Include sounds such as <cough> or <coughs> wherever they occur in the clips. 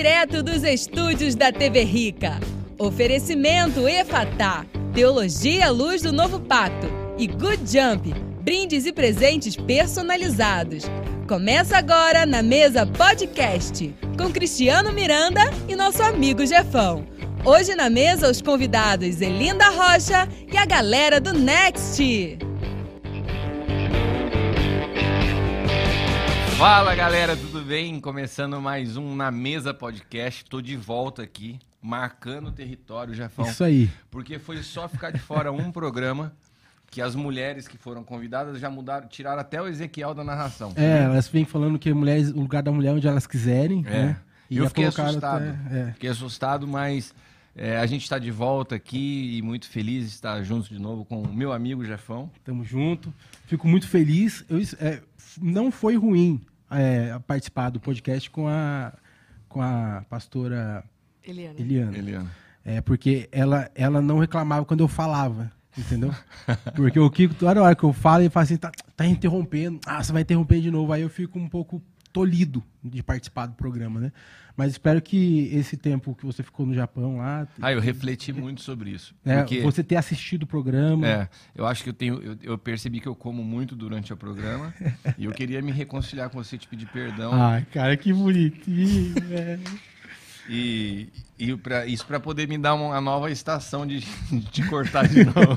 Direto dos estúdios da TV Rica. Oferecimento Efatá, Teologia Luz do Novo Pacto e Good Jump, brindes e presentes personalizados. Começa agora na mesa podcast com Cristiano Miranda e nosso amigo Jefão. Hoje na mesa os convidados Elinda Rocha e a galera do Next. Fala galera, tudo bem? Começando mais um Na Mesa Podcast. Tô de volta aqui, marcando o território, Jefão. Isso aí. Porque foi só ficar de fora um programa que as mulheres que foram convidadas já mudaram, tiraram até o Ezequiel da narração. É, elas vêm falando que mulheres, o lugar da mulher é onde elas quiserem, É. né? eu já fiquei assustado. até- é. Fiquei assustado, mas é, a gente está de volta aqui e muito feliz de estar junto de novo com o meu amigo Jefão. Tamo junto. Fico muito feliz. Eu, é, não foi ruim é, participar do podcast com a, com a pastora Eliana. Eliana. Eliana. É, porque ela, ela não reclamava quando eu falava, entendeu? <laughs> Porque o Kiko, toda hora que eu falo, ele fala assim, tá, tá interrompendo. Ah, você vai interromper de novo. Aí eu fico um pouco tolhido de participar do programa, né? Mas espero que esse tempo que você ficou no Japão lá, Ah, eu refleti muito sobre isso. né, porque... você ter assistido o programa. É, eu acho que eu tenho. Eu, eu percebi que eu como muito durante o programa <laughs> e eu queria me reconciliar com você, te pedir perdão. Ai, cara, que bonitinho, <laughs> velho. E, e pra, isso para poder me dar uma nova estação de, <laughs> de cortar de novo.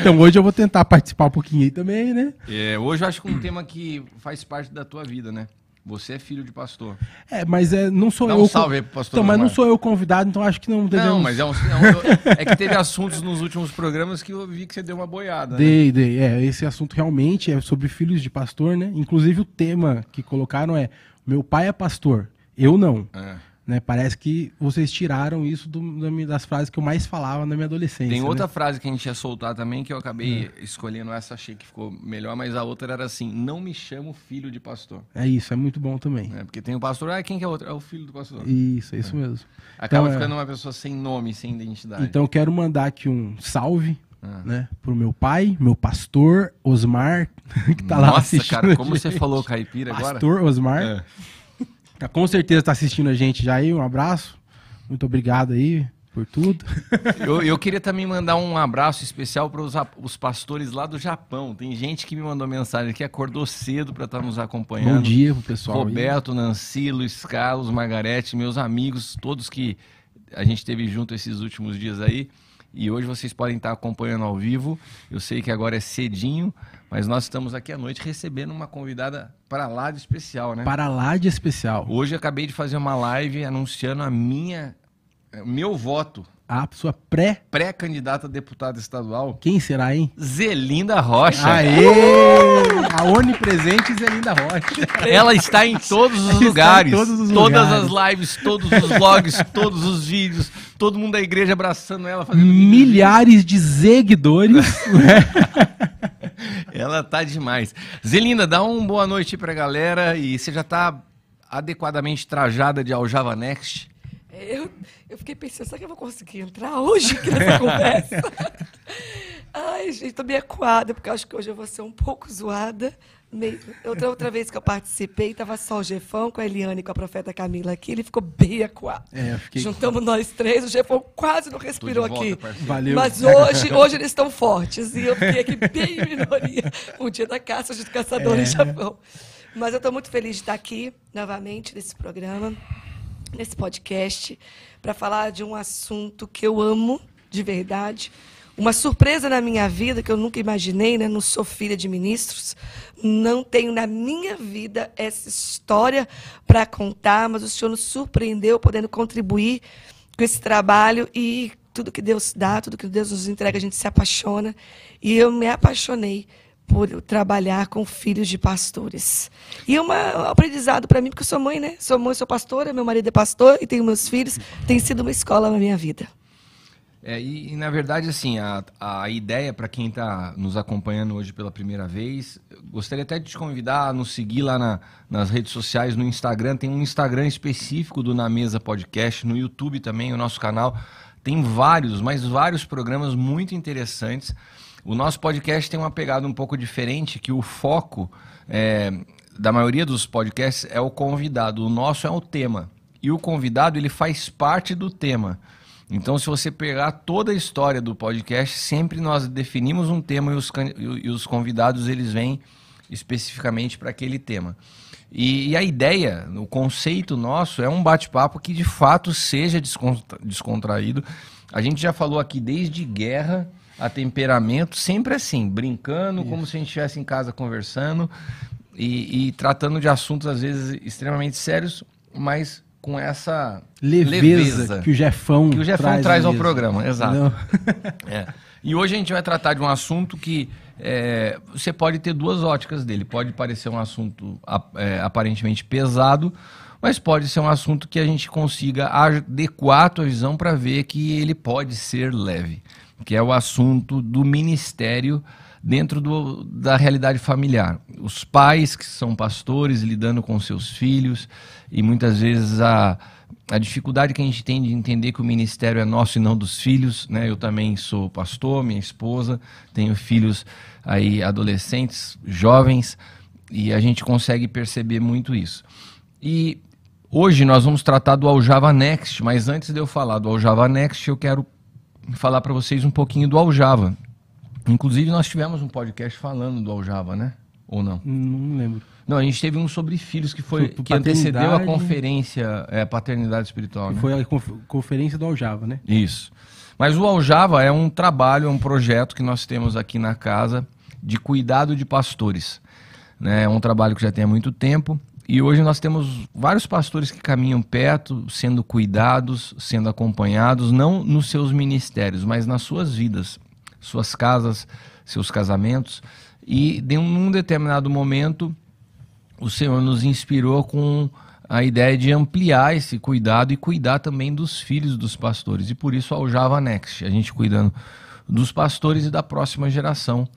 Então hoje eu vou tentar participar um pouquinho aí também, né? É, hoje eu acho que um tema que faz parte da tua vida, né? Você é filho de pastor. É, mas é, não sou Dá eu. um salve pro pastor Então, mas não sou eu convidado, então acho que não devemos... Não, mas é um, é um- <laughs> é que teve assuntos nos últimos programas que eu vi que você deu uma boiada. né? Dei, dei. É, esse assunto realmente é sobre filhos de pastor, né? Inclusive o tema que colocaram é Meu pai é pastor, eu não. É. Né? Parece que vocês tiraram isso do- das frases que eu mais falava na minha adolescência. Tem outra né? frase que a gente ia soltar também que eu acabei escolhendo essa, achei que ficou melhor, mas a outra era assim: não me chamo filho de pastor. É isso, é muito bom também. É, porque tem o pastor, ah, quem que é outro? É o filho do pastor. Isso, é isso mesmo. Acaba Então, é. ficando uma pessoa sem nome, sem identidade. Então eu quero mandar aqui um salve, Ah. né? Pro meu pai, meu pastor, Osmar, <laughs> que tá lá Nossa, assistindo. cara, a como você falou caipira agora. Pastor Osmar. É. Tá, com certeza tá assistindo a gente já aí. Um abraço. Muito obrigado aí por tudo. <laughs> Eu, eu queria também mandar um abraço especial para os, os pastores lá do Japão. Tem gente que me mandou mensagem que acordou cedo para estar nos acompanhando. Bom dia pro pessoal. aí. Roberto, Nancy, Luiz Carlos, Margarete, meus amigos, todos que a gente teve junto esses últimos dias aí. E hoje vocês podem estar acompanhando ao vivo. Eu sei que agora é cedinho, mas nós estamos aqui à noite recebendo uma convidada para lá de especial, né? Para lá de especial. Hoje eu acabei de fazer uma live anunciando a minha, meu voto A sua pré. pré-candidata a deputada estadual, Quem será, hein? Zelinda Rocha. Aê! <laughs> A onipresente Zelinda Rocha. Ela está em todos os lugares. todos os todas lugares. as lives, todos os vlogs, todos os vídeos, todo mundo da igreja abraçando ela. Milhares de seguidores. <laughs> <laughs> Ela tá demais. Zelinda, dá uma boa noite pra galera e você já tá adequadamente trajada de Aljava Next. Eu, eu fiquei pensando, será que eu vou conseguir entrar hoje aqui nessa <laughs> conversa? Ai, gente, tô meio acuada, porque eu acho que hoje eu vou ser um pouco zoada. Meio- Outra, outra vez que eu participei, tava só o Jefão com a Eliane e com a profeta Camila aqui, ele ficou bem acuado. É, fiquei- Juntamos nós três, o Jefão quase não de respirou volta, aqui. parceiro. Valeu. Mas hoje, hoje eles estão fortes e eu fiquei aqui bem em minoria. <laughs> Um dia da caça, do caçador É. em Japão. Mas eu estou muito feliz de estar aqui novamente nesse programa, nesse podcast, para falar de um assunto que eu amo de verdade. Uma surpresa na minha vida que eu nunca imaginei, né? Não sou filha de ministros, não tenho na minha vida essa história para contar, mas o Senhor nos surpreendeu podendo contribuir com esse trabalho e tudo que Deus dá, tudo que Deus nos entrega, a gente se apaixona. E eu me apaixonei por trabalhar com filhos de pastores. E é uma- um aprendizado para mim, porque eu sou mãe, né? Sou mãe, sou pastora, meu marido é pastor e tenho meus filhos. Tem sido uma escola na minha vida. É, e, e, na verdade, assim, a, a ideia para quem está nos acompanhando hoje pela primeira vez, gostaria até de te convidar a nos seguir lá na- nas redes sociais, no Instagram. Tem um Instagram específico do Na Mesa Podcast, no YouTube também, o nosso canal. Tem vários, mas vários programas muito interessantes. O nosso podcast tem uma pegada um pouco diferente, que o foco é, da maioria dos podcasts é o convidado. O nosso é o tema. e o convidado ele faz parte do tema. Então, se você pegar toda a história do podcast, sempre nós definimos um tema e os, e os convidados eles vêm especificamente para aquele tema. E, e, a ideia, o conceito nosso é um bate-papo que de fato seja descontraído. A gente já falou aqui desde guerra a temperamento, sempre assim, brincando, Isso. como se a gente estivesse em casa conversando e, e, tratando de assuntos às vezes extremamente sérios, mas com essa leveza, leveza que o Jefão, que o Jefão traz, traz ao programa. Exato. <laughs> é. E hoje a gente vai tratar de um assunto que é, você pode ter duas óticas dele. Pode parecer um assunto é, aparentemente pesado, mas pode ser um assunto que a gente consiga adequar a tua visão para ver que ele pode ser leve, que é o assunto do ministério dentro do, da realidade familiar. Os pais que são pastores lidando com seus filhos e muitas vezes a, a dificuldade que a gente tem de entender que o ministério é nosso e não dos filhos. Né? Eu também sou pastor, minha esposa, tenho filhos aí adolescentes, jovens, e a gente consegue perceber muito isso. E hoje nós vamos tratar do Aljava Next, mas antes de eu falar do Aljava Next, eu quero falar para vocês um pouquinho do Aljava. Inclusive, nós tivemos um podcast falando do Aljava, né? Ou não? Não lembro. Não, a gente teve um sobre filhos que foi que antecedeu a conferência é, Paternidade Espiritual. Né? Foi a conferência do Aljava, né? Isso. Mas o Aljava é um trabalho, é um projeto que nós temos aqui na casa de cuidado de pastores. Né? É um trabalho que já tem há muito tempo. E hoje nós temos vários pastores que caminham perto, sendo cuidados, sendo acompanhados, não nos seus ministérios, mas nas suas vidas suas casas, seus casamentos. E de um determinado momento, o Senhor nos inspirou com a ideia de ampliar esse cuidado e cuidar também dos filhos dos pastores. E por isso ao Java Next, a gente cuidando dos pastores e da próxima geração,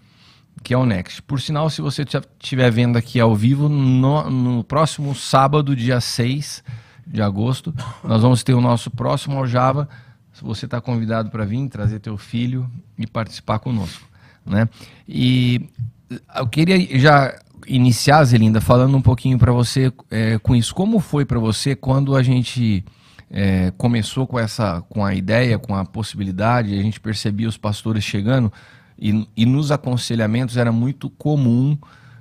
que é o Next. Por sinal, se você estiver vendo aqui ao vivo, no, no próximo sábado, dia 6 de agosto, nós vamos ter o nosso próximo ao Java você está convidado para vir, trazer teu filho e participar conosco. Né? E eu queria já iniciar, Zelinda, falando um pouquinho para você é, com isso. Como foi para você quando a gente é, começou com essa, com a ideia, com a possibilidade, a gente percebia os pastores chegando e, e nos aconselhamentos era muito comum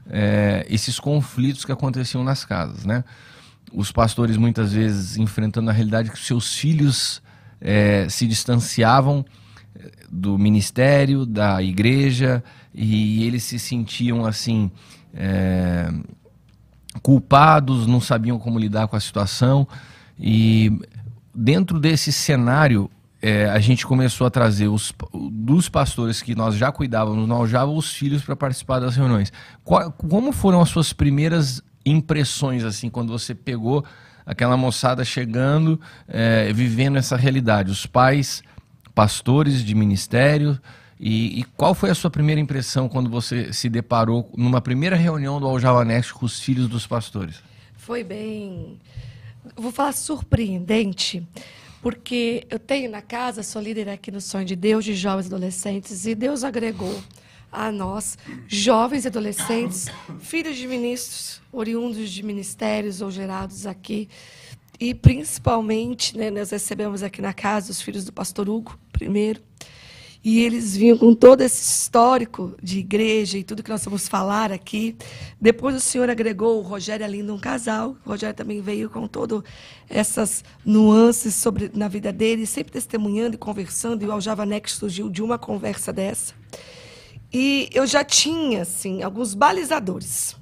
é, esses conflitos que aconteciam nas casas, né? Os pastores muitas vezes enfrentando a realidade que seus filhos é, se distanciavam do ministério, da igreja, e eles se sentiam assim é, culpados, não sabiam como lidar com a situação. E dentro desse cenário, é, a gente começou a trazer os, dos pastores que nós já cuidávamos, nós já os filhos para participar das reuniões. Qual, como foram as suas primeiras impressões assim quando você pegou aquela moçada chegando, é, vivendo essa realidade. Os pais, pastores de ministério. E, e, qual foi a sua primeira impressão quando você se deparou numa primeira reunião do Aljavanex com os filhos dos pastores? Foi bem, vou falar surpreendente, porque eu tenho na casa, sou líder aqui no Sonho de Deus, de jovens e adolescentes, e Deus agregou a nós, jovens e adolescentes, filhos de ministros, oriundos de ministérios ou gerados aqui. E, principalmente, né, nós recebemos aqui na casa os filhos do pastor Hugo, primeiro. E eles vinham com todo esse histórico de igreja e tudo que nós vamos falar aqui. Depois o Senhor agregou o Rogério Alindo, um casal. O Rogério também veio com todas essas nuances sobre na vida dele, sempre testemunhando e conversando. E o Aljava Next surgiu de uma conversa dessa. E eu já tinha, assim, alguns balizadores.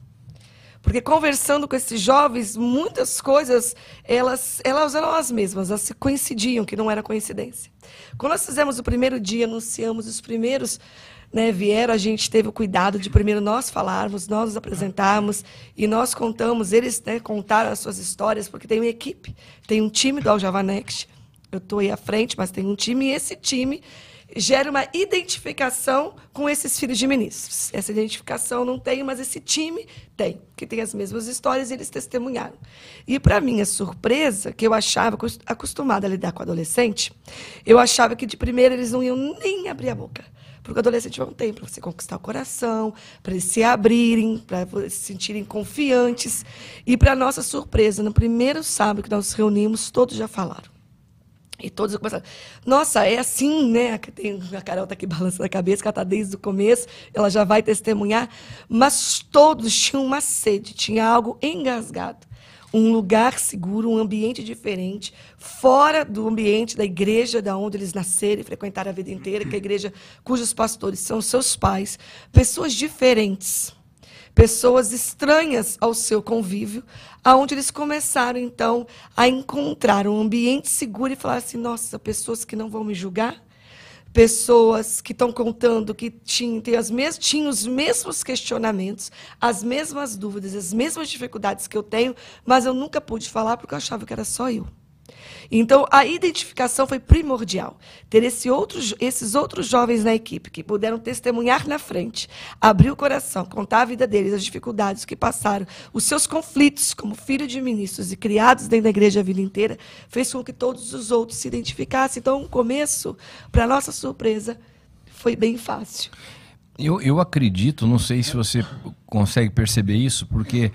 Porque conversando com esses jovens, muitas coisas, elas, elas eram as mesmas, elas se coincidiam, que não era coincidência. Quando nós fizemos o primeiro dia, anunciamos os primeiros né, vieram, a gente teve o cuidado de primeiro nós falarmos, nós nos apresentarmos e nós contamos, eles né, contaram as suas histórias, porque tem uma equipe, tem um time do Aljava Next. Eu estou aí à frente, mas tem um time, e esse time gera uma identificação com esses filhos de ministros. Essa identificação não tem, mas esse time tem, que tem as mesmas histórias e eles testemunharam. E, para minha surpresa, que eu achava, acostumada a lidar com adolescente, eu achava que de primeira eles não iam nem abrir a boca Porque o adolescente não tem para você conquistar o coração, para eles se abrirem, para se sentirem confiantes. E, para nossa surpresa, no primeiro sábado que nós nos reunimos, todos já falaram. E todos começaram, nossa, é assim, né? Tem, a Carol está aqui balançando a cabeça, que ela está desde o começo, ela já vai testemunhar. Mas todos tinham uma sede, tinha algo engasgado. Um lugar seguro, um ambiente diferente, fora do ambiente da igreja da onde eles nasceram e frequentaram a vida inteira, que é a igreja cujos pastores são seus pais. Pessoas diferentes pessoas estranhas ao seu convívio, aonde eles começaram então a encontrar um ambiente seguro e falar assim: nossa, pessoas que não vão me julgar, pessoas que estão contando que tinham, as mes tinham os mesmos questionamentos, as mesmas dúvidas, as mesmas dificuldades que eu tenho, mas eu nunca pude falar porque eu achava que era só eu. Então, a identificação foi primordial. Ter esse outro, esses outros jovens na equipe que puderam testemunhar na frente, abrir o coração, contar a vida deles, as dificuldades que passaram, os seus conflitos como filho de ministros e criados dentro da igreja a vida inteira, fez com que todos os outros se identificassem. Então, o começo, para nossa surpresa, foi bem fácil. Eu, eu acredito, não sei se você consegue perceber isso, porque,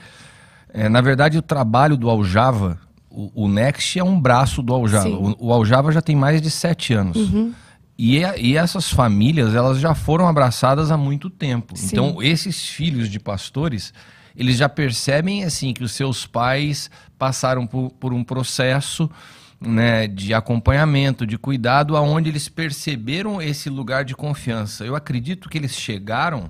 é, na verdade, o trabalho do Aljava o, Next é um braço do Aljava. O, o, Aljava já tem mais de sete anos. Uhum. E, e, essas famílias, elas já foram abraçadas há muito tempo. Sim. Então, esses filhos de pastores, eles já percebem assim que os seus pais passaram por, por um processo né, de acompanhamento, de cuidado, aonde eles perceberam esse lugar de confiança. Eu acredito que eles chegaram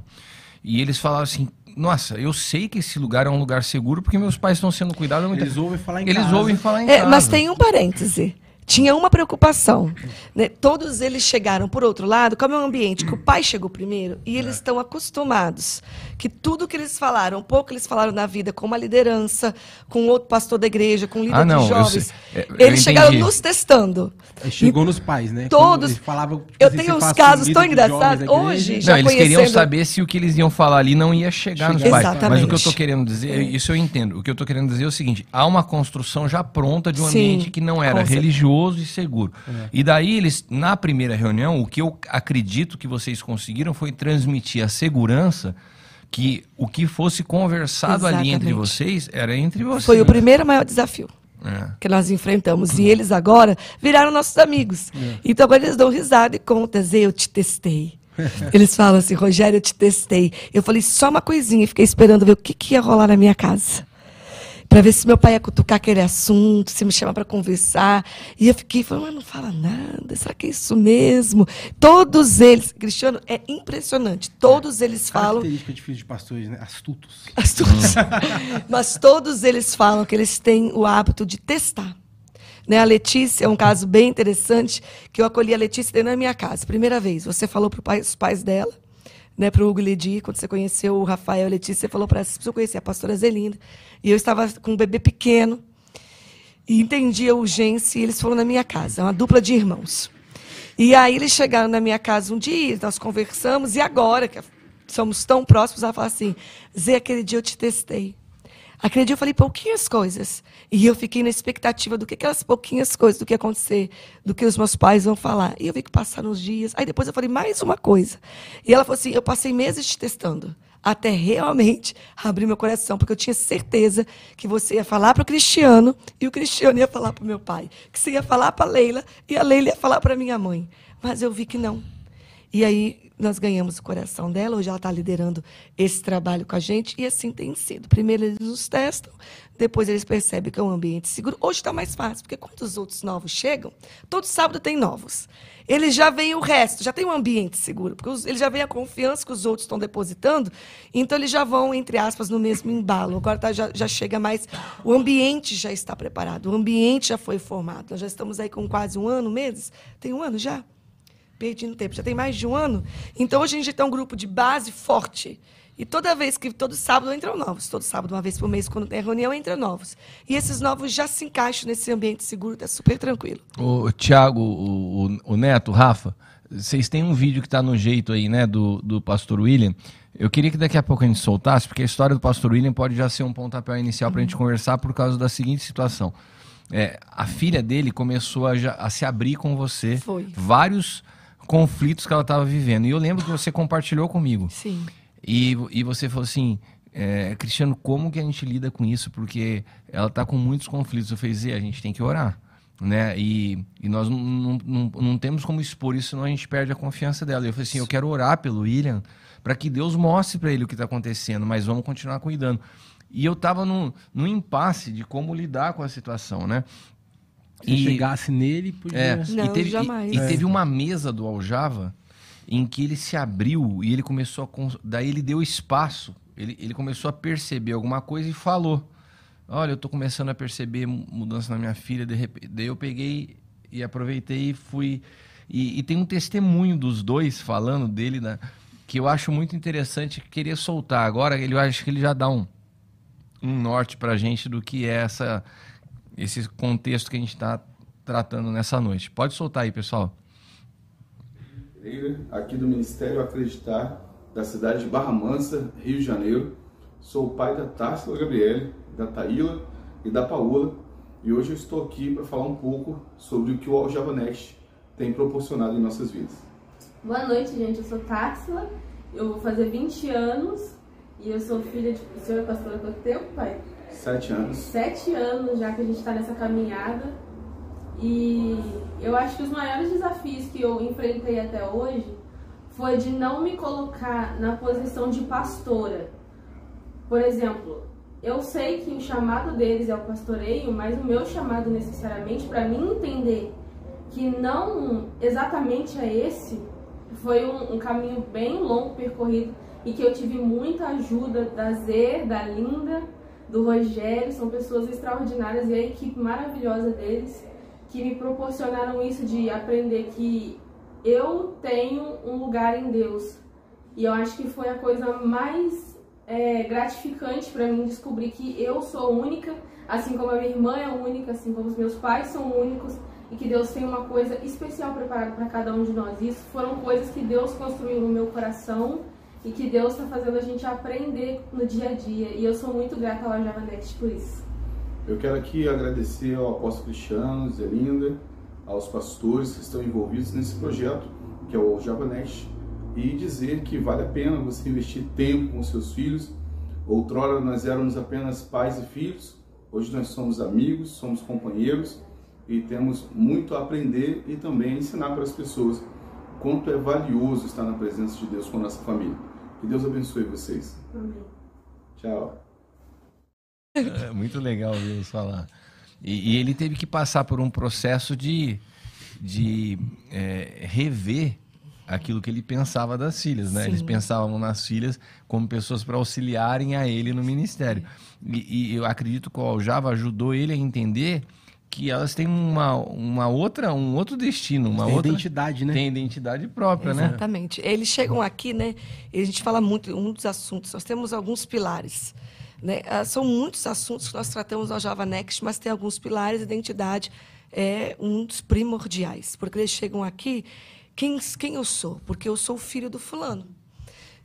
e eles falaram assim: nossa, eu sei que esse lugar é um lugar seguro porque meus pais estão sendo cuidados. Eles ouvem falar em Eles casa. ouvem falar em é, casa. Mas tem um parêntese tinha uma preocupação. Né? Todos eles chegaram, por outro lado, como é um ambiente que o pai chegou primeiro, e eles é. estão acostumados que tudo que eles falaram, um pouco eles falaram na vida com uma liderança, com outro pastor da igreja, com um líder ah, não, de jovens, eu, eu, eles chegaram nos testando. chegou e nos pais, né? Todos. Falavam, eu tenho uns casos tão engraçados. Hoje, já não, eles conhecendo... queriam saber se o que eles iam falar ali não ia chegar, chegar nos pais. Exatamente. Mas o que eu estou querendo dizer, é. isso eu entendo. O que eu estou querendo dizer é o seguinte: há uma construção já pronta de um Sim, ambiente que não era religioso e seguro. É. E daí eles, na primeira reunião, o que eu acredito que vocês conseguiram foi transmitir a segurança que o que fosse conversado Exatamente. ali entre vocês era entre vocês. Foi o primeiro maior desafio. É. Que nós enfrentamos. E eles agora viraram nossos amigos. É. Então agora eles dão risada e contam, eu te testei. <laughs> Eles falam assim, Rogério, eu te testei. Eu falei só uma coisinha, fiquei esperando ver o que, que ia rolar na minha casa para ver se meu pai ia cutucar aquele assunto, se me chamar para conversar. E eu fiquei falando, mas não fala nada, será que é isso mesmo? Todos eles, Cristiano, é impressionante. Todos é, eles falam. Característica difícil de pastores, né? Astutos. Astutos. <laughs> mas todos eles falam que eles têm o hábito de testar. Né, a Letícia é um caso bem interessante, que eu acolhi a Letícia dentro da minha casa. Primeira vez, você falou para os pais dela, né, para o Hugo Ledi, quando você conheceu o Rafael e a Letícia, você falou para ela, você conhecer a pastora Zelinda. E eu estava com um bebê pequeno e entendi a urgência e eles foram na minha casa, uma dupla de irmãos. E aí eles chegaram na minha casa um dia, nós conversamos, e agora, que somos tão próximos, ela falou assim, Zé, aquele dia eu te testei. Aquele dia eu falei pouquinhas coisas. E eu fiquei na expectativa do que aquelas pouquinhas coisas, do que ia acontecer, do que os meus pais vão falar. E eu vi que passaram os dias. Aí depois eu falei mais uma coisa. E ela falou assim: eu passei meses te testando. Até realmente abrir meu coração, porque eu tinha certeza que você ia falar para o Cristiano e o Cristiano ia falar para o meu pai. Que você ia falar para a Leila e a Leila ia falar para minha mãe. Mas eu vi que não. E aí nós ganhamos o coração dela, hoje ela está liderando esse trabalho com a gente, e assim tem sido. Primeiro eles nos testam, depois eles percebem que é um ambiente seguro. Hoje está mais fácil, porque quando os outros novos chegam, todo sábado tem novos. Eles já veem o resto, já tem um ambiente seguro, porque eles já veem a confiança que os outros estão depositando, então eles já vão, entre aspas, no mesmo embalo. Agora tá, já, já chega mais. O ambiente já está preparado, o ambiente já foi formado. Nós já estamos aí com quase um ano, meses. Tem um ano já? perdi tempo. Já tem mais de um ano. Então, hoje a gente tem um grupo de base forte. E toda vez que, todo sábado entram novos. Todo sábado, uma vez por mês, quando tem reunião, entram novos. E esses novos já se encaixam nesse ambiente seguro, está super tranquilo. O Tiago, o, o, o, Neto, o Rafa, vocês têm um vídeo que está no jeito aí, né, do, do pastor William. Eu queria que daqui a pouco a gente soltasse, porque a história do pastor William pode já ser um pontapé inicial para a gente conversar por causa da seguinte situação. É, a filha dele começou a, a se abrir com você. Foi. Vários conflitos que ela estava vivendo. E eu lembro que você compartilhou comigo. Sim. E, e você falou assim, é, Cristiano, como que a gente lida com isso? Porque ela está com muitos conflitos. Eu falei, Zé, a gente tem que orar. Né? E, e nós não, não, não, não temos como expor isso, senão a gente perde a confiança dela. Eu falei assim, eu quero orar pelo William para que Deus mostre para ele o que está acontecendo, mas vamos continuar cuidando. E eu estava num, num impasse de como lidar com a situação, né? Se e, chegasse nele, podia... É, Não, e teve, jamais. E, e É. teve uma mesa do Aljava em que ele se abriu e ele começou a... Daí ele deu espaço, ele, ele começou a perceber alguma coisa e falou. Olha, eu tô começando a perceber mu- mudança na minha filha, de repente. Daí eu peguei e aproveitei e fui... E, e tem um testemunho dos dois falando dele, né, que eu acho muito interessante, que queria soltar. Agora, ele, eu acho que ele já dá um, um norte pra gente do que é essa, esse contexto que a gente está tratando nessa noite. Pode soltar aí, pessoal. Pereira, aqui do Ministério Acreditar, da cidade de Barra Mansa, Rio de Janeiro. Sou o pai da Társila Gabriele, da Taíla e da Paola. E hoje eu estou aqui para falar um pouco sobre o que o Aljava Next tem proporcionado em nossas vidas. Boa noite, gente. Eu sou Társila, eu vou fazer 20 anos e eu sou filha de. O senhor é pastor há quanto tempo, pai? Sete anos. Sete anos já que a gente está nessa caminhada e eu acho que os maiores desafios que eu enfrentei até hoje foi de não me colocar na posição de pastora. Por exemplo, eu sei que o chamado deles é o pastoreio, mas o meu chamado necessariamente para mim entender que não exatamente é esse, foi um, um caminho bem longo percorrido e que eu tive muita ajuda da Zé, da Linda, do Rogério, são pessoas extraordinárias e a equipe maravilhosa deles que me proporcionaram isso de aprender que eu tenho um lugar em Deus. E eu acho que foi a coisa mais é, gratificante para mim descobrir que eu sou única, assim como a minha irmã é única, assim como os meus pais são únicos e que Deus tem uma coisa especial preparada para cada um de nós. Isso foram coisas que Deus construiu no meu coração e que Deus está fazendo a gente aprender no dia a dia. E eu sou muito grata ao Java Next por isso. Eu quero aqui agradecer ao apóstolo Cristiano, Zé Linda, aos pastores que estão envolvidos nesse projeto, que é o Aljava Next, e dizer que vale a pena você investir tempo com seus filhos. Outrora nós éramos apenas pais e filhos, hoje nós somos amigos, somos companheiros e temos muito a aprender e também ensinar para as pessoas quanto é valioso estar na presença de Deus com a nossa família. Que Deus abençoe vocês. Amém. Tchau. É muito legal ver eles falar. E, e ele teve que passar por um processo de, de é, rever aquilo que ele pensava das filhas, né? Sim. Eles pensavam nas filhas como pessoas para auxiliarem a ele no ministério. E, e eu acredito que o Aljava ajudou ele a entender que elas têm uma, uma outra, um outro destino, uma Tem outra identidade, né? tem identidade própria, né? Exatamente. Eles chegam aqui, né? E a gente fala muito, um dos assuntos, nós temos alguns pilares. Né? Ah, São muitos assuntos que nós tratamos ao Java Next, mas tem alguns pilares, identidade é um dos primordiais. Porque eles chegam aqui, quem, quem eu sou? Porque eu sou filho do fulano.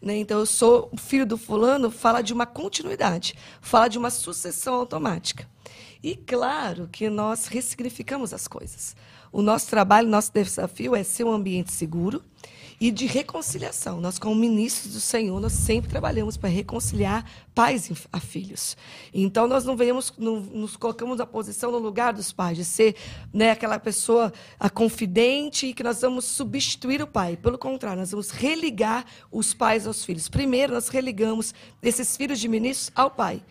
Né? Então, eu sou filho do fulano, fala de uma continuidade, fala de uma sucessão automática. E claro que nós ressignificamos as coisas. O nosso trabalho, nosso desafio é ser um ambiente seguro e de reconciliação. Nós, como ministros do Senhor, nós sempre trabalhamos para reconciliar pais a filhos. Então, nós não venhamos, não, nos colocamos na posição, no lugar dos pais, de ser né, aquela pessoa a confidente e que nós vamos substituir o pai. Pelo contrário, nós vamos religar os pais aos filhos. Primeiro, nós religamos esses filhos de ministros ao pai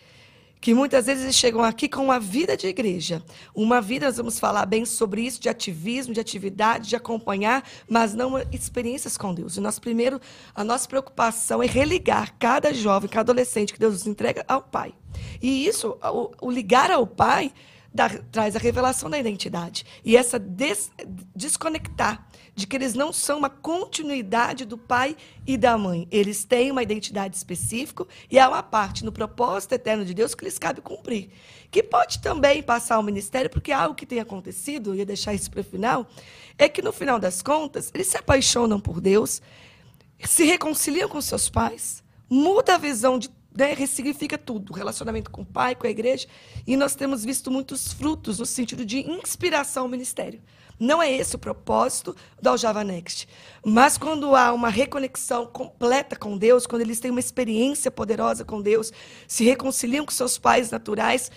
que muitas vezes eles chegam aqui com uma vida de igreja. Uma vida, nós vamos falar bem sobre isso, de ativismo, de atividade, de acompanhar, mas não experiências com Deus. E nós, primeiro, a nossa preocupação é religar cada jovem, cada adolescente que Deus nos entrega ao Pai. E isso, o, o ligar ao Pai, dá- traz a revelação da identidade. E essa des- desconectar de que eles não são uma continuidade do pai e da mãe. Eles têm uma identidade específica e há uma parte no propósito eterno de Deus que lhes cabe cumprir. Que pode também passar ao ministério, porque algo que tem acontecido, eu ia deixar isso para o final, é que no final das contas, eles se apaixonam por Deus, se reconciliam com seus pais, muda a visão de, né, ressignifica tudo, o relacionamento com o pai, com a igreja, e nós temos visto muitos frutos no sentido de inspiração ao ministério. Não é esse o propósito da Aljava Next. Mas quando há uma reconexão completa com Deus, quando eles têm uma experiência poderosa com Deus, se reconciliam com seus pais naturais,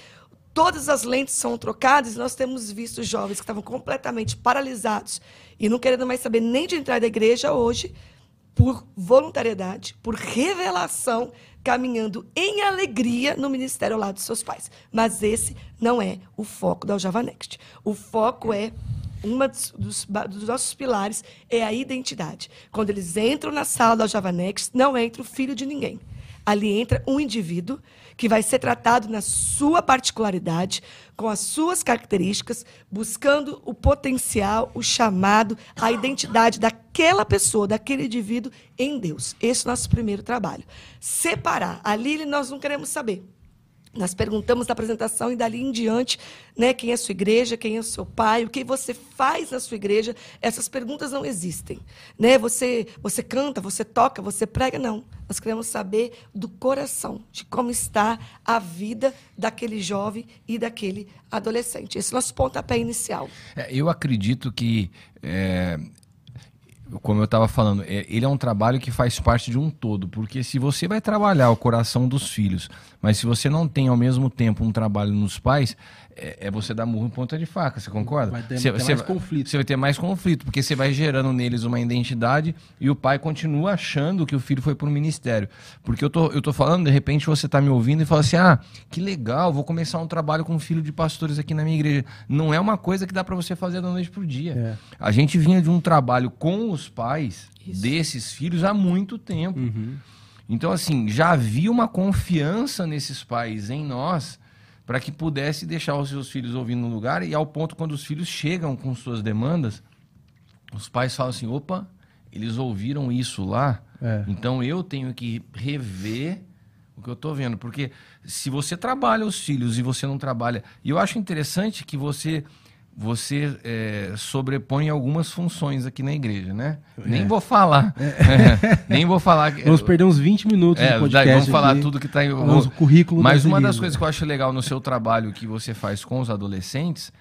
todas as lentes são trocadas nós temos visto jovens que estavam completamente paralisados e não querendo mais saber nem de entrar da igreja hoje, por voluntariedade, por revelação, caminhando em alegria no ministério ao lado dos seus pais. Mas esse não é o foco da Aljava Next. O foco é uma dos, dos, nossos pilares é a identidade. Quando eles entram na sala da Java Next, não entra o filho de ninguém. Ali entra um indivíduo que vai ser tratado na sua particularidade, com as suas características, buscando o potencial, o chamado, a identidade daquela pessoa, daquele indivíduo em Deus. Esse é o nosso primeiro trabalho. Separar. Ali nós não queremos saber. Nós perguntamos na apresentação e dali em diante, né, quem é a sua igreja, quem é o seu pai, o que você faz na sua igreja. Essas perguntas não existem, né? Você, você canta, você toca, você prega, não. Nós queremos saber do coração, de como está a vida daquele jovem e daquele adolescente. Esse é o nosso pontapé inicial. É, eu acredito que é, como eu estava falando, é, ele é um trabalho que faz parte de um todo, porque se você vai trabalhar o coração dos filhos, mas se você não tem ao mesmo tempo um trabalho nos pais, é, é você dar murro em ponta de faca, você concorda? Vai ter, você, ter você, mais conflito. Você vai ter mais conflito, porque você vai gerando neles uma identidade e o pai continua achando que o filho foi para o ministério. Porque eu tô, eu tô falando, de repente você está me ouvindo e fala assim: ah, que legal, vou começar um trabalho com um filho de pastores aqui na minha igreja. Não é uma coisa que dá para você fazer da noite para o dia. É. A gente vinha de um trabalho com os pais Isso. desses filhos há muito tempo. Uhum. Então, assim, já havia uma confiança nesses pais em nós para que pudesse deixar os seus filhos ouvindo no lugar e ao ponto quando os filhos chegam com suas demandas, os pais falam assim, opa, eles ouviram isso lá, É. então eu tenho que rever o que eu estou vendo, porque se você trabalha os filhos e você não trabalha, e eu acho interessante que você você é, sobrepõe algumas funções aqui na igreja, né? Nem vou falar, <laughs> nem vou falar. Vamos perder uns 20 minutos é, podcast. daí vamos falar aqui. tudo que está em. Falamos o currículo Mas uma das coisas que eu acho legal no seu trabalho que você faz com os adolescentes,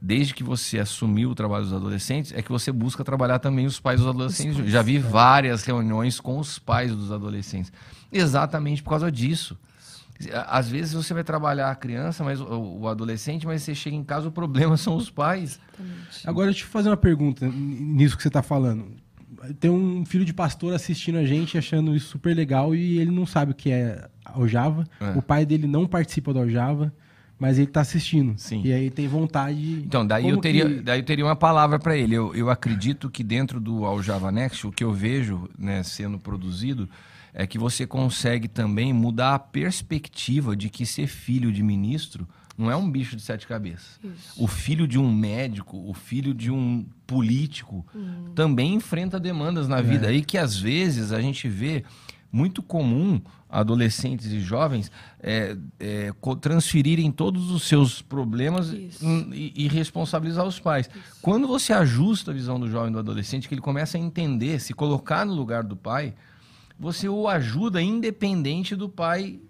desde que você assumiu o trabalho dos adolescentes, é que você busca trabalhar também os pais dos adolescentes. Já vi várias reuniões com os pais dos adolescentes. Exatamente por causa disso. Às vezes você vai trabalhar a criança, mas o, o adolescente, mas você chega em casa, o problema <laughs> são os pais. Agora, deixa eu fazer uma pergunta nisso que você está falando. Tem um filho de pastor assistindo a gente, achando isso super legal, e ele não sabe o que é Aljava. É. O pai dele não participa do Aljava, mas ele está assistindo. Sim. E aí tem vontade. de- Então, daí Como eu, teria, que- daí eu teria uma palavra para ele. Eu, eu acredito que dentro do Aljava Next, o que eu vejo né, sendo produzido é que você consegue também mudar a perspectiva de que ser filho de ministro não é um bicho de sete cabeças. O filho de um médico, o filho de um político, também enfrenta demandas na vida. E que às vezes a gente vê muito comum adolescentes e jovens é, é, transferirem todos os seus problemas Isso. em- e, e responsabilizar os pais. Quando você ajusta a visão do jovem e do adolescente, que ele começa a entender, se colocar no lugar do pai, você o ajuda independente do pai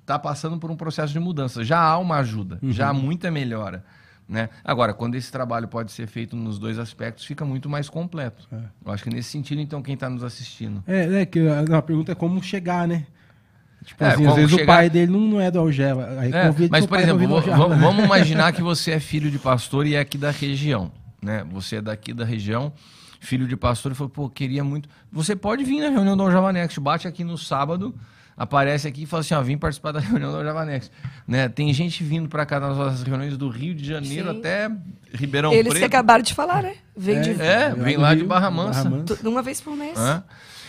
estar passando por um processo de mudança. Já há uma ajuda, já há muita melhora. Né? Agora, quando esse trabalho pode ser feito nos dois aspectos, fica muito mais completo. Eu acho que nesse sentido, então, quem está nos assistindo. É, é que a, a pergunta é como chegar, né? Tipo É, assim, às vezes o chegar- pai dele não, não é do Algeva. Aí É, mas, por exemplo, vamos, vamos <laughs> imaginar que você é filho de pastor e é aqui da região. Né? Você é daqui da região, filho de pastor, e falou, pô, queria muito. Você pode vir na reunião do Aljava Next, bate aqui no sábado, aparece aqui e fala assim: ó, vim participar da <laughs> reunião do Aljava Next. Né? Tem gente vindo para cá nas nossas reuniões do Rio de Janeiro Sim. até Ribeirão Eles que Preto. acabaram de falar, né? Vem de É, vem lá de Barra Mansa. tu- uma vez por mês. Hã?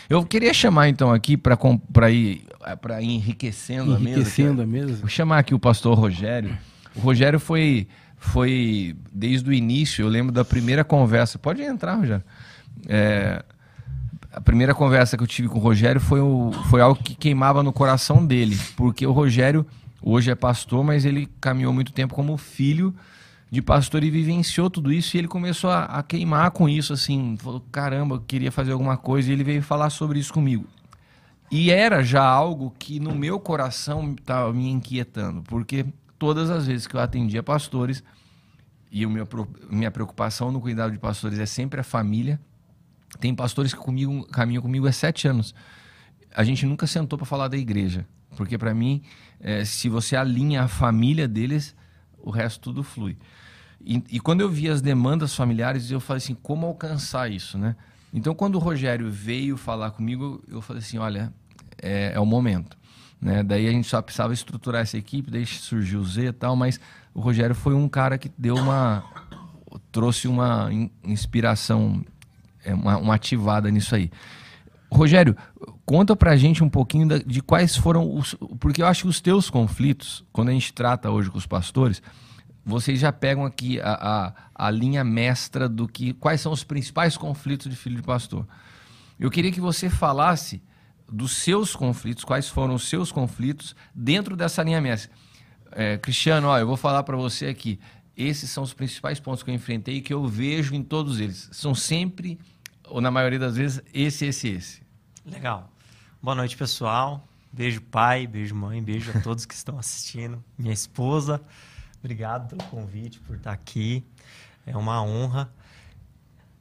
Eu queria chamar então aqui para ir, pra ir enriquecendo, a mesa. Enriquecendo que- a mesa. Vou chamar aqui o pastor Rogério. O Rogério foi, foi desde o início, eu lembro da primeira conversa. Pode entrar, Rogério. É, a primeira conversa que eu tive com o Rogério foi, o, foi algo que queimava no coração dele, porque o Rogério hoje é pastor, mas ele caminhou muito tempo como filho de pastor e vivenciou tudo isso e ele começou a, a queimar com isso, assim, falou, caramba, eu queria fazer alguma coisa e ele veio falar sobre isso comigo. E era já algo que no meu coração estava me inquietando, porque todas as vezes que eu atendia pastores, e meu, minha preocupação no cuidado de pastores é sempre a família. Tem pastores que comigo, caminham comigo há sete anos. A gente nunca sentou para falar da igreja, porque para mim, é, se você alinha a família deles, o resto tudo flui. E, e, quando eu vi as demandas familiares, eu falei assim, como alcançar isso, né? Então, quando o Rogério veio falar comigo, eu falei assim, olha, é, é o momento. Né? Daí a gente só precisava estruturar essa equipe, daí surgiu o Z e tal, mas o Rogério foi um cara que deu uma. trouxe uma inspiração, é, uma, uma ativada nisso aí. Rogério, conta pra gente um pouquinho de quais foram os. Porque eu acho que os teus conflitos, quando a gente trata hoje com os pastores, vocês já pegam aqui a, a, a linha mestra do que. quais são os principais conflitos de filho de pastor. Eu queria que você falasse dos seus conflitos, quais foram os seus conflitos dentro dessa linha mestra. É, Cristiano, ó, eu vou falar para você aqui. Esses são os principais pontos que eu enfrentei e que eu vejo em todos eles. São sempre, ou na maioria das vezes, esse, esse, esse. Legal. Boa noite, pessoal. Beijo, pai, beijo, mãe, beijo a <laughs> todos que estão assistindo. Minha esposa, obrigado pelo convite, por estar aqui. É uma honra.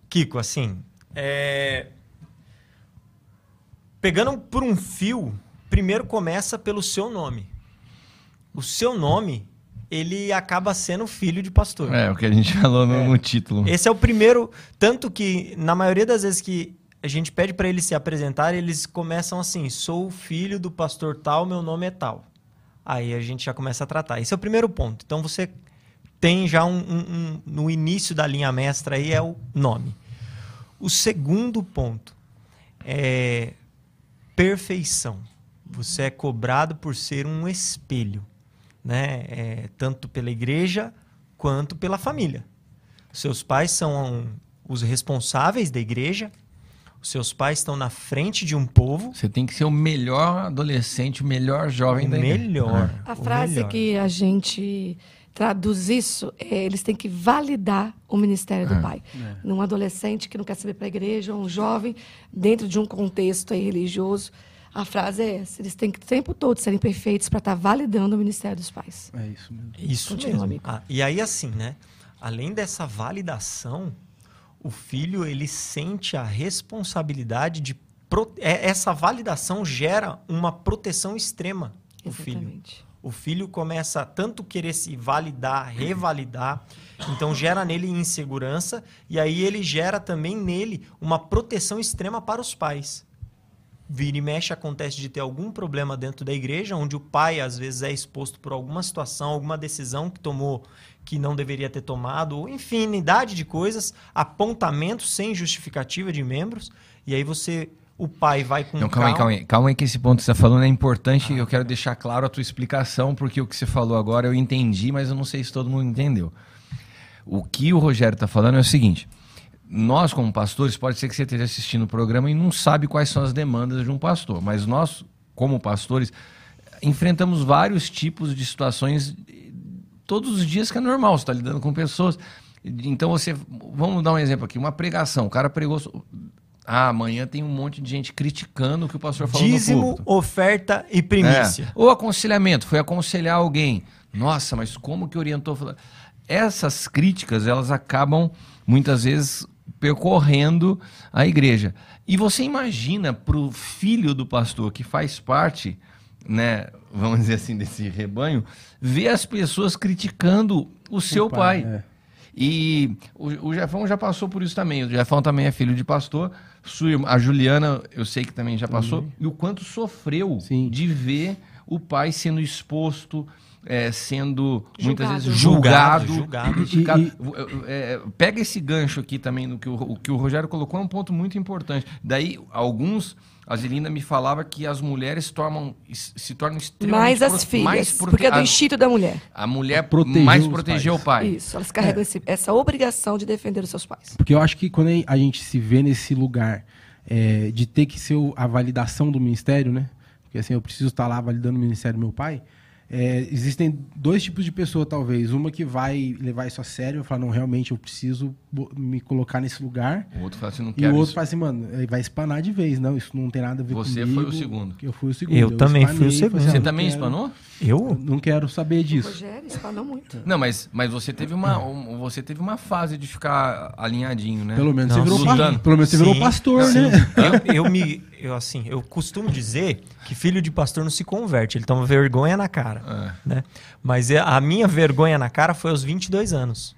Kiko, assim, é... Pegando por um fio, primeiro começa pelo seu nome. O seu nome, ele acaba sendo filho de pastor. É, o que a gente <laughs> falou no, é. no título. Esse é o primeiro. Tanto que, na maioria das vezes que a gente pede para eles se apresentarem, eles começam assim: sou filho do pastor tal, meu nome é tal. Aí a gente já começa a tratar. Esse é o primeiro ponto. Então você tem já um, um, um no início da linha mestra aí é o nome. O segundo ponto é perfeição. Você é cobrado por ser um espelho, né? É, tanto pela igreja quanto pela família. Seus pais são os responsáveis da igreja. Os seus pais estão na frente de um povo. Você tem que ser o melhor adolescente, o melhor jovem o da igreja. Melhor. É. A frase melhor. que a gente traduz isso, é, eles têm que validar o ministério do é. pai. É. Num adolescente que não quer saber para a igreja, um jovem dentro de um contexto aí religioso, a frase é essa: eles têm que o tempo todo serem perfeitos para estar tá validando o ministério dos pais. É isso mesmo. Isso Continua, mesmo. Ah, e aí assim, né? Além dessa validação, o filho ele sente a responsabilidade de pro... É, essa validação gera uma proteção extrema no filho o filho começa a tanto querer se validar, revalidar, então gera nele insegurança e aí ele gera também nele uma proteção extrema para os pais. Vira e mexe acontece de ter algum problema dentro da igreja, onde o pai às vezes é exposto por alguma situação, alguma decisão que tomou que não deveria ter tomado, infinidade de coisas, apontamentos sem justificativa de membros, e aí você o pai vai com não, calma, calma. Aí, calma aí, calma aí que esse ponto que você está falando é importante e eu quero deixar claro a tua explicação, porque o que você falou agora eu entendi, mas eu não sei se todo mundo entendeu. O que o Rogério está falando é o seguinte, nós como pastores, pode ser que você esteja assistindo o programa e não sabe quais são as demandas de um pastor, mas nós, como pastores, enfrentamos vários tipos de situações todos os dias que é normal, você está lidando com pessoas... Então você, vamos dar um exemplo aqui, uma pregação, o cara pregou ah, amanhã tem um monte de gente criticando o que o pastor falou Dízimo, no oferta e primícia. É. Ou aconselhamento, foi aconselhar alguém. Nossa, mas como que orientou? Essas críticas, elas acabam muitas vezes percorrendo a igreja. E você imagina para o filho do pastor que faz parte, né, vamos dizer assim, desse rebanho, ver as pessoas criticando o, o seu pai. pai. É. E o, o Jefão já passou por isso também. O Jefão também é filho de pastor. A Juliana, eu sei que também já passou. Uhum. E o quanto sofreu Sim. de ver o pai sendo exposto, é, sendo julgado. muitas vezes julgado, julgado, julgado. E, e, é, pega esse gancho aqui também no que o, o, que o Rogério colocou é um ponto muito importante. Daí alguns a Zelinda me falava que as mulheres tornam, se tornam extremamente... Mais as filhas, mais prote... porque é do instinto da mulher. A mulher protegeu mais protegeu o pai. Isso, elas carregam é. esse, essa obrigação de defender os seus pais. Porque eu acho que quando a gente se vê nesse lugar é, de ter que ser a validação do ministério, né? Porque assim, eu preciso estar lá validando o ministério do meu pai, é, existem dois tipos de pessoa, talvez. Uma que vai levar isso a sério, falar, não, realmente eu preciso me colocar nesse lugar. O outro fala assim, não E quero o outro isso. fala assim, mano, ele vai espanar de vez. Não, isso não tem nada a ver Você comigo. foi o segundo. Eu fui o segundo. Eu também fui o espanei, segundo. ah, Você também quero- espanou? Eu? eu Não quero saber disso. Rogério espanou muito. Não, mas, mas você teve uma um- você teve uma fase de ficar alinhadinho, né? Pelo menos, Não, você virou, pa- pelo menos você virou pastor, sim. né? Eu, eu me. Eu, assim, eu costumo dizer que filho de pastor não se converte, ele toma vergonha na cara. É. Né? Mas é- a minha vergonha na cara foi aos 22 anos.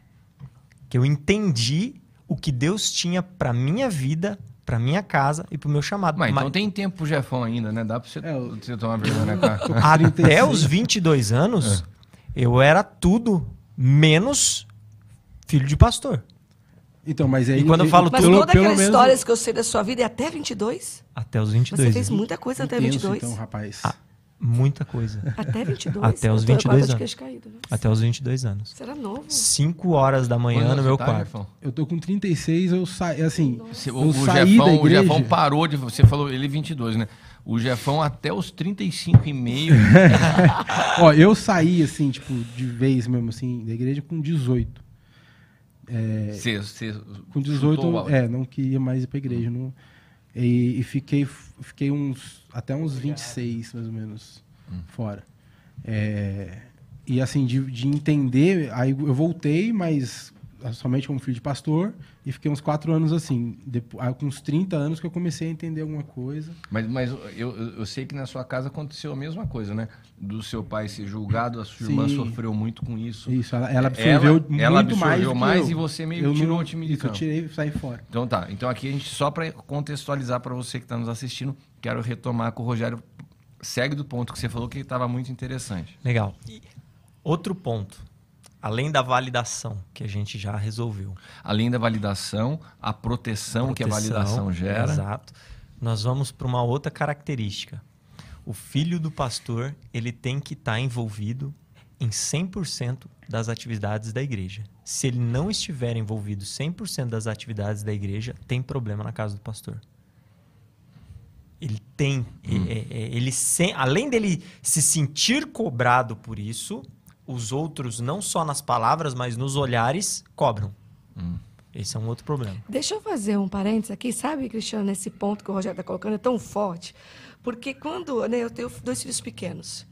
Que eu entendi o que Deus tinha pra minha vida, pra minha casa e pro meu chamado. Mas então Mas tem tempo pro Jefão ainda, né? Dá pra você, É, eu- você tomar vergonha na cara. <laughs> até 36. os 22 anos, eu era tudo menos filho de pastor. Então, mas aí... E quando eu falo Mas Pelo- toda pelo aquela menos- história que eu sei da sua vida é até 22? Até os Você 22. fez muita coisa até Intenso, 22? então, rapaz. Ah, Muita coisa. Até 22? Até os Eu tô 22 quase de anos. caído, né? Até os 22 anos. Você era novo. 5 horas da manhã Quantos no meu tá, quarto. Jefão? Eu tô com 36, eu saí, assim, Você- eu o, o saí Jefão, da o igreja... Jefão parou de. Você falou ele 22, né? O Jefão até os 35 e meio. <laughs> Ó, eu saí, assim, tipo, de vez mesmo, assim, da igreja com 18. você, você Com chutou o 18, balde. é, não queria mais ir pra igreja. Não, e, e fiquei, fiquei uns, até uns 26, mais ou menos, fora. É, e assim, de, de entender, aí eu voltei, mas somente como filho de pastor, e fiquei uns quatro anos assim. Depois, aí, com uns 30 anos que eu comecei a entender alguma coisa. Mas, mas eu, eu sei que na sua casa aconteceu a mesma coisa, né? Do seu pai ser julgado, a sua irmã Sim. sofreu muito com isso. Isso, ela, ela absorveu Ela- muito ela mais. absorveu que mais eu. e você meio eu tirou não- o time de isso, eu campo. tirei e saí fora. Então tá. Então aqui a gente, só para contextualizar para você que está nos assistindo, quero retomar com o Rogério. Segue do ponto que você falou que estava muito interessante. Legal. E outro ponto. Além da validação, que a gente já resolveu. Além da validação, a proteção, que a Proteção, validação gera. Exato. Nós vamos para uma outra característica. O filho do pastor, ele tem que estar envolvido em 100% das atividades da igreja. Se ele não estiver envolvido 100% das atividades da igreja, tem problema na casa do pastor. Ele tem, é, é, ele se- além dele se sentir cobrado por isso, os outros não só nas palavras, mas nos olhares cobram. Esse é um outro problema. Deixa eu fazer um parênteses aqui, sabe, Cristiano, nesse ponto que o Rogério está colocando é tão forte, porque quando, né, eu tenho dois filhos pequenos,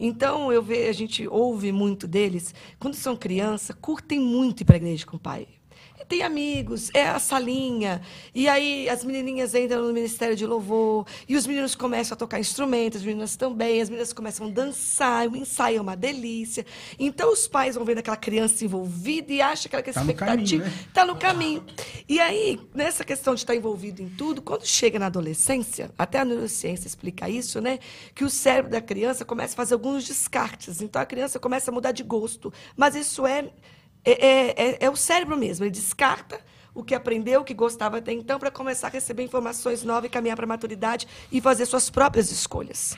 então eu vejo, a gente ouve muito deles, quando são criança, curtem muito ir para a igreja com o pai. Tem amigos, é a salinha, e aí as menininhas entram no Ministério de Louvor, e os meninos começam a tocar instrumentos, as meninas também, as meninas começam a dançar, o ensaio é uma delícia. Então os pais vão vendo aquela criança envolvida e acham que aquela Tá no caminho, expectativa né? está no caminho. E aí, nessa questão de estar envolvido em tudo, quando chega na adolescência, até a neurociência explica isso, né? Que o cérebro da criança começa a fazer alguns descartes. Então a criança começa a mudar de gosto. Mas isso é, é, é, é- é o cérebro mesmo. Ele descarta o que aprendeu, o que gostava até então, para começar a receber informações novas e caminhar para a maturidade e fazer suas próprias escolhas.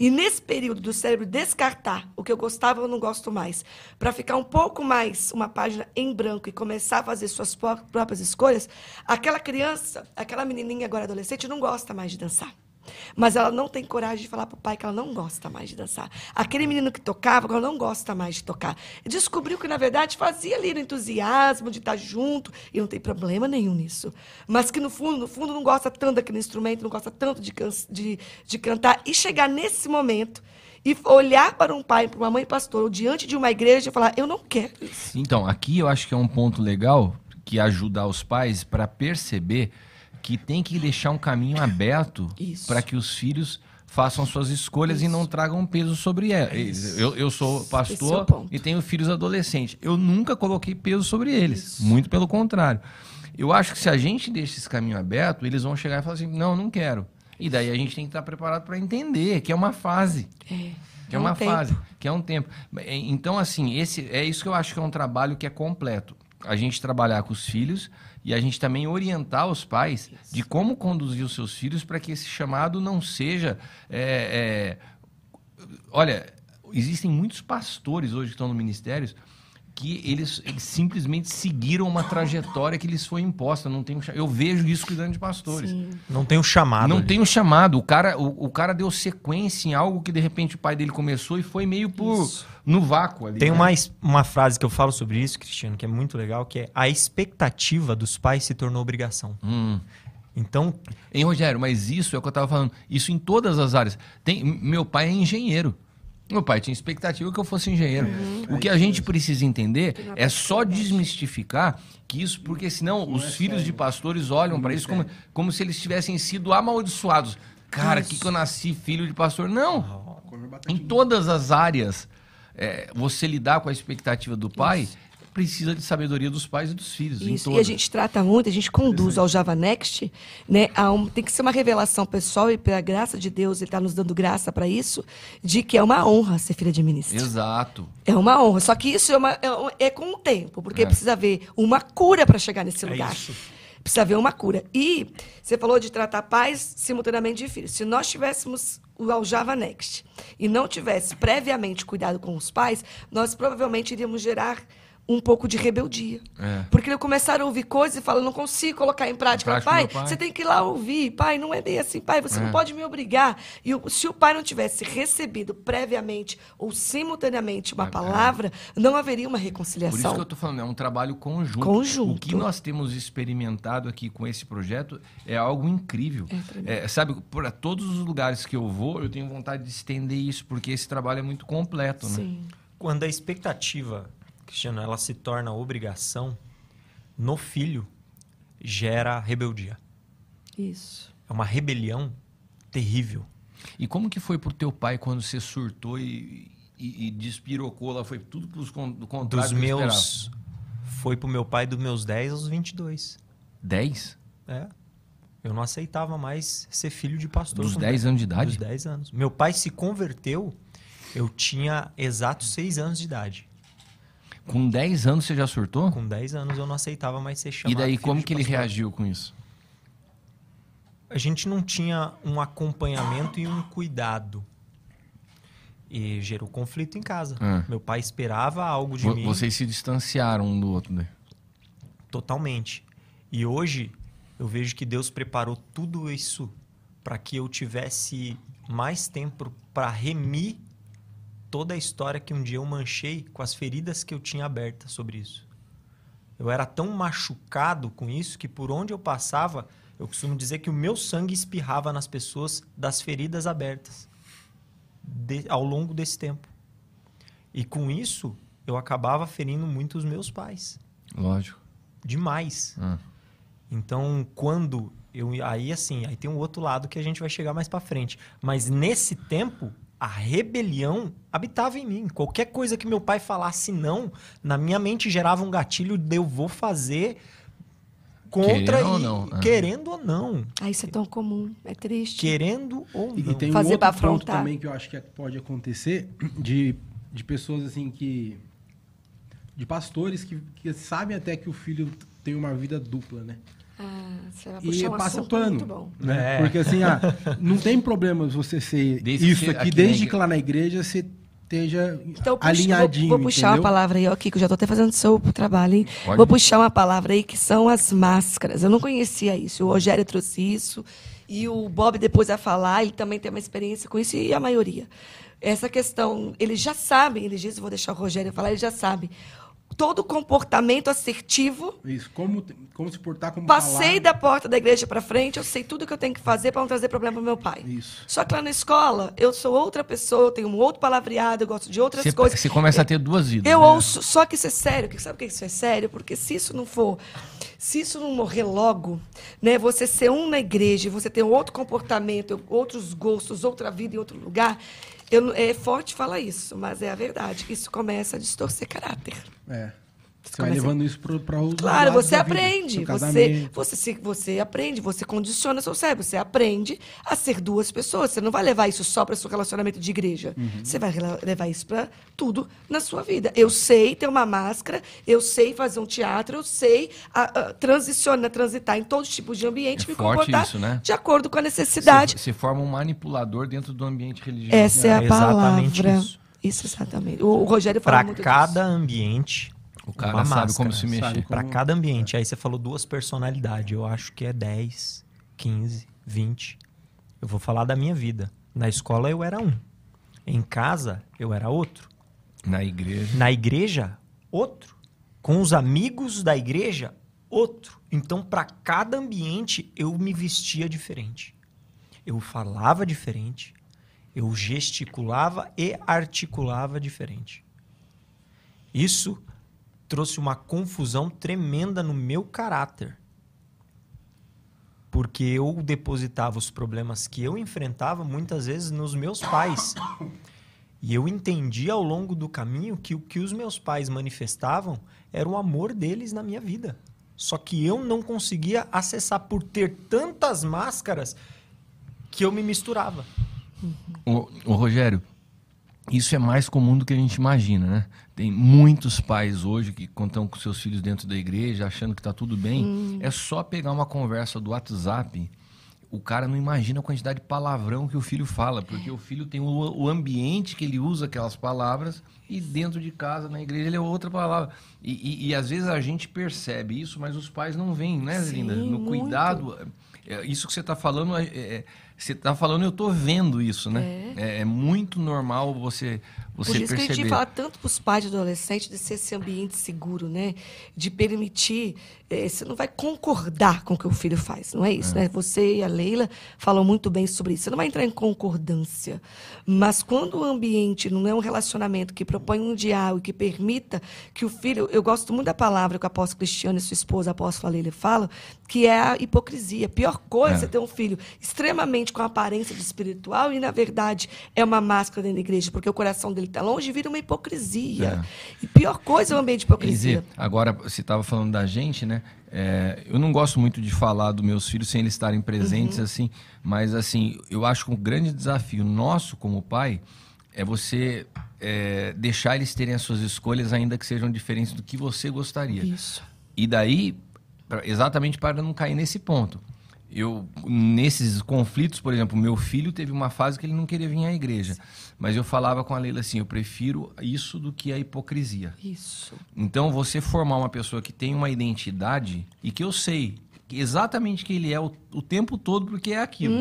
E nesse período do cérebro descartar o que eu gostava ou não gosto mais, para ficar um pouco mais uma página em branco e começar a fazer suas pró- próprias escolhas, aquela criança, aquela menininha agora adolescente não gosta mais de dançar. Mas ela não tem coragem de falar para o pai que ela não gosta mais de dançar. Aquele menino que tocava, agora não gosta mais de tocar. Descobriu que, na verdade, fazia ali no entusiasmo de estar junto, e não tem problema nenhum nisso. Mas que, no fundo, no fundo, não gosta tanto daquele instrumento, não gosta tanto de, de, de cantar. E chegar nesse momento e olhar para um pai, para uma mãe pastor, ou diante de uma igreja e falar: Eu não quero isso. Então, aqui eu acho que é um ponto legal que ajuda os pais para perceber que tem que deixar um caminho aberto Isso. para que os filhos façam suas escolhas e não tragam peso sobre eles. Eu, eu sou é pastor ponto. e tenho filhos adolescentes. Eu nunca coloquei peso sobre eles. Muito pelo contrário. Eu acho que se a gente deixa esse caminho aberto, eles vão chegar e falar assim: não, não quero. E daí a gente tem que estar preparado para entender que é uma fase. É, Que é é um uma tempo. fase, que é um tempo. É, Então, assim, esse é isso que eu acho que é um trabalho que é completo. A gente trabalhar com os filhos e a gente também orientar os pais de como conduzir os seus filhos para que esse chamado não seja. é, é, olha, existem muitos pastores hoje que estão no ministérios que eles, eles simplesmente seguiram uma trajetória que lhes foi imposta. Não tem um eu vejo isso cuidando de pastores. Não tem o chamado. Não ali. tem um chamado. O cara, o, o cara deu sequência em algo que de repente o pai dele começou e foi meio por no vácuo ali. Tem né? uma, uma frase que eu falo sobre isso, Cristiano, que é muito legal, que é a expectativa dos pais se tornou obrigação. Hum. Então, Hein, Rogério, mas isso é o que eu tava falando. Isso em todas as áreas. Tem, meu pai é engenheiro. Meu pai tinha expectativa que eu fosse engenheiro. O que a gente precisa entender é só desmistificar que isso, porque senão os filhos de pastores olham para isso como, como se eles tivessem sido amaldiçoados. Cara, que que eu nasci filho de pastor? Não. Em todas as áreas, é, você lidar com a expectativa do pai precisa de sabedoria dos pais e dos filhos. em Isso, e a gente trata muito, a gente conduz ao Java Next, né? a um- tem que ser uma revelação pessoal e pela graça de Deus, ele está nos dando graça para isso, de que é uma honra ser filha de ministro. Exato. É uma honra. Só que isso é, uma- é um- é com o tempo, porque É. precisa haver uma cura para chegar nesse É lugar. isso. Precisa haver uma cura. E você falou de tratar pais simultaneamente de filhos. Se nós tivéssemos o Aljava Next e não tivesse previamente cuidado com os pais, nós provavelmente iríamos gerar um pouco de rebeldia. É. Porque eu começaram a ouvir coisas e falam, não consigo colocar em prática. Prática, pai, pai. você tem que ir lá ouvir. Pai, não é bem assim. Pai, você É. não pode me obrigar. E se o pai não tivesse recebido previamente ou simultaneamente uma É, é. palavra, não haveria uma Por reconciliação. isso que eu tô falando, é um trabalho conjunto. Conjunto. O que nós temos experimentado aqui com esse projeto é algo incrível. É. É, sabe, para todos os lugares que eu vou, eu tenho vontade de estender isso, porque esse trabalho é muito completo, né? Sim. quando a expectativa, Cristiano, ela se torna obrigação, no filho gera rebeldia. Isso. É uma rebelião terrível. E como que foi pro teu pai quando você surtou e, e, e despirocou lá? Foi tudo pros do contrário Dos meus. Foi pro meu pai dos meus 10 aos 22. esperava? 10? É. Eu não aceitava mais ser filho de pastor. Dos com 10 anos de idade? Dos 10 anos. Meu pai se converteu, eu tinha exatos 6 anos de idade. Com 10 anos você já surtou? Com 10 anos eu não aceitava mais ser chamado E daí como que ele pastor. reagiu com isso? a gente não tinha um acompanhamento e um cuidado. E gerou conflito em casa. Ah. Meu pai esperava algo de Vo- mim Vocês se distanciaram um do outro, né? totalmente. E hoje eu vejo que Deus preparou tudo isso para que eu tivesse mais tempo para remir toda a história que um dia eu manchei com as feridas que eu tinha abertas sobre isso. Eu era tão machucado com isso que por onde eu passava, eu costumo dizer que o meu sangue espirrava nas pessoas das feridas abertas de- ao longo desse tempo. E com isso, eu acabava ferindo muito os meus pais. Lógico. Demais. Ah. Então, quando eu aí assim, aí tem um outro lado que a gente vai chegar mais pra frente, mas nesse tempo a rebelião habitava em mim. Qualquer coisa que meu pai falasse não, na minha mente gerava um gatilho de eu vou fazer contra Querendo ou e- não, é. querendo ou não, Ah, isso é tão comum. É triste. querendo ou não. e tem Fazer um outro pra ponto também que eu acho que pode acontecer de, de pessoas assim que. De pastores que, que sabem até que o filho tem uma vida dupla, né? Ah, você vai E puxar um passa pano. muito bom. Né? É. Porque assim, ah, não tem problema você ser Desde isso aqui, aqui desde que lá na igreja você esteja Então, puxa, alinhadinho. vou, vou puxar uma entendeu? palavra aí, ó, Kiko, já estou até fazendo seu trabalho, hein? Pode. Vou puxar uma palavra aí que são as máscaras. Eu não conhecia isso. O Rogério trouxe isso. E o Bob depois vai falar, ele também tem uma experiência com isso, e a maioria. Essa questão, eles já sabem, eles dizem, vou deixar o Rogério falar, eles já sabem. Todo comportamento assertivo Isso, como, como se portar como Passei falar. da porta da igreja para frente, eu sei tudo que eu tenho que fazer para não trazer problema para meu pai. Isso. Só que lá na escola, eu sou outra pessoa, eu tenho um outro palavreado, eu gosto de outras Você, coisas. você começa a ter duas vidas. Eu né? ouço, só que isso é sério. que- Sabe por que isso é sério? Porque se isso não for, se isso não morrer logo, né, você ser um na igreja, você ter um outro comportamento, outros gostos, outra vida em outro lugar, eu é forte falar isso, mas é a verdade. Isso começa a distorcer caráter. É. Você vai Começa- levando isso para os Claro, você vida, aprende. Você, você, se, você aprende, você condiciona seu cérebro. Você aprende a ser duas pessoas. Você não vai levar isso só para seu relacionamento de igreja. Uhum. Você vai levar isso para tudo na sua vida. Eu sei ter uma máscara, eu sei fazer um teatro, eu sei a, a, transicionar, transitar em todos os tipos de ambiente, É me forte comportar isso, né? de acordo com a necessidade. Você, forma um manipulador dentro do ambiente religioso. Essa é a É exatamente palavra. isso. Isso, exatamente. O, o Rogério fala Para muito cada disso. ambiente, O cara uma sabe máscara, como se mexer. Para Como- cada ambiente. Aí você falou duas personalidades. Eu acho que é 10, 15, 20. Eu vou falar da minha vida. Na escola eu era um. Em casa eu era outro. Na igreja. Na igreja, outro. Com os amigos da igreja, outro. Então, para cada ambiente, eu me vestia diferente. Eu falava diferente. Eu gesticulava e articulava diferente. Isso trouxe uma confusão tremenda no meu caráter. Porque eu depositava os problemas que eu enfrentava muitas vezes nos meus pais. E eu entendi ao longo do caminho que o que os meus pais manifestavam era o amor deles na minha vida. Só que eu não conseguia acessar por ter tantas máscaras que eu me misturava. Ô, Rogério, isso é mais comum do que a gente imagina, né? Tem muitos pais hoje que estão com seus filhos dentro da igreja, achando que está tudo bem. É só pegar uma conversa do WhatsApp. O cara não imagina a quantidade de palavrão que o filho fala, porque o filho tem o, o ambiente que ele usa aquelas palavras e dentro de casa, na igreja, ele é outra palavra. E, e- e às vezes a gente percebe isso, mas os pais não veem, né, Sim, Linda? No muito. cuidado. é, isso que você está falando, é, é, você está falando, eu estou vendo isso, né? É, é muito normal você, você Por isso que a gente fala tanto para os pais de adolescentes de ser esse ambiente seguro, né? De permitir. eh, você não vai concordar com o que o filho faz, não é isso, né? Você e a Leila falam muito bem sobre isso. Você não vai entrar em concordância. Mas quando o ambiente não é um relacionamento que propõe um diálogo, que permita que o filho. Eu gosto muito da palavra que o apóstolo Cristiano e sua esposa, a apóstola Leila, falam, que é a hipocrisia. A pior coisa é É. você ter um filho extremamente com aparência de espiritual e, na verdade, é uma máscara dentro da igreja, porque o coração dele está longe e vira uma hipocrisia. E pior coisa é o ambiente de Quer hipocrisia. dizer, agora você estava falando da gente, né? É, eu não gosto muito de falar dos meus filhos sem eles estarem presentes, assim, mas assim, eu acho que um grande desafio nosso como pai é você é, deixar eles terem as suas escolhas, ainda que sejam diferentes do que você gostaria. Isso. E daí, pra- exatamente para não cair nesse ponto. Eu, nesses conflitos, por exemplo, meu filho teve uma fase que ele não queria vir à igreja. Mas eu falava com a Leila assim: eu prefiro isso do que a hipocrisia. Isso. Então, você formar uma pessoa que tem uma identidade e que eu sei exatamente quem ele é o, o tempo todo, porque é aquilo.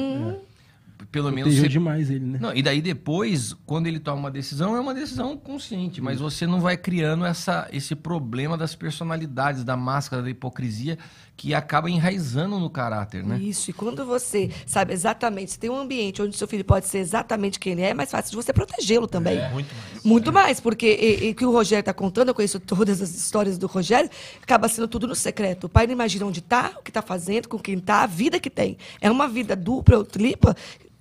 Pelo menos. Você- demais ele, né? Não, e daí depois, quando ele toma uma decisão, é uma decisão consciente, mas você não vai criando essa, esse problema das personalidades, da máscara, da hipocrisia, que acaba enraizando no caráter, né? Isso. E quando você sabe exatamente, se tem um ambiente onde seu filho pode ser exatamente quem ele é, é mais fácil de você protegê-lo também. Muito mais. Muito mais, porque e, e que o Rogério está contando, eu conheço todas as histórias do Rogério, acaba sendo tudo no secreto. O pai não imagina onde está, o que está fazendo, com quem está, a vida que tem. É uma vida dupla ou tripla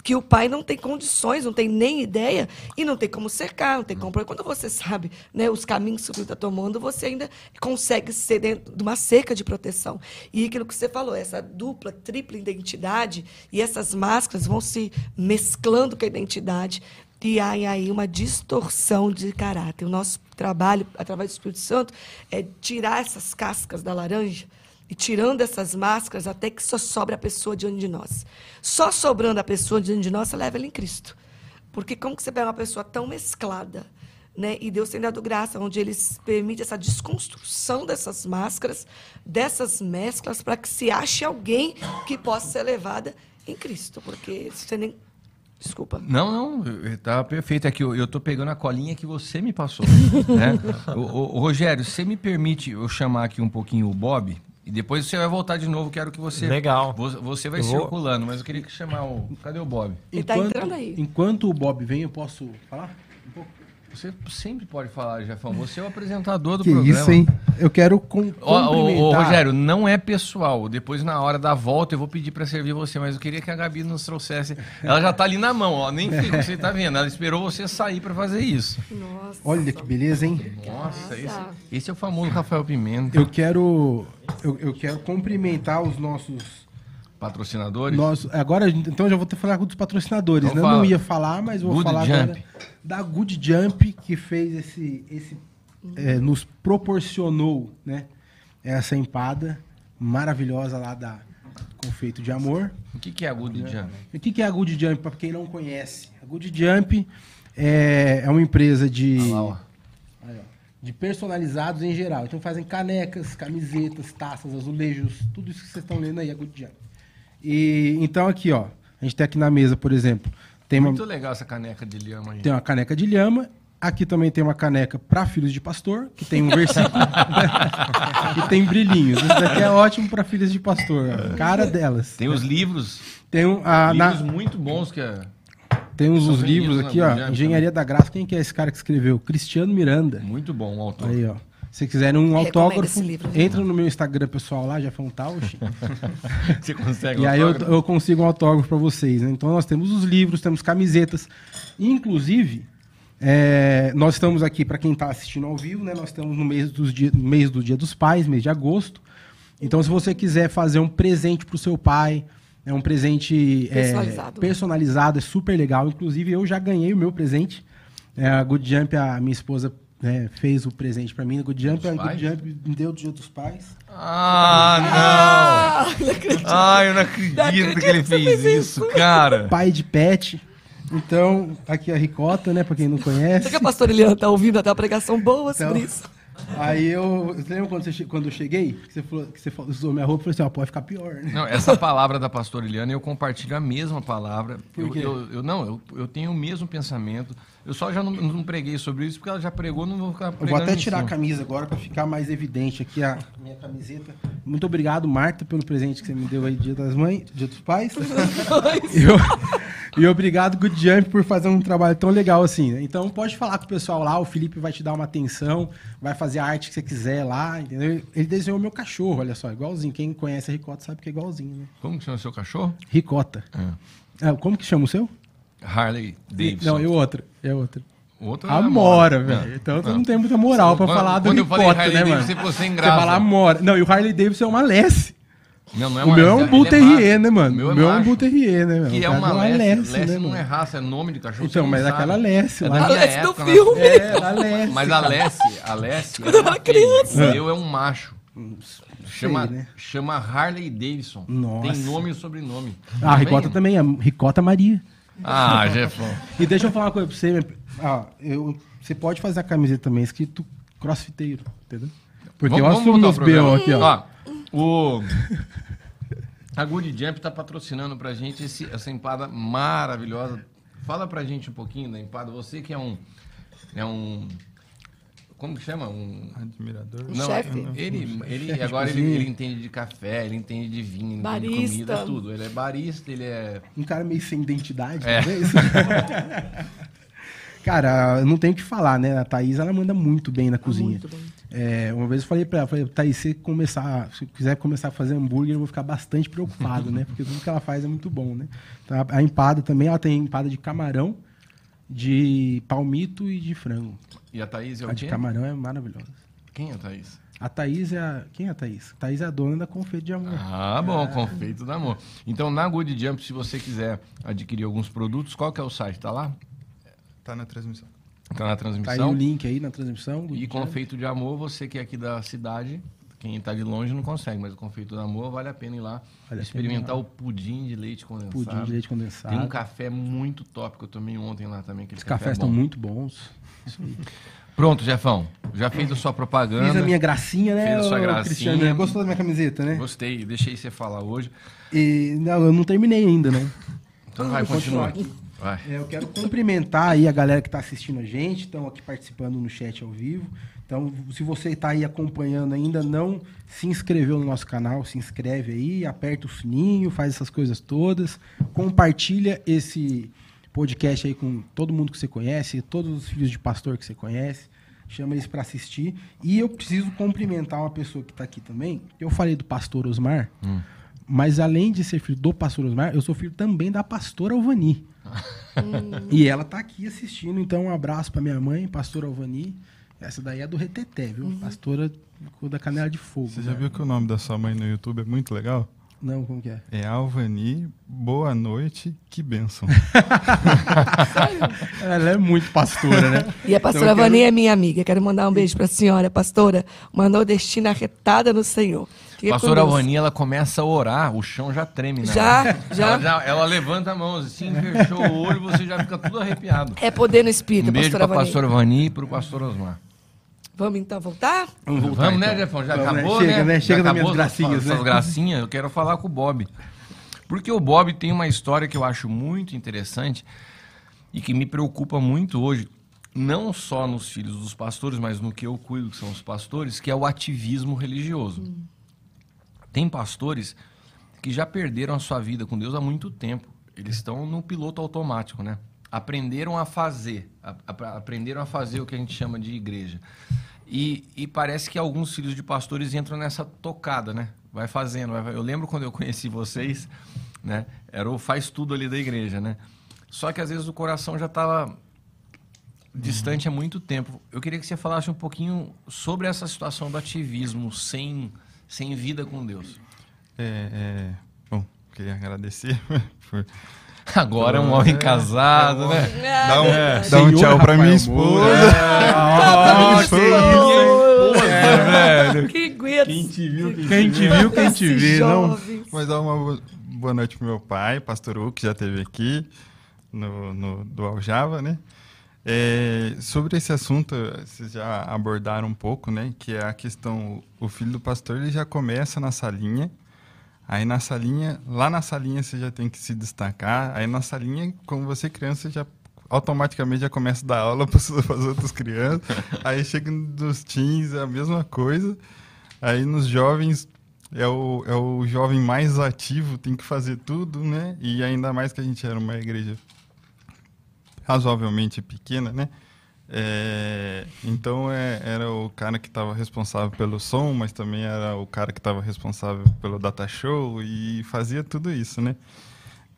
que o pai não tem condições, não tem nem ideia e não tem como cercar, não tem como. Quando você sabe né, os caminhos que o filho está tomando, você ainda consegue ser dentro de uma cerca de proteção. E aquilo que você falou, essa dupla, tripla identidade e essas máscaras vão se mesclando com a identidade e há aí uma distorção de caráter. O nosso trabalho, através do Espírito Santo, é tirar essas cascas da laranja e tirando essas máscaras até que só sobra a pessoa diante de nós. Só sobrando a pessoa diante de nós, você leva ela em Cristo. Porque como que você pega uma pessoa tão mesclada, né? E Deus tem dado graça, onde Ele permite essa desconstrução dessas máscaras, dessas mesclas, para que se ache alguém que possa ser levada em Cristo. Porque você nem... Desculpa. Não, não, tá perfeito. É que eu, eu tô pegando a colinha que você me passou. né? o, o- o Rogério, você me permite eu chamar aqui um pouquinho o Bob? E depois você vai voltar de novo, quero que você. Legal. Vo- Você vai Eu vou- circulando, mas eu queria que chamar o. Cadê o Bob? Ele tá entrando aí. Enquanto o Bob vem, eu posso falar? Um pouco? Você sempre pode falar, Jefão. Você é o apresentador do Que programa. isso, hein? Eu quero com, Ó, ô, ô, cumprimentar... Rogério, não é pessoal. Depois, na hora da volta, eu vou pedir pra servir você, mas eu queria que a Gabi nos trouxesse. Ela já tá ali na mão, ó. Nem fica, você tá vendo. Ela esperou você sair pra fazer isso. Nossa. Olha que beleza, hein? Nossa, esse, esse é o famoso Rafael Pimenta. Eu quero... Eu, eu quero cumprimentar os nossos... Patrocinadores? nossos agora, então, já vou ter que falar com os patrocinadores, Então né? Eu fala. não ia falar, mas vou Good falar Jump. agora da Good Jump, que fez esse... esse é, nos proporcionou, né? Essa empada maravilhosa lá da Confeito de Amor. O que, que é a Good Jump? O que que é a Good Jump, para quem não conhece? A Good Jump é, é uma empresa de, lá, ó. Aí, ó, de personalizados em geral. Então fazem canecas, camisetas, taças, azulejos, tudo isso que vocês estão lendo aí, a Good Jump. E então aqui, ó, a gente tem aqui na mesa, por exemplo, tem uma, Muito legal essa caneca de lhama aí. tem uma caneca de lhama. Aqui também tem uma caneca para filhos de pastor, que tem um versículo <laughs> e tem brilhinhos. Isso daqui é ótimo para filhos de pastor. a Cara delas. Tem os livros, Tem, um, a, na- livros muito bons que é tem uns São os livros aqui, na ó. Engenharia da Graça. Quem que é esse cara que escreveu? Cristiano Miranda. muito bom o autor. Aí, ó. Se quiserem um Recomendo autógrafo, livro, entra no meu Instagram pessoal lá, já foi um Tausch. <laughs> Você consegue e aí eu, eu consigo um autógrafo para vocês. né? Então nós temos os livros, temos camisetas. Inclusive, é, nós estamos aqui, para quem está assistindo ao vivo, né? Nós estamos no mês, dos dia, mês do Dia dos Pais, mês de agosto. Então, se você quiser fazer um presente para o seu pai, é um presente é, Personalizado. personalizado, é super legal. Inclusive, eu já ganhei o meu presente. É, a Good Jump, a minha esposa né, fez o presente para mim. A Good Jump, Dos a Good? Jump me deu do Dia dos Pais. Ah, não! Ah, eu não acredito, acredito que ele que fez fez isso, cara. Pai de pet. Então, aqui a ricota, né? Pra quem não conhece. Será que a pastora Eliana tá ouvindo até uma pregação boa sobre Então, isso? Aí eu. Você lembra quando, você quando eu cheguei? Que você, falou, que você falou, usou minha roupa e falou assim: ó, pode ficar pior, né? Não, essa palavra da pastora Eliana, eu compartilho a mesma palavra. Por Eu, quê? eu, eu- não, eu, eu tenho o mesmo pensamento. Eu só já não, não preguei sobre isso, porque ela já pregou, não vou ficar Eu vou pregando até tirar a camisa agora pra ficar mais evidente aqui a minha camiseta. Muito obrigado, Marta, pelo presente que você me deu aí, Dia das Mães, Dia dos Pais. <laughs> e, eu- e obrigado, Good Jump, por fazer um trabalho tão legal assim. né? Então pode falar com o pessoal lá, o Felipe vai te dar uma atenção, vai fazer a arte que você quiser lá, entendeu? Ele desenhou meu cachorro, olha só, igualzinho. Quem conhece a Ricota sabe que é igualzinho, né? Como que chama seu cachorro? Ricota. É. É, como que chama o seu? Harley Davidson. Não, e o outro? É outro. Outro é Amora, Amora. velho. É. Então tu É. não tem muita moral pra Quando- falar do quando eu falei Ricota, Harley né, mano? Davidson, você fala Amora. Não, e o Harley Davidson é uma Lesse. Não, não é o uma- meu é um Bull. Terrier, né, mano? O meu é, meu é um Bull Terrier, né, mano? Que é uma não Lesse. Lesse, Lesse né, não mano? é raça, é nome de cachorro. Então, você mas é aquela sabe. Lesse É lá. A Lesse do época, filme. É, da Lesse. Mas a Lessie, a Lessie é uma criança. O meu é um macho. Chama, né? chama Harley Davidson. Nossa. Tem nome e sobrenome. Ah, a Ricota também é Ricota Maria. Ah, Jefão. E deixa eu falar uma coisa pra você. Ó, eu, você pode fazer a camiseta também escrito crossfiteiro, entendeu? Porque eu assumo meus B.O. aqui, ó. o... A Good Jump tá patrocinando pra gente esse- essa empada maravilhosa. Fala pra gente um pouquinho da empada. Você que é um... É um... Como que chama? Um... Admirador. Um chefe? Ele, ele Chefe de agora ele, ele entende de café, ele entende de vinho, ele entende de Barista. comida, tudo. Ele é barista, ele é... Um cara meio sem identidade, É. talvez. <laughs> Cara, eu não tenho o que falar, né? A Thaís, ela manda muito bem na cozinha. Muito bem. É, uma vez eu falei pra ela, falei, Thaís, se começar, se quiser começar a fazer hambúrguer, eu vou ficar bastante preocupado, né? Porque tudo que ela faz é muito bom, né? Então, a, a empada também, ela tem empada de camarão, de palmito e de frango. E a Thaís é o A de quê? camarão é maravilhosa. Quem é a Thaís? A Thaís é a... Quem é a Thaís? A Thaís é a dona da confeito de amor. Ah, bom, confeito do amor. Então, na Good Jump, se você quiser adquirir alguns produtos, qual que é o site? Tá lá? Tá na transmissão. Tá na Tá aí transmissão. o link aí na transmissão. E confeito de amor, você que é aqui da cidade, quem tá de longe não consegue, mas o confeito do amor vale a pena ir lá Vale experimentar o pudim de leite condensado. Pudim de leite condensado. Tem um café muito top que eu tomei ontem lá também. Os café cafés estão muito bons. Pronto, Jefão. Já fez a sua propaganda. Fiz a minha gracinha, né, Fez a sua gracinha. Cristiano? Gostou da minha camiseta, né? Gostei, deixei você falar hoje. E, não, eu não terminei ainda, não. Então vai, continua. continuar Vai. É, eu quero cumprimentar aí a galera que está assistindo a gente, estão aqui participando no chat ao vivo. Então, se você está aí acompanhando ainda, não se inscreveu no nosso canal, se inscreve aí, aperta o sininho, faz essas coisas todas, compartilha esse podcast aí com todo mundo que você conhece, todos os filhos de pastor que você conhece, chama eles para assistir. E eu preciso cumprimentar uma pessoa que está aqui também. Eu falei do pastor Osmar, mas além de ser filho do pastor Osmar, eu sou filho também da pastora Alvani. <laughs> E ela tá aqui assistindo, então um abraço pra minha mãe, pastora Alvani. Essa daí é do Reteté, viu? Pastora da Canela de Fogo. Você já né? viu que o nome da sua mãe no YouTube é muito legal? Não, como que é? É Alvani, boa noite, que bênção. <laughs> Ela é muito pastora, né? E a pastora Então, eu quero- é minha amiga. Quero mandar um beijo pra senhora, pastora. Uma nordestina arretada no Senhor. Fica Pastora. Alvani, ela começa a orar, o chão já treme. Né? Já, já. Ela, já- ela levanta a mão assim, fechou o olho, você já fica tudo arrepiado. É poder no espírito, Um beijo pastora pra Vani. pastora Vani e pro pastor Osmar. Vamos então voltar? Vamos voltar, Vamos, né, então. Jefão? Já Vamos, né? acabou, Chega, né? Chega Já acabou gracinhas, essas né? gracinhas. Eu quero falar com o Bob. Porque o Bob tem uma história que eu acho muito interessante e que me preocupa muito hoje, não só nos filhos dos pastores, mas no que eu cuido, que são os pastores, que é o ativismo religioso. Tem pastores que já perderam a sua vida com Deus há muito tempo. Eles estão no piloto automático, né? Aprenderam a fazer, a- a- aprenderam a fazer o que a gente chama de igreja. E, e parece que alguns filhos de pastores entram nessa tocada, né? Vai fazendo. vai- eu lembro quando eu conheci vocês, né? Era o faz tudo ali da igreja, né? Só que às vezes o coração já estava distante há muito tempo. Eu queria que você falasse um pouquinho sobre essa situação do ativismo sem, sem vida com Deus. É, é, bom, queria agradecer <laughs> por Agora é um homem casado, né? dar um, É. dar um tchau pra minha esposa. É, velho. Que aguento. Quem te viu, quem te viu, quem te vê, não. Mas dar uma bo- boa noite pro meu pai, pastor Hugo, que já esteve aqui no, no, do Aljava, né? É, sobre esse assunto, vocês já abordaram um pouco, né? Que é a questão, o filho do pastor, ele já começa na salinha, aí na salinha, lá na salinha você já tem que se destacar, aí na salinha, como você é criança, já automaticamente já começa a dar aula <laughs> para as outras crianças, aí chega nos teens, é a mesma coisa, aí nos jovens, é o, é o jovem mais ativo, tem que fazer tudo, né? E ainda mais que a gente era uma igreja razoavelmente pequena, né? É, então é, era o cara que estava responsável pelo som, mas também era o cara que estava responsável pelo data show e fazia tudo isso, né?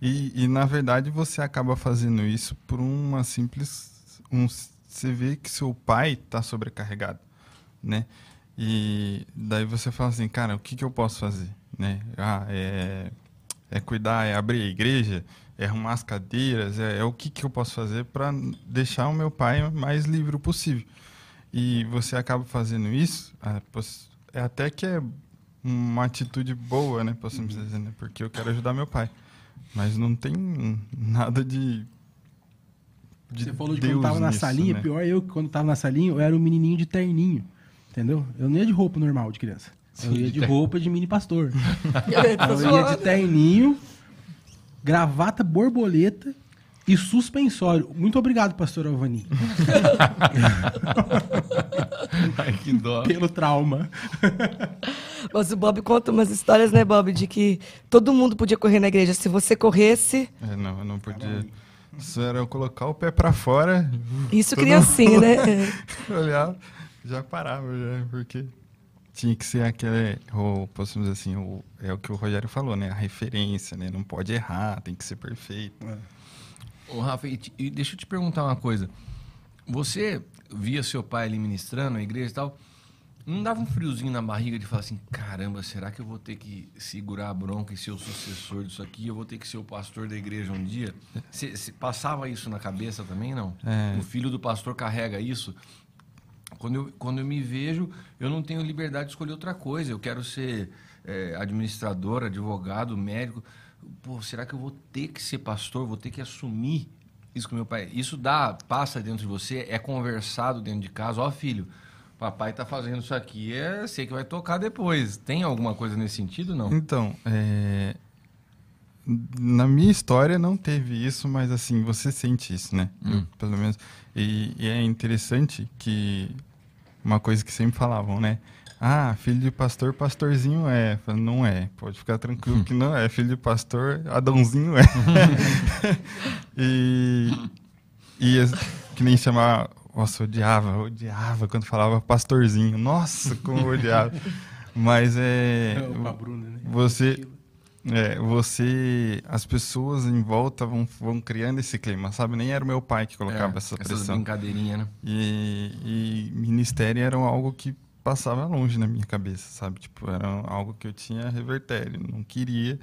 E, e, na verdade você acaba fazendo isso por uma simples, um, você vê que seu pai está sobrecarregado, né? E daí você fala assim, cara, o que, que eu posso fazer, né? Ah, é, é cuidar, é abrir a igreja, é arrumar as cadeiras, é, é o que, que eu posso fazer para deixar o meu pai mais livre o possível. E você acaba fazendo isso, poss- é até que é uma atitude boa, né, possamos dizer, né? Porque eu quero ajudar meu pai. Mas não tem nada de, de Você falou de Deus quando tava na nisso, salinha, né? pior eu que quando tava na salinha, eu era um menininho de terninho, entendeu? Eu não ia de roupa normal de criança. Eu ia de roupa de mini pastor. <laughs> Eu ia de terninho, gravata borboleta e suspensório. Muito obrigado, pastor Alvani, <laughs> Ai, que dó. pelo trauma. Mas o Bob conta umas histórias, né, Bob, de que todo mundo podia correr na igreja. Se você corresse, É, não, eu não podia. Isso era eu colocar o pé pra fora, isso criancinha, né? <laughs> olhar, já parava, já, porque tinha que ser aquele, ou possamos dizer assim, o, é o que o Rogério falou, né? A referência, né? Não pode errar, tem que ser perfeito. Ô, Rafa, e, te- e deixa eu te perguntar uma coisa. Você via seu pai ali ministrando na igreja e tal, não dava um friozinho na barriga de falar assim, caramba, será que eu vou ter que segurar a bronca e ser o sucessor disso aqui? Eu vou ter que ser o pastor da igreja um dia? Você você passava isso na cabeça também, não? É. O filho do pastor carrega isso? Quando eu, quando eu me vejo, eu não tenho liberdade de escolher outra coisa. Eu quero ser é, administrador, advogado, médico. Pô, será que eu vou ter que ser pastor? Vou ter que assumir isso com meu pai? Isso dá, passa dentro de você, é conversado dentro de casa. Ó, filho, papai tá fazendo isso aqui, é sei que vai tocar depois. Tem alguma coisa nesse sentido, não? Então, é, na minha história não teve isso, mas assim, você sente isso, né? Eu, pelo menos. E, e é interessante que uma coisa que sempre falavam, né? Ah, filho de pastor, pastorzinho é. Não é. Pode ficar tranquilo que não é. Filho de pastor, Adãozinho é. <laughs> e, e que nem chamar. Nossa, odiava, odiava quando falava pastorzinho. Nossa, como odiava. <laughs> Mas é. Opa, Bruno, né? Você, é, você, as pessoas em volta vão, vão criando esse clima, sabe? Nem era o meu pai que colocava É, essa essas pressão. brincadeirinhas, né? E, e ministério era algo que passava longe na minha cabeça, sabe? Tipo, era algo que eu tinha revertério, não queria.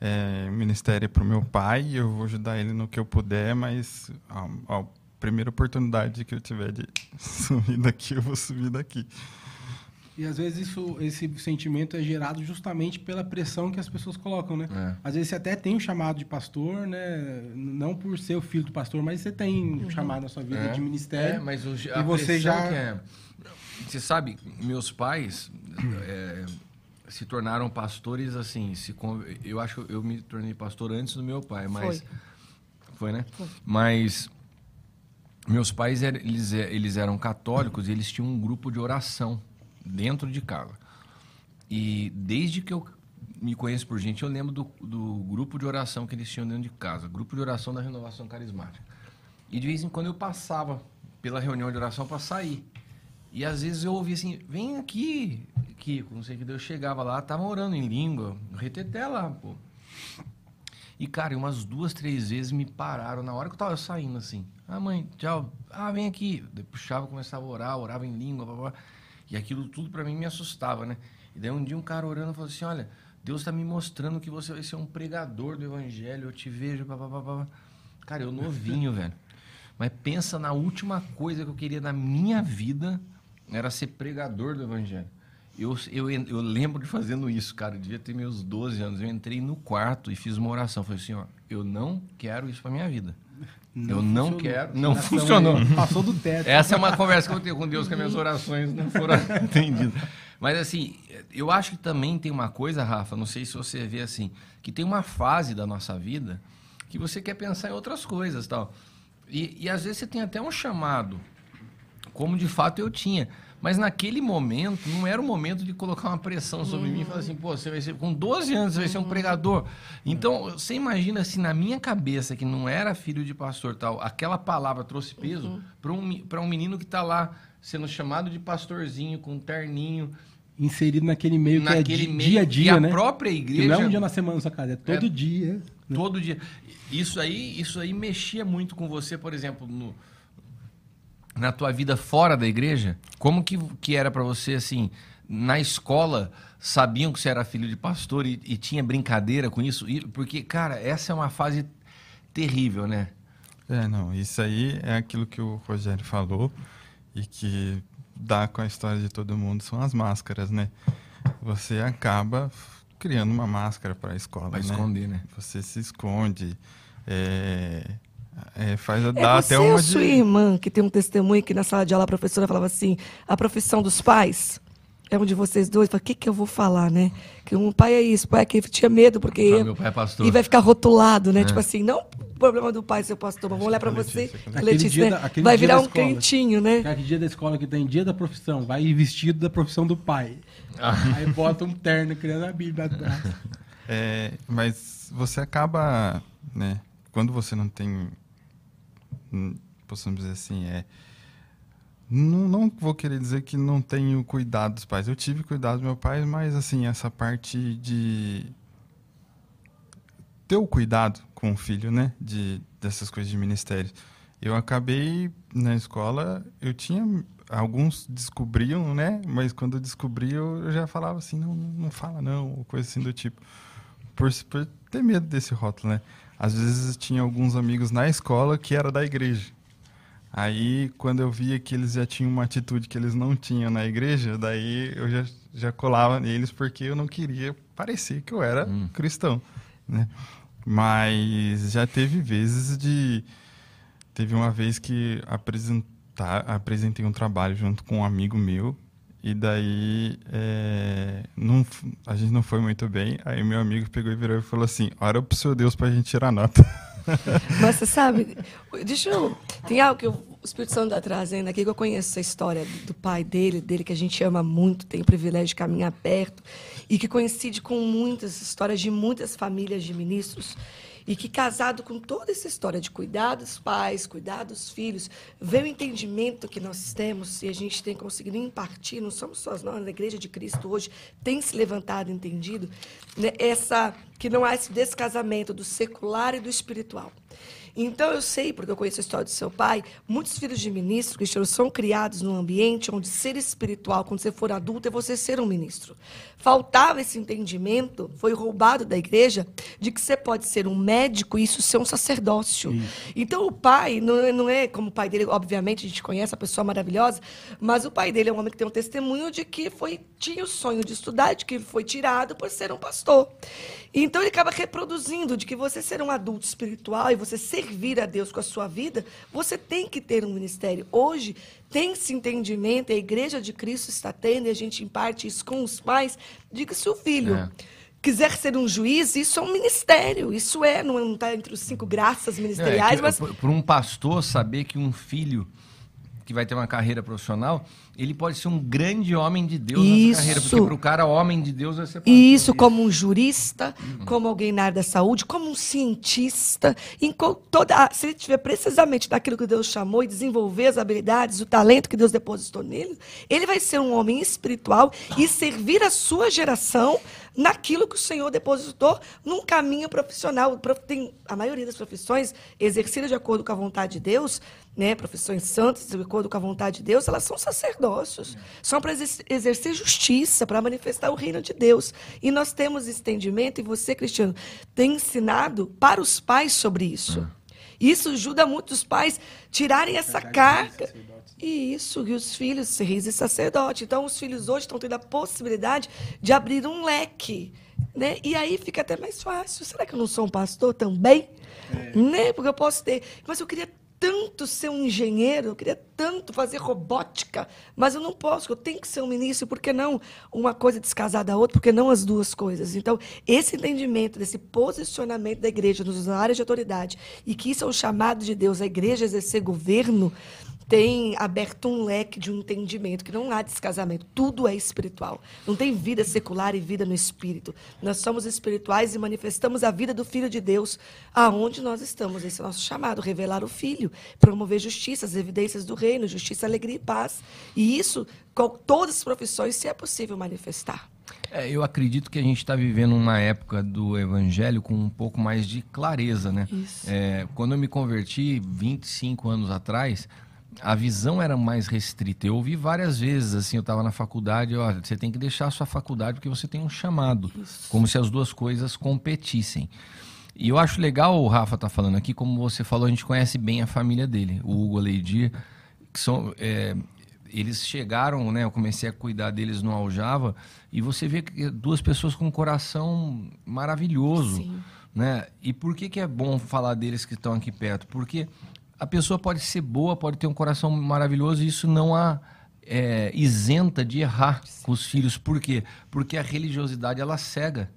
É, ministério é pro meu pai, eu vou ajudar ele no que eu puder, mas a, a primeira oportunidade que eu tiver de <laughs> subir daqui, eu vou subir daqui. E às vezes isso, esse sentimento é gerado justamente pela pressão que as pessoas colocam, né? É. Às vezes você até tem um chamado de pastor, né? Não por ser o filho do pastor, mas você tem um chamado na sua vida É. de ministério. É, mas o, E a você já- que é... você sabe, meus pais é, se tornaram pastores assim. Se, con- eu acho que eu me tornei pastor antes do meu pai, mas. Foi. Foi, né? Mas meus pais eles, eles eram católicos e eles tinham um grupo de oração dentro de casa. E desde que eu me conheço por gente, eu lembro do, do grupo de oração que eles tinham dentro de casa, grupo de oração da renovação carismática. E de vez em quando eu passava pela reunião de oração para sair. E às vezes eu ouvia assim, vem aqui, Kiko, não sei o que. Eu chegava lá, estavam orando em língua, reteté lá, pô. E, cara, umas duas, três vezes me pararam na hora que eu tava saindo, assim. Ah, mãe, tchau. Ah, vem aqui. Puxava, começava a orar, orava em língua, blá, blá. E aquilo tudo pra mim me assustava, né? E daí um dia um cara orando falou assim, olha, Deus tá me mostrando que você vai ser um pregador do evangelho, eu te vejo, blá. Cara, eu novinho, <laughs> velho. Mas pensa na última coisa que eu queria na minha vida, era ser pregador do evangelho. Eu, eu, eu lembro de fazendo isso, cara. Eu devia ter meus 12 anos. Eu entrei no quarto e fiz uma oração. Falei assim, ó, eu não quero isso pra minha vida. Eu não funcionou. quero. Não funcionou. Passou do teto. Essa é uma conversa que eu tenho com Deus, que as minhas orações não foram <laughs> atendidas. Mas assim, eu acho que também tem uma coisa, Rafa, não sei se você vê assim, que tem uma fase da nossa vida que você quer pensar em outras coisas tal. E, e às vezes você tem até um chamado, como de fato eu tinha. Mas naquele momento, não era o momento de colocar uma pressão sobre mim e falar assim, pô, você vai ser, com 12 anos, você vai ser um pregador. Então, você imagina se na minha cabeça, que não era filho de pastor tal, aquela palavra trouxe peso para um, pra um menino que está lá sendo chamado de pastorzinho, com um terninho, Inserido naquele meio que é naquele di- meio, dia a e dia, a né? própria Que igreja... não é um dia na semana na sua casa, é todo É. dia. né? Todo dia. Isso aí, isso aí mexia muito com você, por exemplo, no- na tua vida fora da igreja? Como que, que era pra você, assim, na escola, sabiam que você era filho de pastor e, e tinha brincadeira com isso? E- porque, cara, essa é uma fase terrível, né? É, não, isso aí é aquilo que o Rogério falou e que dá com a história de todo mundo, são as máscaras, né? Você acaba criando uma máscara para a escola, Pra né? esconder, né? Você se esconde, é, é, faz É dá você até ou uma sua de- irmã que tem um testemunho que na sala de aula a professora falava assim, a profissão dos pais é um de vocês dois. O que, que eu vou falar, né? Que um pai é isso, pai é que tinha medo, porque... Ah, meu pai é pastor. E vai ficar rotulado, né? Tipo assim, não o problema do pai ser pastor, mas vamos olhar pra com a você, Letícia, a Letícia. Letícia, né? Da- vai virar um escola. crentinho, né? Aquele dia da escola que tem dia da profissão, vai ir vestido da profissão do pai. Aí bota um terno criando a Bíblia atrás. <laughs> É, mas você acaba, né? Quando você não tem, possamos dizer assim, é, não, não vou querer dizer que não tenho cuidado dos pais. Eu tive cuidado do meu pai, mas assim essa parte de ter o cuidado com o filho, né? De dessas coisas de ministério. Eu acabei na escola, eu tinha alguns descobriam, né? Mas quando eu descobri, eu eu já falava assim, não, não fala não, ou coisa assim do tipo por, por ter medo desse rótulo, né? Às vezes tinha alguns amigos na escola que era da igreja. Aí, quando eu via que eles já tinham uma atitude que eles não tinham na igreja, daí eu já, já colava neles porque eu não queria parecer que eu era cristão, né? Mas já teve vezes de... Teve uma vez que apresentar, apresentei um trabalho junto com um amigo meu e daí é, não, a gente não foi muito bem. Aí meu amigo pegou e virou e falou assim: ora pro seu Deus pra gente tirar nota. Mas <laughs> você sabe, deixa eu. Tem algo que o Espírito Santo está trazendo aqui, que eu conheço essa história do pai dele, dele que a gente ama muito, tem o privilégio de caminhar perto, e que coincide com muitas histórias de muitas famílias de ministros. E que, casado com toda essa história de cuidar dos pais, cuidar dos filhos, ver o entendimento que nós temos e a gente tem conseguido impartir, não somos só nós, na Igreja de Cristo hoje, tem se levantado, entendido, né, essa que não há esse descasamento do secular e do espiritual. Então eu sei, porque eu conheço a história do seu pai, muitos filhos de ministros cristianos são criados num ambiente onde ser espiritual, quando você for adulto, é você ser um ministro. Faltava esse entendimento, foi roubado da igreja, de que você pode ser um médico e isso ser um sacerdócio. Então o pai, não é, não é como o pai dele, obviamente a gente conhece a pessoa maravilhosa, mas o pai dele é um homem que tem um testemunho de que foi tinha o sonho de estudar, de que foi tirado por ser um pastor. Então ele acaba reproduzindo de que você ser um adulto espiritual e você servir a Deus com a sua vida, você tem que ter um ministério. Hoje tem esse entendimento, a igreja de Cristo está tendo, e a gente imparte isso com os pais, de que se o filho É. quiser ser um juiz, isso é um ministério. Isso é, não está entre os cinco graças é ministeriais, que, mas por um pastor saber que um filho que vai ter uma carreira profissional, ele pode ser um grande homem de Deus Isso. nessa carreira. Porque para o cara, homem de Deus vai ser pastor. Isso, como um jurista, como alguém na área da saúde, como um cientista, em toda, se ele tiver precisamente daquilo que Deus chamou e desenvolver as habilidades, o talento que Deus depositou nele, ele vai ser um homem espiritual e servir a sua geração naquilo que o Senhor depositou num caminho profissional. Tem, a maioria das profissões exercidas de acordo com a vontade de Deus, né, profissões santas, de acordo com a vontade de Deus, elas são sacerdócios. São para exer- exercer justiça, para manifestar o reino de Deus. E nós temos esse entendimento, e você, Cristiano, tem ensinado para os pais sobre isso. Isso ajuda muito os pais tirarem essa carga. E isso, e os filhos, reis e sacerdote. Então, os filhos hoje estão tendo a possibilidade de abrir um leque. Né? E aí fica até mais fácil. Será que eu não sou um pastor também? Né? Porque eu posso ter. Mas eu queria tanto ser um engenheiro, eu queria tanto fazer robótica, mas eu não posso, eu tenho que ser um ministro, por que não uma coisa descasada da outra, por que não as duas coisas? Então, esse entendimento desse posicionamento da igreja nas áreas de autoridade, e que isso é um chamado de Deus, a igreja exercer governo, tem aberto um leque de um entendimento que não há descasamento, tudo é espiritual. Não tem vida secular e vida no espírito. Nós somos espirituais e manifestamos a vida do Filho de Deus aonde nós estamos. Esse é o nosso chamado, revelar o Filho, promover justiça, as evidências do reino, justiça, alegria e paz. E isso, com todas as profissões, se é possível manifestar. É, eu acredito que a gente está vivendo uma época do evangelho com um pouco mais de clareza, né? É, quando eu me converti 25 anos atrás, a visão era mais restrita. Eu ouvi várias vezes, assim, eu estava na faculdade, olha, você tem que deixar a sua faculdade porque você tem um chamado. Como se as duas coisas competissem. E eu acho legal o Rafa tá falando aqui, como você falou, a gente conhece bem a família dele, o Hugo, Leidir, que são... é, eles chegaram, né? Eu comecei a cuidar deles no Aljava e você vê que duas pessoas com um coração maravilhoso, Sim. né? E por que que é bom falar deles que estão aqui perto? Porque a pessoa pode ser boa, pode ter um coração maravilhoso e isso não a é, isenta de errar com os filhos. Por quê? Porque a religiosidade ela cega.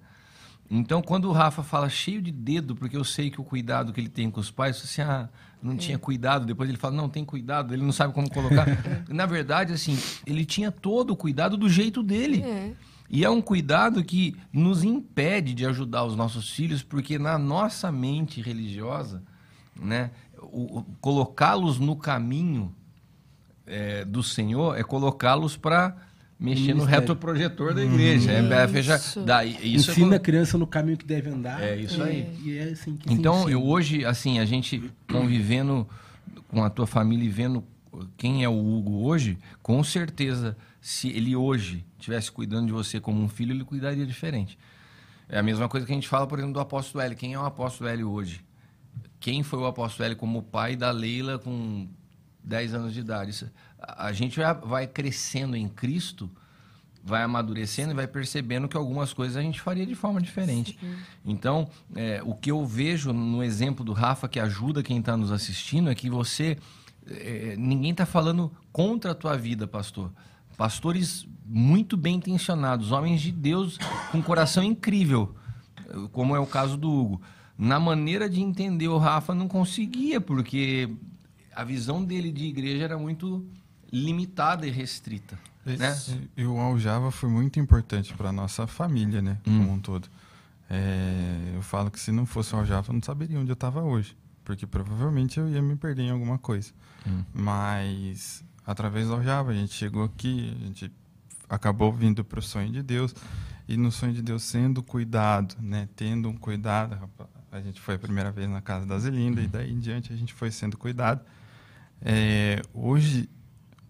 Então, quando o Rafa fala cheio de dedo, porque eu sei que o cuidado que ele tem com os pais, assim, ah, não tinha cuidado. Depois ele fala, não, tem cuidado, ele não sabe como colocar. <laughs> Na verdade, assim, ele tinha todo o cuidado do jeito dele. É. E é um cuidado que nos impede de ajudar os nossos filhos, porque na nossa mente religiosa, né, colocá-los no caminho é, do Senhor é colocá-los para mexer no retroprojetor da igreja. É, é, fecha, Isso. daí, isso é Ensina colo- a criança no caminho que deve andar. É isso aí. E é assim Então, eu hoje, assim, a gente convivendo com a tua família e vendo quem é o Hugo hoje, com certeza, se ele hoje estivesse cuidando de você como um filho, ele cuidaria diferente. É a mesma coisa que a gente fala, por exemplo, do apóstolo Hélio. Quem é o apóstolo Hélio hoje? Quem foi o apóstolo Hélio como pai da Leila com 10 anos de idade? Isso- a a gente vai- crescendo em Cristo, vai amadurecendo e vai percebendo que algumas coisas a gente faria de forma diferente. Então, é, o que eu vejo no exemplo do Rafa, que ajuda quem está nos assistindo, é que você. é, ninguém está falando contra a tua vida, pastor. Pastores muito bem intencionados, homens de Deus com coração incrível, como é o caso do Hugo. Na maneira de entender o Rafa, não conseguia, porque a visão dele de igreja era muito limitada e restrita. Né? E o Aljava foi muito importante para nossa família, né? Como um todo. É, eu falo que se não fosse o Aljava, eu não saberia onde eu estava hoje. Porque provavelmente eu ia me perder em alguma coisa. Mas através do Aljava, a gente chegou aqui, a gente acabou vindo para o sonho de Deus. E no sonho de Deus sendo cuidado, né? Tendo um cuidado. A gente foi a primeira vez na casa da Zelinda e daí em diante a gente foi sendo cuidado. É, hoje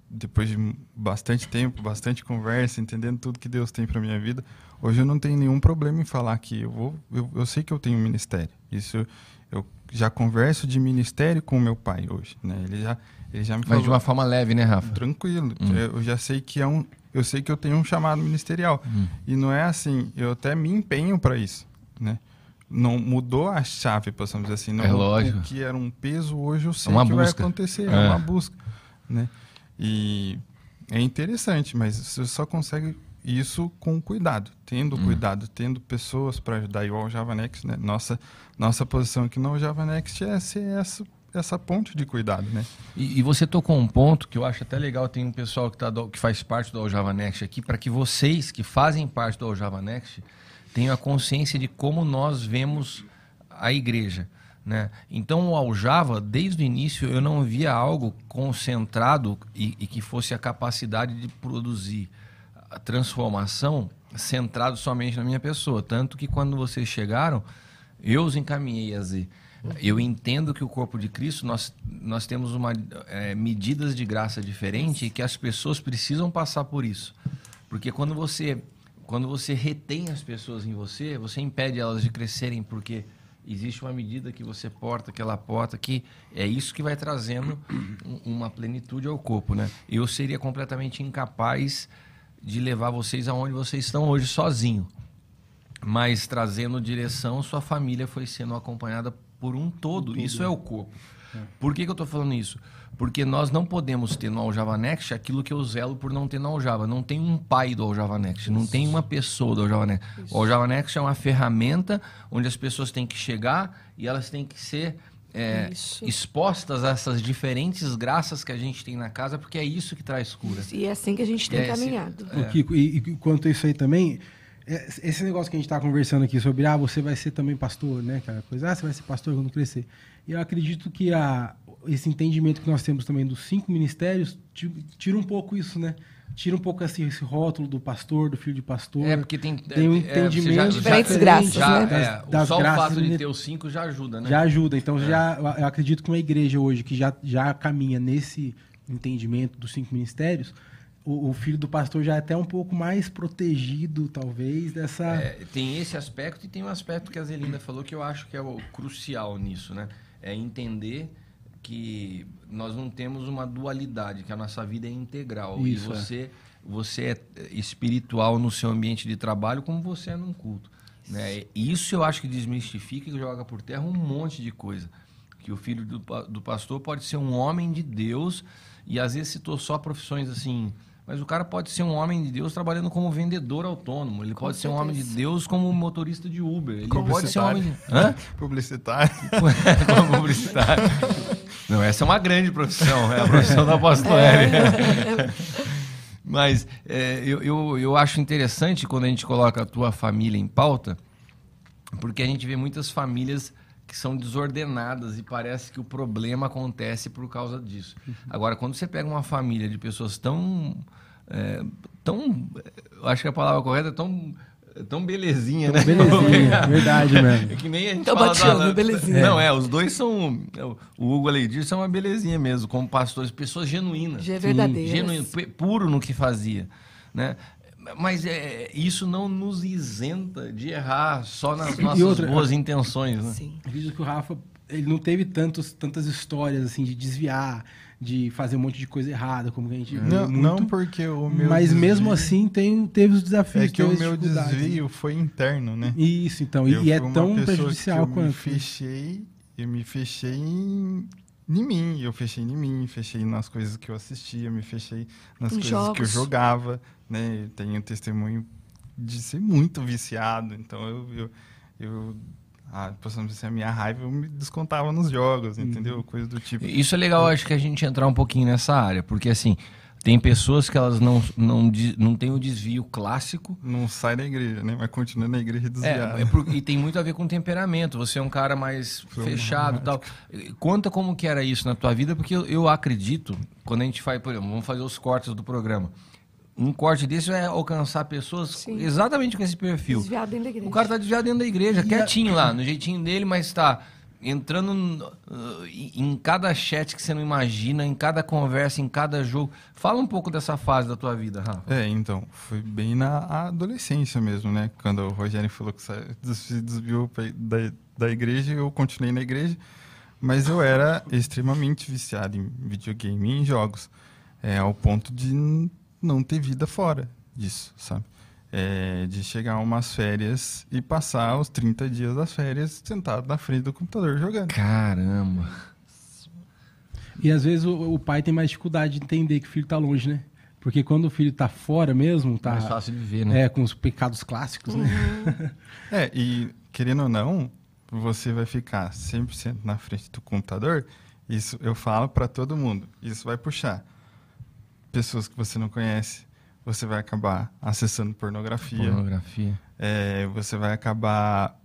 depois de bastante tempo, bastante conversa, entendendo tudo que Deus tem para minha vida, hoje eu não tenho nenhum problema em falar que eu vou, eu, eu sei que eu tenho um ministério. Isso eu já converso de ministério com meu pai hoje, né? Ele já ele já me Mas falou de uma forma leve, né, Rafa? tranquilo. Eu já sei que é um, eu sei que eu tenho um chamado ministerial e não é assim. Eu até me empenho para isso. né? Não mudou a chave, possamos dizer assim. Não, É lógico. O que era um peso, hoje eu sei uma que vai busca. acontecer. É. É. uma busca, né? E é interessante, mas você só consegue isso com cuidado, tendo Hum. cuidado, tendo pessoas para ajudar, igual o Java Next, né? Nossa, nossa posição aqui no Java Next é ser essa, essa ponte de cuidado, né? E, e você tocou um ponto que eu acho até legal, tem um pessoal que, tá do- que faz parte do Aljava Next aqui, para que vocês que fazem parte do Aljava Next tenham a consciência de como nós vemos a igreja. Né? Então, o Aljava, desde o início, eu não via algo concentrado e, e que fosse a capacidade de produzir a transformação centrado somente na minha pessoa. Tanto que quando vocês chegaram, eu os encaminhei a Z. Eu entendo que o corpo de Cristo, nós, nós temos uma, eh, medidas de graça diferente e que as pessoas precisam passar por isso. Porque quando você, quando você retém as pessoas em você, você impede elas de crescerem, porque existe uma medida que você porta, que ela porta, que é isso que vai trazendo um- uma plenitude ao corpo. Né? Eu seria completamente incapaz de levar vocês aonde vocês estão hoje sozinho mas trazendo direção, sua família foi sendo acompanhada por um todo. Isso é o corpo. Por que, que eu estou falando isso? Porque nós não podemos ter no Aljava Next aquilo que eu zelo por não ter no Aljava. Não tem um pai do Aljava Next, não tem uma pessoa do Aljava Next. O Aljava Next é uma ferramenta onde as pessoas têm que chegar e elas têm que ser é, Isso. expostas a essas diferentes graças que a gente tem na casa, porque é isso que traz cura. E é assim que a gente tem É, caminhado. Ô, Kiko, e, e quanto a isso aí também, é, esse negócio que a gente está conversando aqui sobre, ah, você vai ser também pastor, né? Aquela coisa, ah, você vai ser pastor quando crescer. E eu acredito que a, esse entendimento que nós temos também dos cinco ministérios ti- tira um pouco isso, né? Tira um pouco esse, esse rótulo do pastor, do filho de pastor. É, porque tem, Tem um é, você entendimento Diferentes diferente, graças, já, né? das- é, das só o graças fato de ter os cinco já ajuda, né? já ajuda. Então, já, eu acredito que uma igreja hoje que já, já caminha nesse entendimento dos cinco ministérios, o, o filho do pastor já é até um pouco mais protegido, talvez, dessa. É, tem esse aspecto e tem um aspecto que a Zelinda falou que eu acho que é o crucial nisso, né? É entender que nós não temos uma dualidade, que a nossa vida é integral. Isso, e é. você, você é espiritual no seu ambiente de trabalho como você é num culto. Né? Isso eu acho que desmistifica e joga por terra um monte de coisa. Que o filho do, do pastor pode ser um homem de Deus e às vezes citou só profissões assim. Mas o cara pode ser um homem de Deus trabalhando como vendedor autônomo. Ele pode ser um homem de Deus como motorista de Uber. Ele pode ser um homem de... Hã? <laughs> Publicitário. <laughs> como publicitário. Não, essa é uma grande profissão. É a profissão da apóstola <laughs> Érica. Mas é, eu, eu, eu acho interessante quando a gente coloca a tua família em pauta, porque a gente vê muitas famílias que são desordenadas e parece que o problema acontece por causa disso. Agora, quando você pega uma família de pessoas tão. é, tão eu acho que a palavra correta é tão. Tão belezinha, né? Belezinha, <laughs> verdade mesmo. É que nem a gente fala do bateando, Alan. belezinha. Não, é, os dois são. O Hugo Aleidir são uma belezinha mesmo, como pastores, pessoas genuínas. Já é verdadeiras. Genuíno, pu- puro no que fazia. Né? Mas é, isso não nos isenta de errar só nas nossas outra- boas intenções. Né? Sim. Que o Rafa ele não teve tantos, tantas histórias assim de desviar, de fazer um monte de coisa errada, como que a gente vê Não, muito. não porque o meu mas mesmo assim tem, teve os desafios. É que teve o meu né? desvio foi interno, né? Isso, então. E, Eu e é tão prejudicial que eu quanto. me fechei, eu me fechei em, em mim, eu fechei em mim, fechei nas coisas que eu assistia, me fechei nas coisas que eu jogava, né? Eu tenho testemunho de ser muito viciado, então eu, eu, eu ah, possamos dizer, a minha raiva eu me descontava nos jogos, Uhum. entendeu? Coisa do tipo. Isso é legal, acho que a gente entrar um pouquinho nessa área, porque assim, tem pessoas que elas não, não, não têm o desvio clássico, Não sai da igreja, né? Mas continua na igreja. É, é por- e tem muito a ver com temperamento. Você é um cara mais fechado e tal. Conta como que era isso na tua vida, porque eu, eu acredito, quando a gente faz, por exemplo, vamos fazer os cortes do programa. Um corte desse é alcançar pessoas Sim. exatamente com esse perfil. Desviado dentro da igreja. O cara tá desviado dentro da igreja, quietinho lá, no jeitinho dele, mas tá entrando uh, em cada chat que você não imagina, em cada conversa, em cada jogo. Fala um pouco dessa fase da tua vida, Rafa. É, então, foi bem na adolescência mesmo, né? Quando o Rogério falou que se desviou da, da igreja, eu continuei na igreja, mas eu era extremamente viciado em videogame e em jogos, é, ao ponto de não ter vida fora disso, sabe? é, de chegar umas férias e passar os 30 dias das férias sentado na frente do computador jogando. Caramba. E às vezes o, o pai tem mais dificuldade de entender que o filho tá longe, né? Porque quando o filho tá fora mesmo, tá. Mais fácil de viver, né? É, com os pecados clássicos, né? É, e querendo ou não, você vai ficar 100% na frente do computador. Isso eu falo para todo mundo. Isso vai puxar pessoas que você não conhece. Você vai acabar acessando pornografia. Pornografia. É, você vai acabar.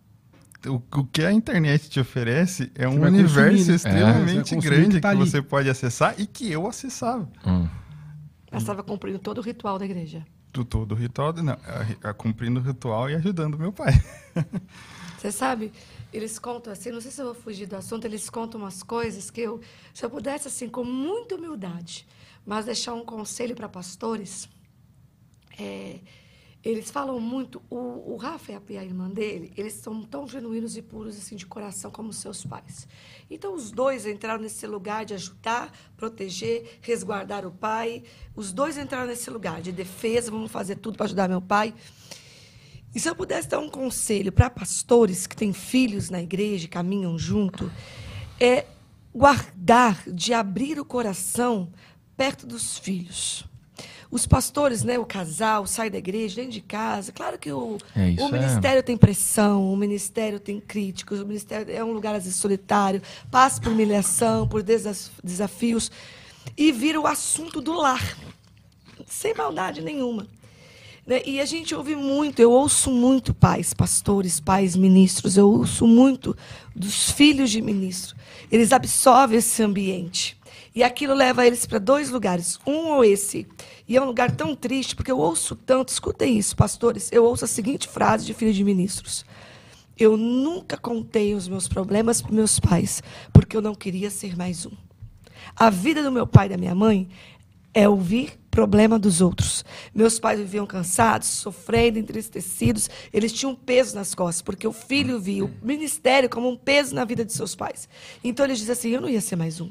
O, o que a internet te oferece é um universo consumir? É, extremamente consumir o grande que tá que você pode acessar e que eu acessava. Hum. Ela estava cumprindo todo o ritual da igreja. Do todo o ritual, não, a- a- cumprindo o ritual e ajudando meu pai. <laughs> Você sabe, eles contam assim, não sei se eu vou fugir do assunto, eles contam umas coisas que eu, se eu pudesse, assim, com muita humildade, mas deixar um conselho para pastores, é, eles falam muito, o, o Rafa e a, irmã dele, eles são tão genuínos e puros assim de coração como seus pais. Então os dois entraram nesse lugar de ajudar, proteger, resguardar o pai. Os dois entraram nesse lugar de defesa, vamos fazer tudo para ajudar meu pai. E se eu pudesse dar um conselho para pastores que têm filhos na igreja e caminham junto, é guardar de abrir o coração perto dos filhos. Os pastores, né, o casal, sai da igreja, dentro de casa. Claro que o, É, o é- ministério tem pressão, o ministério tem críticos, o ministério é um lugar às vezes solitário, passa por humilhação, por desaf- desafios, e vira o assunto do lar, sem maldade nenhuma. Né? E a gente ouve muito, eu ouço muito pais, pastores, pais, ministros, eu ouço muito dos filhos de ministro. Eles absorvem esse ambiente. E aquilo leva eles para dois lugares. Um ou esse. E é um lugar tão triste, porque eu ouço tanto, escutem isso, pastores, eu ouço a seguinte frase de filho de ministros. Eu nunca contei os meus problemas para meus pais, porque eu não queria ser mais um. A vida do meu pai e da minha mãe é ouvir problema dos outros. Meus pais viviam cansados, sofrendo, entristecidos. Eles tinham um peso nas costas, porque o filho via o ministério como um peso na vida de seus pais. Então eles dizem assim: eu não ia ser mais um.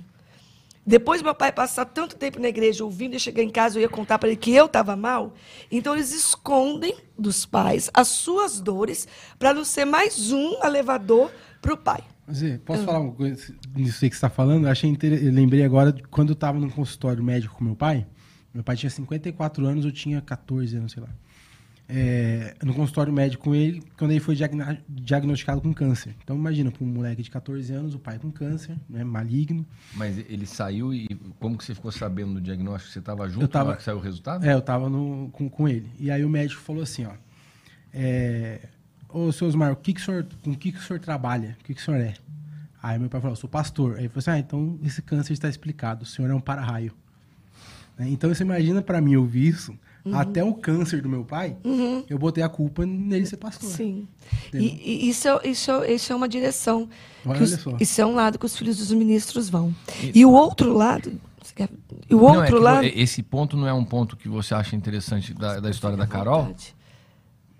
Depois meu pai passar tanto tempo na igreja ouvindo e chegar em casa eu ia contar para ele que eu estava mal. Então eles escondem dos pais as suas dores para não ser mais um elevador para o pai. Zé, posso falar uma coisa nisso aí que você está falando? Eu, achei inter... eu lembrei agora de quando eu estava num consultório médico com meu pai. Meu pai tinha 54 anos, eu tinha 14 anos, sei lá. É, no consultório médico com ele, quando ele foi diagnosticado com câncer. Então imagina, para um moleque de 14 anos, o pai com câncer, né, maligno. Mas ele saiu e como que você ficou sabendo do diagnóstico? Você estava junto Eu tava- que saiu o resultado? É, eu tava no, com, com ele. E aí o médico falou assim, ó. É, Ô, seu Osmar, o que que o senhor, com o que, que o senhor trabalha? O que, que o senhor é? Aí meu pai falou, eu sou pastor. Aí ele falou assim, ah, então esse câncer está explicado. O senhor é um para-raio. Né? Então você imagina para mim ouvir isso, até o câncer do meu pai, eu botei a culpa nele ser pastor. Sim. Entendeu? E, e isso, é, isso, é, isso é uma direção. Olha que os- só. isso é um lado que os filhos dos ministros vão. E o outro lado. você quer- E o Não, é outro que lado. Esse ponto não é um ponto que você acha interessante da, da história da Carol? vontade.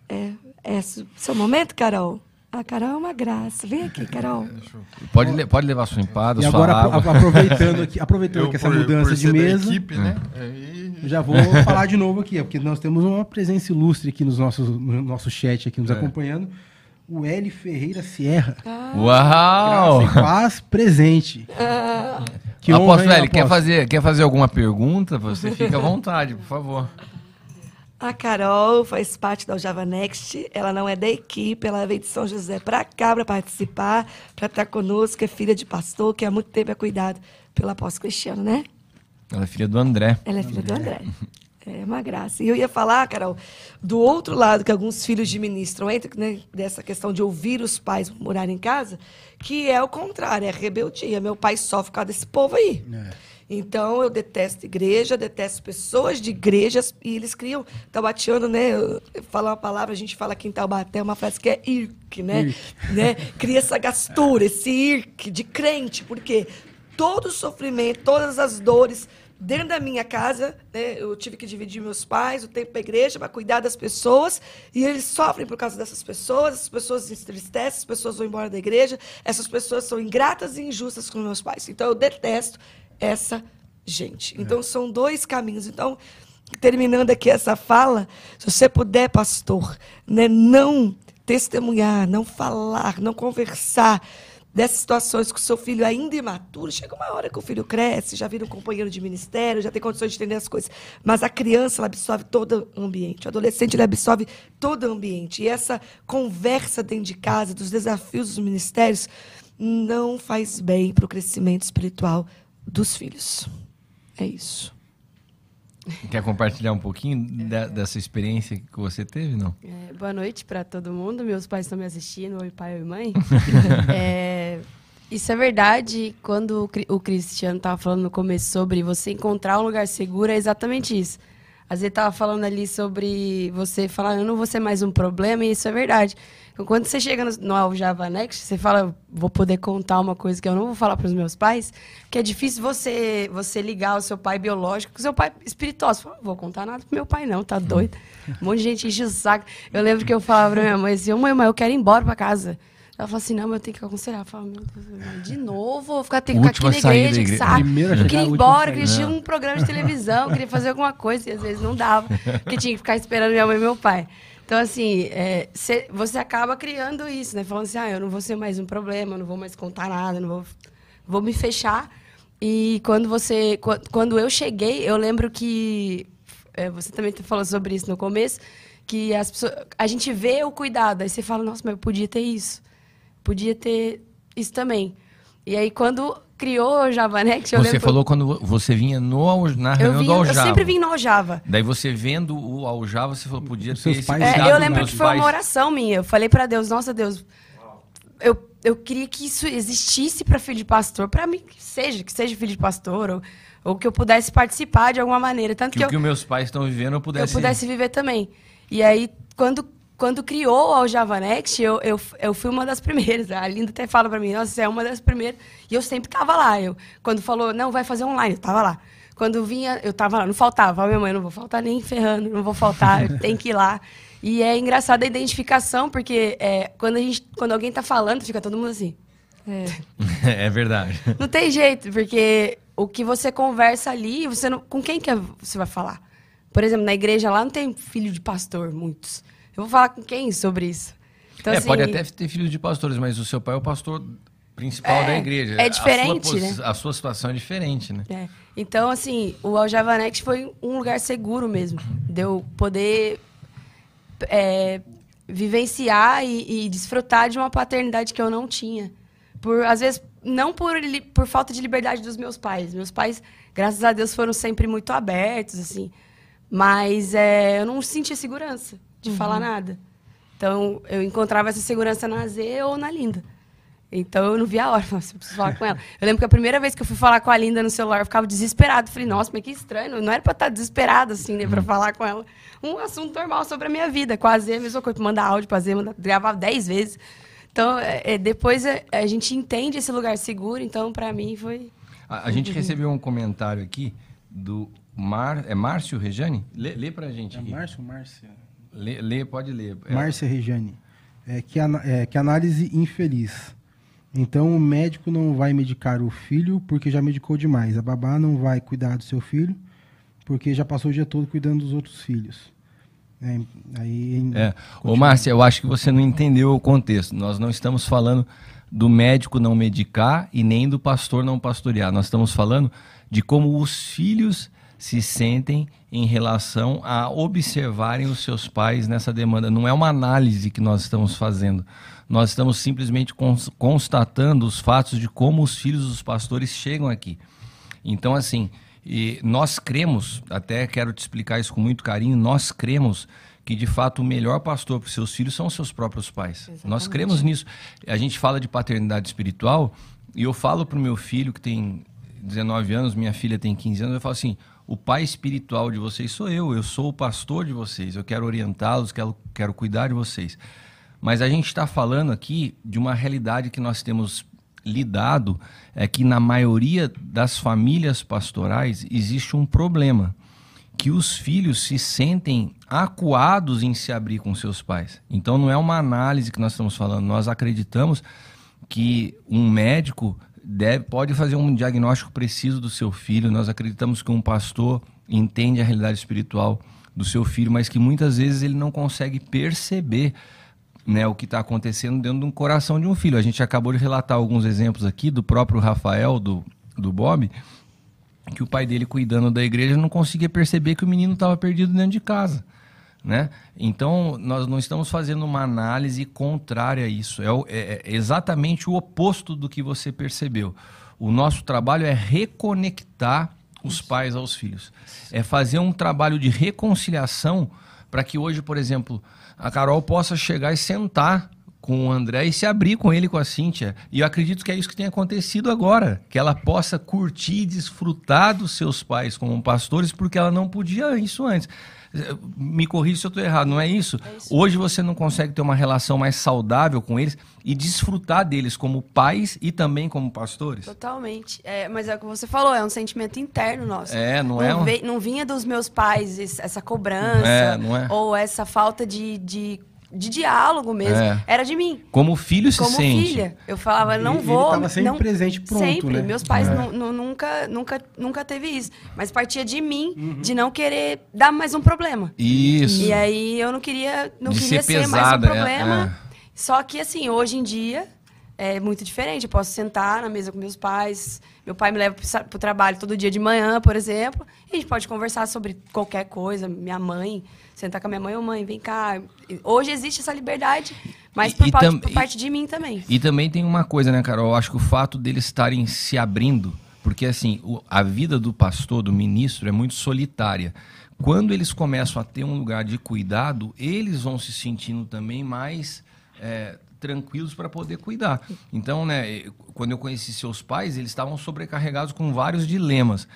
É, é seu momento, Carol? A Carol é uma graça. Vem aqui, Carol. <laughs> Pode, le- pode levar sua empada, E sua agora, água. apro- aproveitando aqui, aproveitando Eu, que essa por- mudança por de mesa, equipe, né? Aí- eu já vou <laughs> falar de novo aqui, porque nós temos uma presença ilustre aqui nos nossos, no nosso chat aqui nos É. acompanhando. O L Ferreira Sierra. Uau! Graça e paz presente. Que honra, Apóstolo L, quer fazer, quer fazer alguma pergunta? Você fica à vontade, por favor. A Carol faz parte da Java Next. Ela não é da equipe, ela veio de São José para cá para participar, para estar conosco. É filha de pastor, que há muito tempo é cuidado pelo apóstolo Cristiano, né? Ela é filha do André. Ela é filha do André. É uma graça. E eu ia falar, Carol, do outro lado que alguns filhos de ministro entram, né, dessa questão de ouvir os pais morar em casa, que é o contrário, é rebeldia. Meu pai sofre por causa desse povo aí. Então, eu detesto igreja, detesto pessoas de igrejas, e eles criam, Taubatiano, né? falo uma palavra, a gente fala aqui em Taubaté, uma frase que é irk, né? né? Cria essa gastura, esse irk de crente, porque todo o sofrimento, todas as dores, dentro da minha casa, né, eu tive que dividir meus pais, o tempo para a igreja, para cuidar das pessoas, e eles sofrem por causa dessas pessoas, as pessoas se entristecem, as pessoas vão embora da igreja, essas pessoas são ingratas e injustas com meus pais. Então, eu detesto essa gente. Então, são dois caminhos. Então, terminando aqui essa fala, se você puder, pastor, né, não testemunhar, não falar, não conversar dessas situações com o seu filho ainda imaturo, chega uma hora que o filho cresce, já vira um companheiro de ministério, já tem condições de entender as coisas. Mas a criança, ela absorve todo o ambiente. O adolescente, ele absorve todo o ambiente. E essa conversa dentro de casa, dos desafios dos ministérios, não faz bem para o crescimento espiritual dos filhos. É isso. Quer compartilhar um pouquinho de, dessa experiência que você teve, não? É, boa noite para todo mundo. Meus pais estão me assistindo, oi pai, oi mãe. <laughs> é, isso é verdade. Quando o Cristiano estava falando no começo sobre você encontrar um lugar seguro, é exatamente isso. Às vezes estava falando ali sobre você falar, eu não vou ser mais um problema, e isso é verdade. Então, quando você chega no, no Java Next, você fala, vou poder contar uma coisa que eu não vou falar para os meus pais, que é difícil você você ligar o seu pai biológico com o seu pai espiritual. Você fala, não vou contar nada pro meu pai, não, tá doido. Um monte de gente enche o saco. Eu lembro que eu falava pra minha mãe assim, mãe, mãe, eu quero ir embora para casa. Ela falou assim, não, mas eu tenho que aconselhar. Eu falo, meu Deus, de novo, vou ficar, ter que ficar aqui na igreja, que saco. Eu queria ir embora, queria assistir um programa de televisão, queria fazer alguma coisa, e às vezes não dava, porque tinha que ficar esperando minha mãe e meu pai. Então, assim, é, cê, você acaba criando isso, né? Falando assim, ah, eu não vou ser mais um problema, não vou mais contar nada, não vou, vou me fechar. E quando você, quando eu cheguei, eu lembro que é, você também falou sobre isso no começo, que as pessoas, a gente vê o cuidado, aí você fala, nossa, mas eu podia ter isso podia ter isso também. E aí, quando criou o Java Next, eu Você falou quando você vinha no, na reunião vim, do Aljava. Eu sempre vim no Aljava. Daí você vendo o Aljava, você falou, podia ter esse pais é, Eu lembro que foi pais. uma oração minha. Eu falei para Deus, nossa Deus, eu, eu queria que isso existisse para filho de pastor, para mim que seja, que seja filho de pastor, ou, ou que eu pudesse participar de alguma maneira. Tanto que, que o que meus pais estão vivendo eu pudesse... Eu pudesse viver também. E aí, quando quando criou o Java Next, eu, eu, eu fui uma das primeiras. A Linda até fala para mim, nossa, você é uma das primeiras. E eu sempre tava lá. Eu, quando falou, não, vai fazer online, eu tava lá. Quando vinha, eu tava lá, não faltava. minha mãe, não vou faltar nem ferrando, não vou faltar, tem que ir lá. E é engraçada a identificação, porque é, quando, a gente, quando alguém tá falando, fica todo mundo assim. É. <laughs> é verdade. Não tem jeito, porque o que você conversa ali, você não, com quem que é, você vai falar? Por exemplo, na igreja lá não tem filho de pastor, muitos. Eu vou falar com quem sobre isso? Então, é, assim, pode até ter filhos de pastores, mas o seu pai é o pastor principal é, da igreja. É diferente, a sua, né? A sua situação é diferente, né? É. Então, assim, o Aljavanex foi um lugar seguro mesmo. De eu poder é, vivenciar e, e, desfrutar de uma paternidade que eu não tinha. Por, às vezes, não por, por falta de liberdade dos meus pais. Meus pais, graças a Deus, foram sempre muito abertos, assim. Mas é, eu não sentia segurança de uhum. falar nada. Então, eu encontrava essa segurança na Z ou na Linda. Então, eu não via a hora, <laughs> nossa, eu preciso falar com ela. Eu lembro que a primeira vez que eu fui falar com a Linda no celular, eu ficava desesperado. Falei, nossa, mas que estranho. Não era pra estar desesperado, assim, né, pra uhum. falar com ela. Um assunto normal sobre a minha vida. Com a Z, a mesma coisa. Mandar áudio pra Z, mandar, gravar dez vezes. Então, é, é depois a, é, a, gente entende esse lugar seguro. Então, pra mim, foi... A, a gente uhum. recebeu um comentário aqui do Mar... É Márcio Rejane? Lê, lê pra gente é aqui. Márcio Márcia? Lê, lê, pode ler. É. Márcia Regiane. É, que, é, que análise infeliz. Então, o médico não vai medicar o filho porque já medicou demais. A babá não vai cuidar do seu filho porque já passou o dia todo cuidando dos outros filhos. É, aí, é. Ô, Márcia, eu acho que você não entendeu o contexto. Nós não estamos falando do médico não medicar e nem do pastor não pastorear. Nós estamos falando de como os filhos se sentem em relação a observarem os seus pais nessa demanda. Não é uma análise que nós estamos fazendo. Nós estamos simplesmente constatando os fatos de como os filhos dos pastores chegam aqui. Então, assim, nós cremos, até quero te explicar isso com muito carinho, nós cremos que de fato o melhor pastor para os seus filhos são os seus próprios pais. Exatamente. Nós cremos nisso. A gente fala de paternidade espiritual e eu falo para o meu filho que tem 19 anos, minha filha tem 15 anos, eu falo assim: o pai espiritual de vocês sou eu, eu sou o pastor de vocês, eu quero orientá-los, quero, quero cuidar de vocês. Mas a gente está falando aqui de uma realidade que nós temos lidado, é que na maioria das famílias pastorais existe um problema, que os filhos se sentem acuados em se abrir com seus pais. Então não é uma análise que nós estamos falando, nós acreditamos que um médico deve, pode fazer um diagnóstico preciso do seu filho. Nós acreditamos que um pastor entende a realidade espiritual do seu filho, mas que muitas vezes ele não consegue perceber né, o que está acontecendo dentro de um coração de um filho. A gente acabou de relatar alguns exemplos aqui do próprio Rafael, do, do Bob, que o pai dele cuidando da igreja não conseguia perceber que o menino estava perdido dentro de casa. Né? Então, nós não estamos fazendo uma análise contrária a isso. É, o, é, é exatamente o oposto do que você percebeu. O nosso trabalho é reconectar os pais aos filhos. É fazer um trabalho de reconciliação para que hoje, por exemplo, a Carol possa chegar e sentar com o André e se abrir com ele, com a Cíntia. E eu acredito que é isso que tem acontecido agora. Que ela possa curtir e desfrutar dos seus pais como pastores, porque ela não podia isso antes me corrija se eu estou errado, não é isso? é isso? Hoje você não consegue ter uma relação mais saudável com eles e desfrutar deles como pais e também como pastores? Totalmente. É, mas é o que você falou, é um sentimento interno nosso. É, não, não é? Um... não vinha dos meus pais essa cobrança é, não é? ou essa falta de, de de diálogo mesmo. É. Era de mim. Como filho se Como sente. Como filha. Eu falava, não ele, vou. Ele tava sempre não, presente pronto, Sempre. Né? Meus pais é. nunca, nunca, nunca teve isso. Mas partia de mim, uhum. de não querer dar mais um problema. Isso. E aí eu não queria, não de queria ser, ser mais um é, problema. É. Só que assim, hoje em dia é muito diferente. Eu posso sentar na mesa com meus pais. Meu pai me leva para o trabalho todo dia de manhã, por exemplo. E a gente pode conversar sobre qualquer coisa. Minha mãe sentar com a minha mãe, ô mãe, vem cá. Hoje existe essa liberdade, mas por, parte, por parte de mim também. E também tem uma coisa, né, Carol? Eu acho que o fato deles estarem se abrindo, porque assim, o, a vida do pastor, do ministro, é muito solitária. Quando eles começam a ter um lugar de cuidado, eles vão se sentindo também mais é, tranquilos para poder cuidar. Então, né, quando eu conheci seus pais, eles estavam sobrecarregados com vários dilemas.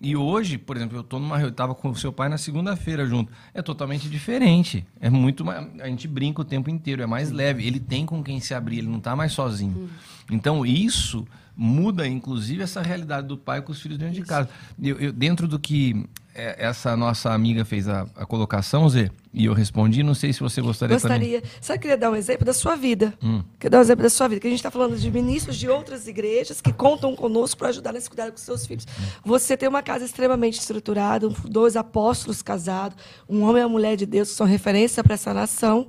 E hoje, por exemplo, eu tô numa eu estava com o seu pai na segunda-feira junto. É totalmente diferente. É muito mais, a gente brinca o tempo inteiro, é mais leve. Ele tem com quem se abrir, ele não está mais sozinho. Uhum. Então, isso muda inclusive essa realidade do pai com os filhos dentro isso. de casa. Eu, eu, dentro do que essa nossa amiga fez a, a, colocação, Zé, e eu respondi, não sei se você gostaria Gostaria. Também. Só queria dar um exemplo da sua vida. Hum. Queria dar um exemplo da sua vida, que a gente está falando de ministros de outras igrejas que contam conosco para ajudar nesse cuidado com seus filhos. Hum. Você tem uma casa extremamente estruturada, dois apóstolos casados, um homem e uma mulher de Deus que são referência para essa nação.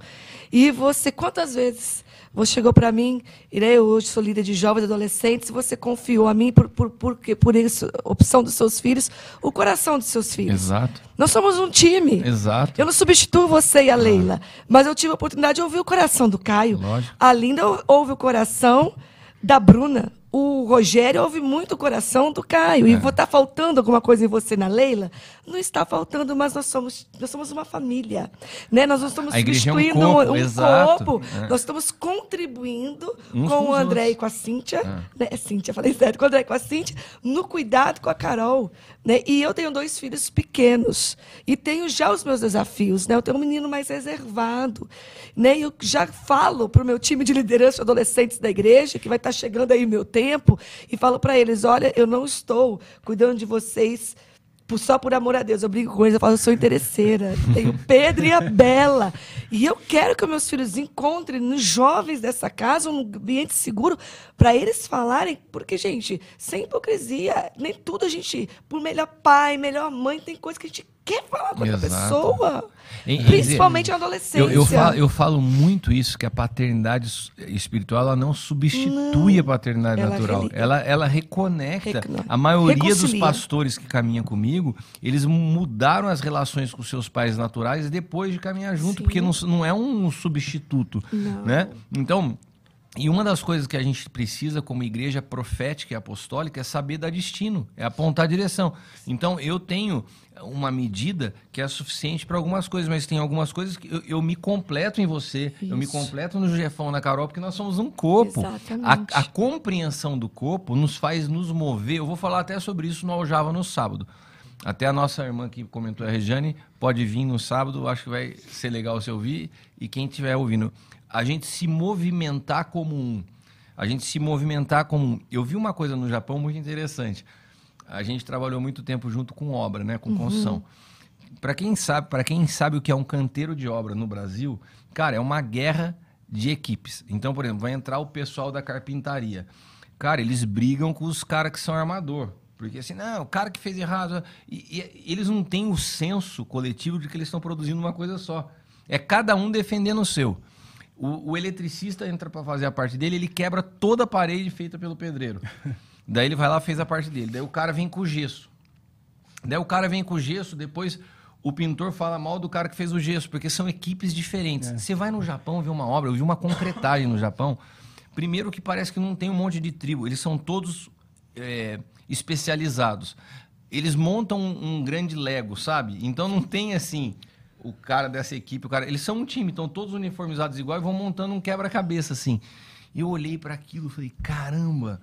E você, quantas vezes você chegou para mim, e né, eu hoje sou líder de jovens e adolescentes, você confiou a mim, por, por, por, por isso, opção dos seus filhos, o coração dos seus filhos. Exato. Nós somos um time. Exato. Eu não substituo você e a Leila, ah. mas eu tive a oportunidade de ouvir o coração do Caio. Lógico. A Linda ouve o coração da Bruna o Rogério ouve muito o coração do Caio. É. E está faltando alguma coisa em você na Leila? Não está faltando, mas nós somos, nós somos uma família. Né? Nós não estamos substituindo é um corpo, um corpo. É. Nós estamos contribuindo Uns com o André outros. e com a Cíntia. É. Né? Cíntia, falei certo, com o André e com a Cíntia, no cuidado com a Carol. Né? E eu tenho dois filhos pequenos. E tenho já os meus desafios. Né? Eu tenho um menino mais reservado. Né? E eu já falo para o meu time de liderança de adolescentes da igreja, que vai estar tá chegando aí meu tempo tempo e falo para eles: olha, eu não estou cuidando de vocês só por amor a Deus. Eu brinco com eles, eu falo, eu sou interesseira. Tenho Pedro e a Bela. E eu quero que meus filhos encontrem nos jovens dessa casa um ambiente seguro para eles falarem, porque, gente, sem hipocrisia, nem tudo a gente, por melhor pai, melhor mãe, tem coisa que a gente quer falar com a pessoa. Em, principalmente na adolescência. Eu, eu, falo, eu, falo, muito isso, que a paternidade espiritual ela não substitui não, a paternidade ela natural. Ela, ela reconecta. a maioria Reconcilia. dos pastores que caminham comigo, eles mudaram as relações com seus pais naturais depois de caminhar junto, Sim. porque não, não é um substituto. Não. Né? Então, e uma das coisas que a gente precisa como igreja profética e apostólica é saber dar destino, é apontar a direção. Então eu tenho uma medida que é suficiente para algumas coisas, mas tem algumas coisas que eu, eu me completo em você, Isso. eu me completo no Jefão, na Carol, porque nós somos um corpo. A, a, compreensão do corpo nos faz nos mover. Eu vou falar até sobre isso no Aljava no sábado. Até a nossa irmã que comentou, a Regiane, pode vir no sábado, acho que vai ser legal você ouvir. E quem estiver ouvindo, a gente se movimentar como um. A gente se movimentar como um. Eu vi uma coisa no Japão muito interessante a gente trabalhou muito tempo junto com obra, né, com uhum. construção. Para quem sabe, para quem sabe o que é um canteiro de obra no Brasil, cara, é uma guerra de equipes. Então, por exemplo, vai entrar o pessoal da carpintaria. Cara, eles brigam com os caras que são armador. Porque assim, não, o cara que fez errado. E, e eles não têm o senso coletivo de que eles estão produzindo uma coisa só. É cada um defendendo o seu. O, o eletricista entra para fazer a parte dele, ele quebra toda a parede feita pelo pedreiro. <laughs> Daí ele vai lá fez a parte dele. Daí o cara vem com o gesso. Daí o cara vem com o gesso, depois o pintor fala mal do cara que fez o gesso, porque são equipes diferentes. Você vai no Japão ver uma obra, eu vi uma concretagem no Japão. Primeiro que parece que não tem um monte de tribo, eles são todos é, especializados. Eles montam um, um grande Lego, sabe? Então não tem assim o cara dessa equipe, o cara, eles são um time, estão todos uniformizados igual e vão montando um quebra-cabeça assim. E eu olhei para aquilo e falei, caramba,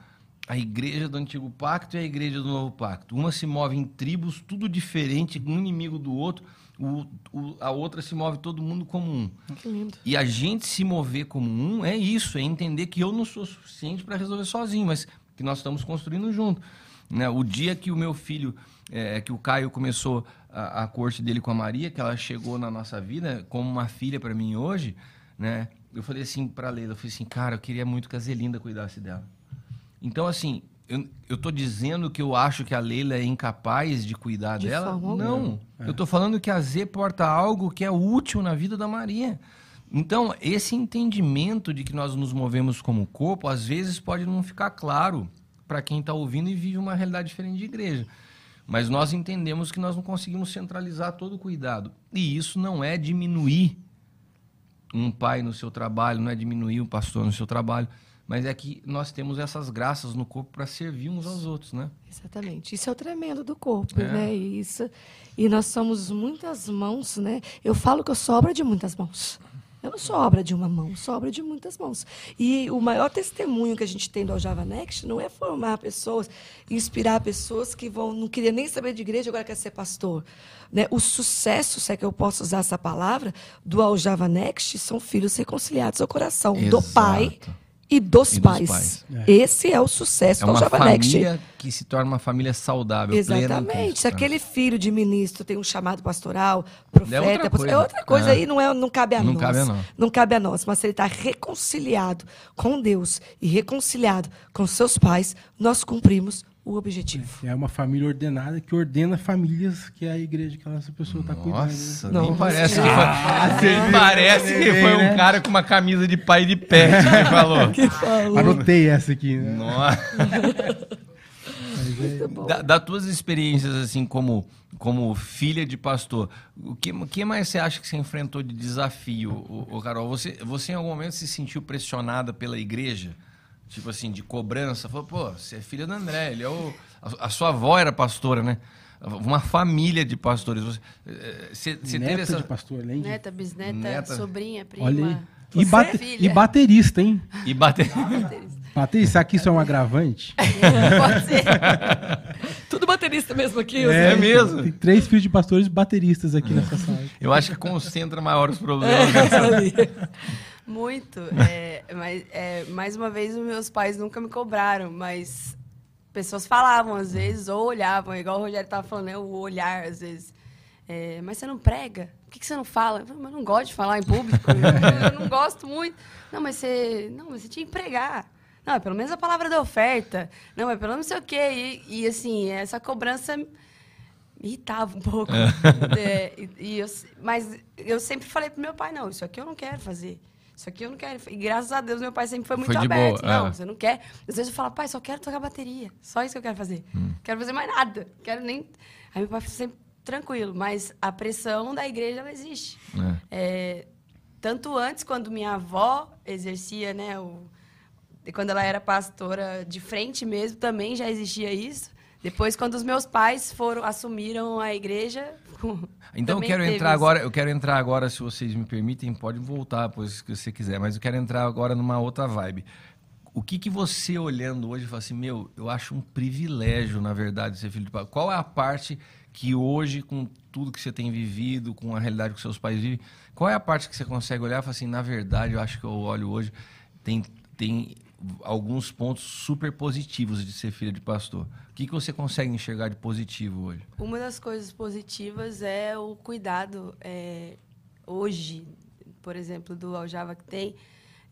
a igreja do antigo pacto e a igreja do novo pacto. Uma se move em tribos, tudo diferente, um inimigo do outro. O, o, a outra se move todo mundo como um. Que lindo. E a gente se mover como um é isso, é entender que eu não sou suficiente para resolver sozinho, mas que nós estamos construindo junto. Né? O dia que o meu filho, é, que o Caio começou a, a corte dele com a Maria, que ela chegou na nossa vida como uma filha para mim hoje, né? Eu falei assim para Leila, eu falei assim, cara, eu queria muito que a Zelinda cuidasse dela. Então, assim, eu, eu tô dizendo que eu acho que a Leila é incapaz de cuidar De dela? Não. alguma. Eu tô falando que a Z porta algo que é útil na vida da Maria. Então, esse entendimento de que nós nos movemos como corpo, às vezes pode não ficar claro para quem está ouvindo e vive uma realidade diferente de igreja. Mas nós entendemos que nós não conseguimos centralizar todo o cuidado. E isso não é diminuir um pai no seu trabalho, não é diminuir um pastor no seu trabalho, mas é que nós temos essas graças no corpo para servir uns aos outros, né? Exatamente. Isso é o tremendo do corpo, É. né? E Isso. E nós somos muitas mãos, né? Eu falo que eu sou obra de muitas mãos. Eu não sou obra de uma mão, sou obra de muitas mãos. E o maior testemunho que a gente tem do Aljava Next não é formar pessoas, inspirar pessoas que vão não queria nem saber de igreja, agora quer ser pastor. Né? O sucesso, se é que eu posso usar essa palavra, do Aljava Next são filhos reconciliados ao coração do Exato. pai e dos, E dos pais. pais. Esse é o sucesso É do uma Next. família que se torna uma família saudável, Exatamente. Se né? aquele filho de ministro tem um chamado pastoral, profeta, É outra coisa. é outra coisa É. aí, não, é, não cabe a Não nós. cabe a nós. Não cabe a nós. Mas se ele está reconciliado com Deus e reconciliado com seus pais, nós cumprimos o objetivo. É uma família ordenada que ordena famílias que é a igreja que essa pessoa está cuidando. né? Nossa, Não, nem parece que Ah, foi, nem parece que foi um cara com uma camisa de pai de pet que <laughs> falou. Que falou. Anotei essa aqui, né? Nossa. Bom. Da, das tuas experiências, assim, como, como filha de pastor, o que, o que mais você acha que você enfrentou de desafio, ô, ô, Carol? Você, você em algum momento se sentiu pressionada pela igreja? Tipo assim, de cobrança? Falou, pô, você é filha do André, ele é o... A, sua avó era pastora, né? Uma família de pastores. Você, eh, você, você Neta teve essa... de pastor, além de... Neta, bisneta, Neta. sobrinha, prima. Olha aí. E, é bate- e baterista, hein? E bater... <laughs> Baterista, aqui isso é um agravante? <laughs> Pode ser. Tudo baterista mesmo aqui. É Zé. mesmo? Tem três filhos de pastores bateristas aqui nessa <laughs> sala. Eu acho que concentra maiores problemas. Muito. <laughs> É, mas, é, mais uma vez, os meus pais nunca me cobraram, mas pessoas falavam às vezes, ou olhavam, igual o Rogério estava falando, né, o olhar às vezes. É, mas você não prega? Por que, que você não fala? Eu mas não gosto de falar em público. <laughs> eu não gosto muito. Não, mas você. Não, mas você tinha que pregar. Não, é pelo menos a palavra da oferta. Não, é pelo menos não sei o quê. E, e, assim, essa cobrança me irritava um pouco. <laughs> É, e, e eu, mas eu sempre falei pro meu pai, não, isso aqui eu não quero fazer. Isso aqui eu não quero. E graças a Deus meu pai sempre foi muito Foi aberto. boa, não, é. você não quer. Às vezes eu falo, pai, só quero tocar bateria. Só isso que eu quero fazer. Hum. Quero fazer mais nada. Quero nem. Aí meu pai foi sempre tranquilo. Mas a pressão da igreja, ela existe. É. É, tanto antes, quando minha avó exercia, né, o, quando ela era pastora de frente mesmo, também já existia isso. Depois, quando os meus pais foram assumiram a igreja, <laughs> Então eu quero entrar isso. agora, eu quero entrar agora, se vocês me permitem, pode voltar, pois que você quiser, mas eu quero entrar agora numa outra vibe. O que que você olhando hoje fala assim, meu, eu acho um privilégio, na verdade, ser filho de pai. Qual é a parte que hoje, com tudo que você tem vivido, com a realidade que seus pais vivem, qual é a parte que você consegue olhar e falar assim, na verdade, eu acho que eu olho hoje, tem, tem alguns pontos super positivos de ser filho de pastor. O que, que você consegue enxergar de positivo hoje? Uma das coisas positivas é o cuidado. é, hoje, por exemplo, do Aljava que tem,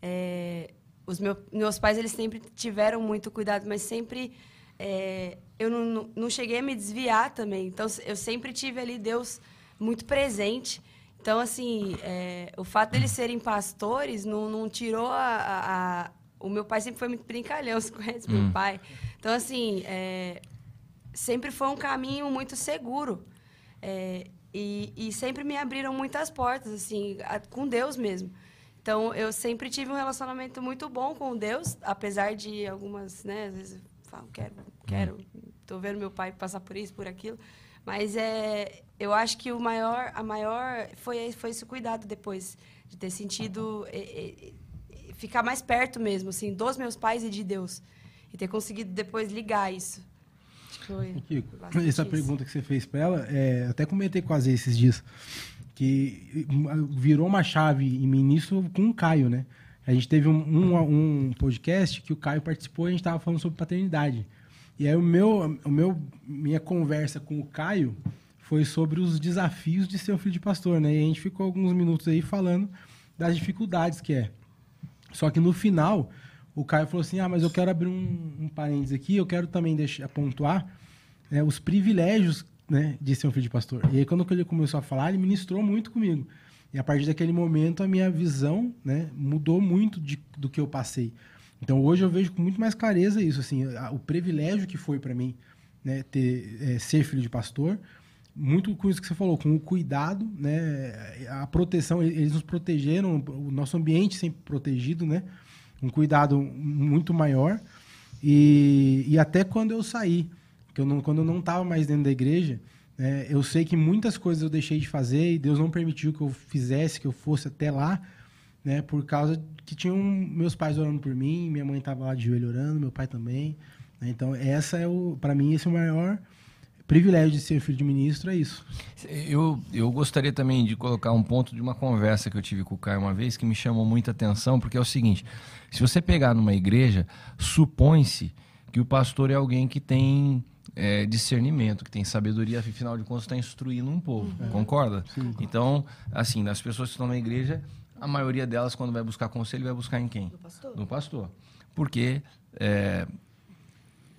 é, os meu- meus pais eles sempre tiveram muito cuidado, mas sempre é, eu não, não, não cheguei a me desviar também. Então, eu sempre tive ali Deus muito presente. Então, assim, é, o fato deles serem pastores não, não tirou a, a, a, O meu pai sempre foi muito brincalhão, <laughs> você conhece hum. meu pai? Então, assim, é, sempre foi um caminho muito seguro. É, e, e, sempre me abriram muitas portas, assim, com Deus mesmo. Então, eu sempre tive um relacionamento muito bom com Deus, apesar de algumas, né, às vezes eu falo, quero, quero, tô vendo meu pai passar por isso, por aquilo. Mas é, eu acho que o maior, a maior foi, foi esse cuidado depois, de ter sentido é, é, ficar mais perto mesmo, assim, dos meus pais e de Deus. E ter conseguido depois ligar isso. Foi Kiko, essa pergunta que você fez para ela, é, até comentei quase esses dias, que virou uma chave em mim nisso com o Caio, né? A gente teve um, um, um podcast que o Caio participou e a gente estava falando sobre paternidade. E aí o meu, o meu, minha conversa com o Caio foi sobre os desafios de ser um filho de pastor, né? E a gente ficou alguns minutos aí falando das dificuldades que é. Só que no final, o Caio falou assim: ah, mas eu quero abrir um, um parênteses aqui, eu quero também deixar, pontuar né, os privilégios né, de ser um filho de pastor. E aí, quando ele começou a falar, ele ministrou muito comigo. E a partir daquele momento, a minha visão né, mudou muito de, do que eu passei. Então, hoje eu vejo com muito mais clareza isso, assim, a, o privilégio que foi para mim né, ter, é, ser filho de pastor, muito com isso que você falou, com o cuidado, né, a proteção, eles nos protegeram, o nosso ambiente sempre protegido, né, um cuidado muito maior. E, e até quando eu saí, que eu não, quando eu não estava mais dentro da igreja, é, eu sei que muitas coisas eu deixei de fazer e Deus não permitiu que eu fizesse, que eu fosse até lá, né? Por causa que tinham meus pais orando por mim, minha mãe estava lá de joelho orando, meu pai também. Né? Então essa é o, para mim esse é o maior privilégio de ser filho de ministro é isso. Eu, eu gostaria também de colocar um ponto de uma conversa que eu tive com o Caio uma vez que me chamou muita atenção, porque é o seguinte: se você pegar numa igreja, supõe-se que o pastor é alguém que tem é, discernimento, que tem sabedoria, afinal de contas está instruindo um povo, uhum. concorda? Sim. Então, assim, das pessoas que estão na igreja, a maioria delas, quando vai buscar conselho, vai buscar em quem? No pastor. No pastor. Porque, é,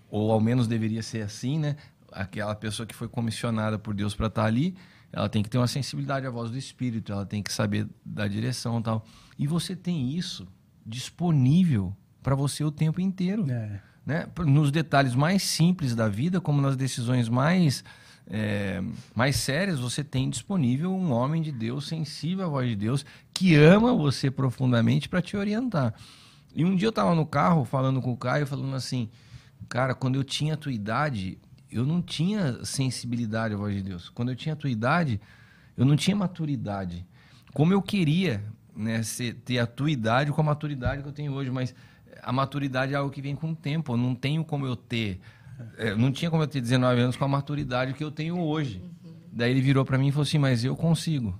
ou ao menos deveria ser assim, né? Aquela pessoa que foi comissionada por Deus para estar tá ali, ela tem que ter uma sensibilidade à voz do Espírito, ela tem que saber da direção e tal. E você tem isso disponível para você o tempo inteiro. É. Né? Nos detalhes mais simples da vida, como nas decisões mais, é, mais sérias, você tem disponível um homem de Deus, sensível à voz de Deus, que ama você profundamente para te orientar. E um dia eu estava no carro falando com o Caio, falando assim, cara, quando eu tinha a tua idade, eu não tinha sensibilidade à voz de Deus. Quando eu tinha a tua idade, eu não tinha maturidade. Como eu queria né, ser, ter a tua idade com a maturidade que eu tenho hoje, mas a maturidade é algo que vem com o tempo. Eu não tenho como eu ter. É, não tinha como eu ter 19 anos com a maturidade que eu tenho hoje. Uhum. Daí ele virou para mim e falou assim: Mas eu consigo.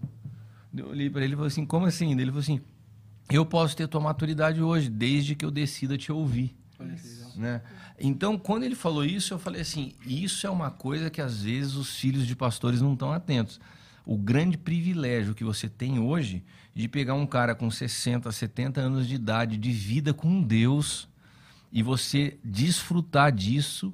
Eu olhei para ele e falei assim: Como assim? Daí ele falou assim: Eu posso ter tua maturidade hoje, desde que eu decida te ouvir. Né? Então, quando ele falou isso, eu falei assim: isso é uma coisa que às vezes os filhos de pastores não estão atentos. O grande privilégio que você tem hoje de pegar um cara com 60, 70 anos de idade, de vida com Deus, e você desfrutar disso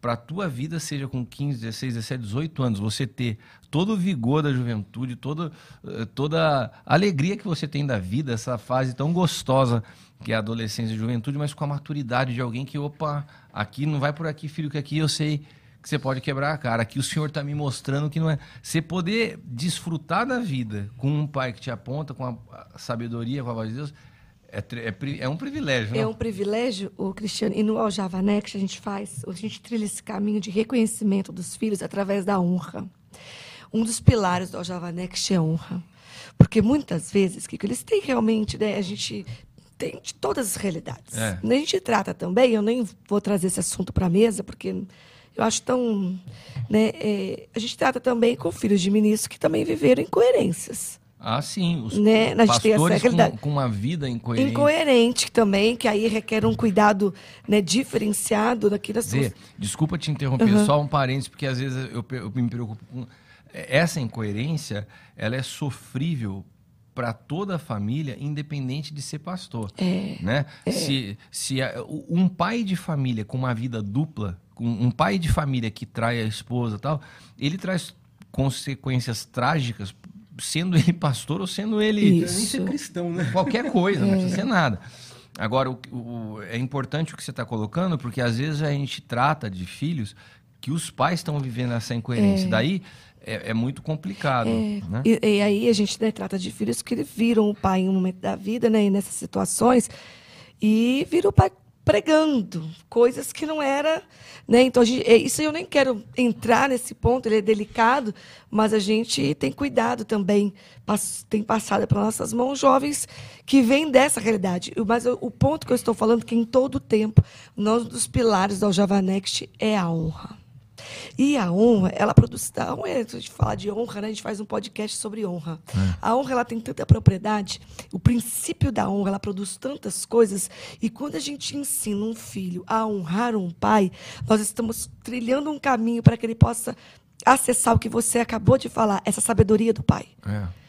para a tua vida, seja com 15, 16, 17, 18 anos, você ter todo o vigor da juventude, toda, eh, toda a alegria que você tem da vida, essa fase tão gostosa que é a adolescência e juventude, mas com a maturidade de alguém que, opa, aqui não vai por aqui, filho, que aqui eu sei que você pode quebrar a cara. Aqui o senhor está me mostrando que não é. Você poder desfrutar da vida com um pai que te aponta, com a sabedoria, com a voz de Deus, é, é, é um privilégio. Não? É um privilégio, o Cristiano. E no Aljava Next a gente faz, a gente trilha esse caminho de reconhecimento dos filhos através da honra. Um dos pilares do Aljava Next é honra. Porque muitas vezes, que eles têm realmente, né, a gente tem de todas as realidades. É. A gente trata também, eu nem vou trazer esse assunto para a mesa, porque eu acho tão. Né, é, a gente trata também com filhos de ministros que também viveram incoerências. Ah, sim. Os né? A gente tem essa realidade. Com, com, uma vida incoerente. Incoerente também, que aí requer um cuidado né, daqui das Zê, suas... Desculpa te interromper, uhum. só um parênteses, porque às vezes eu, eu me preocupo com... Essa incoerência, ela é sofrível para toda a família, independente de ser pastor. É, né? É. Se, se um pai de família com uma vida dupla, um, um pai de família que trai a esposa e tal, ele traz consequências trágicas, sendo ele pastor ou sendo ele Nem ser cristão, né? qualquer coisa, não É. precisa ser nada. Agora, o, o- é importante o que você está colocando, porque às vezes a gente trata de filhos que os pais estão vivendo essa incoerência. Daí é, é muito complicado. né? E, e aí a gente né, trata de filhos que viram o pai em um momento da vida, né, e nessas situações, e viram o pai pregando coisas que não era, né? Então gente, é, isso eu nem quero entrar nesse ponto, ele é delicado, mas a gente tem cuidado também, tem passado para nossas mãos jovens que vêm dessa realidade. Mas o, o ponto que eu estou falando é que em todo o tempo, nós um dos pilares da Aljava Next é a honra. E a honra, ela produz. A honra, a gente fala de honra, né? a gente faz um podcast sobre honra. A honra ela tem tanta propriedade, o princípio da honra ela produz tantas coisas. E quando a gente ensina um filho a honrar um pai, nós estamos trilhando um caminho para que ele possa acessar o que você acabou de falar, essa sabedoria do pai. É.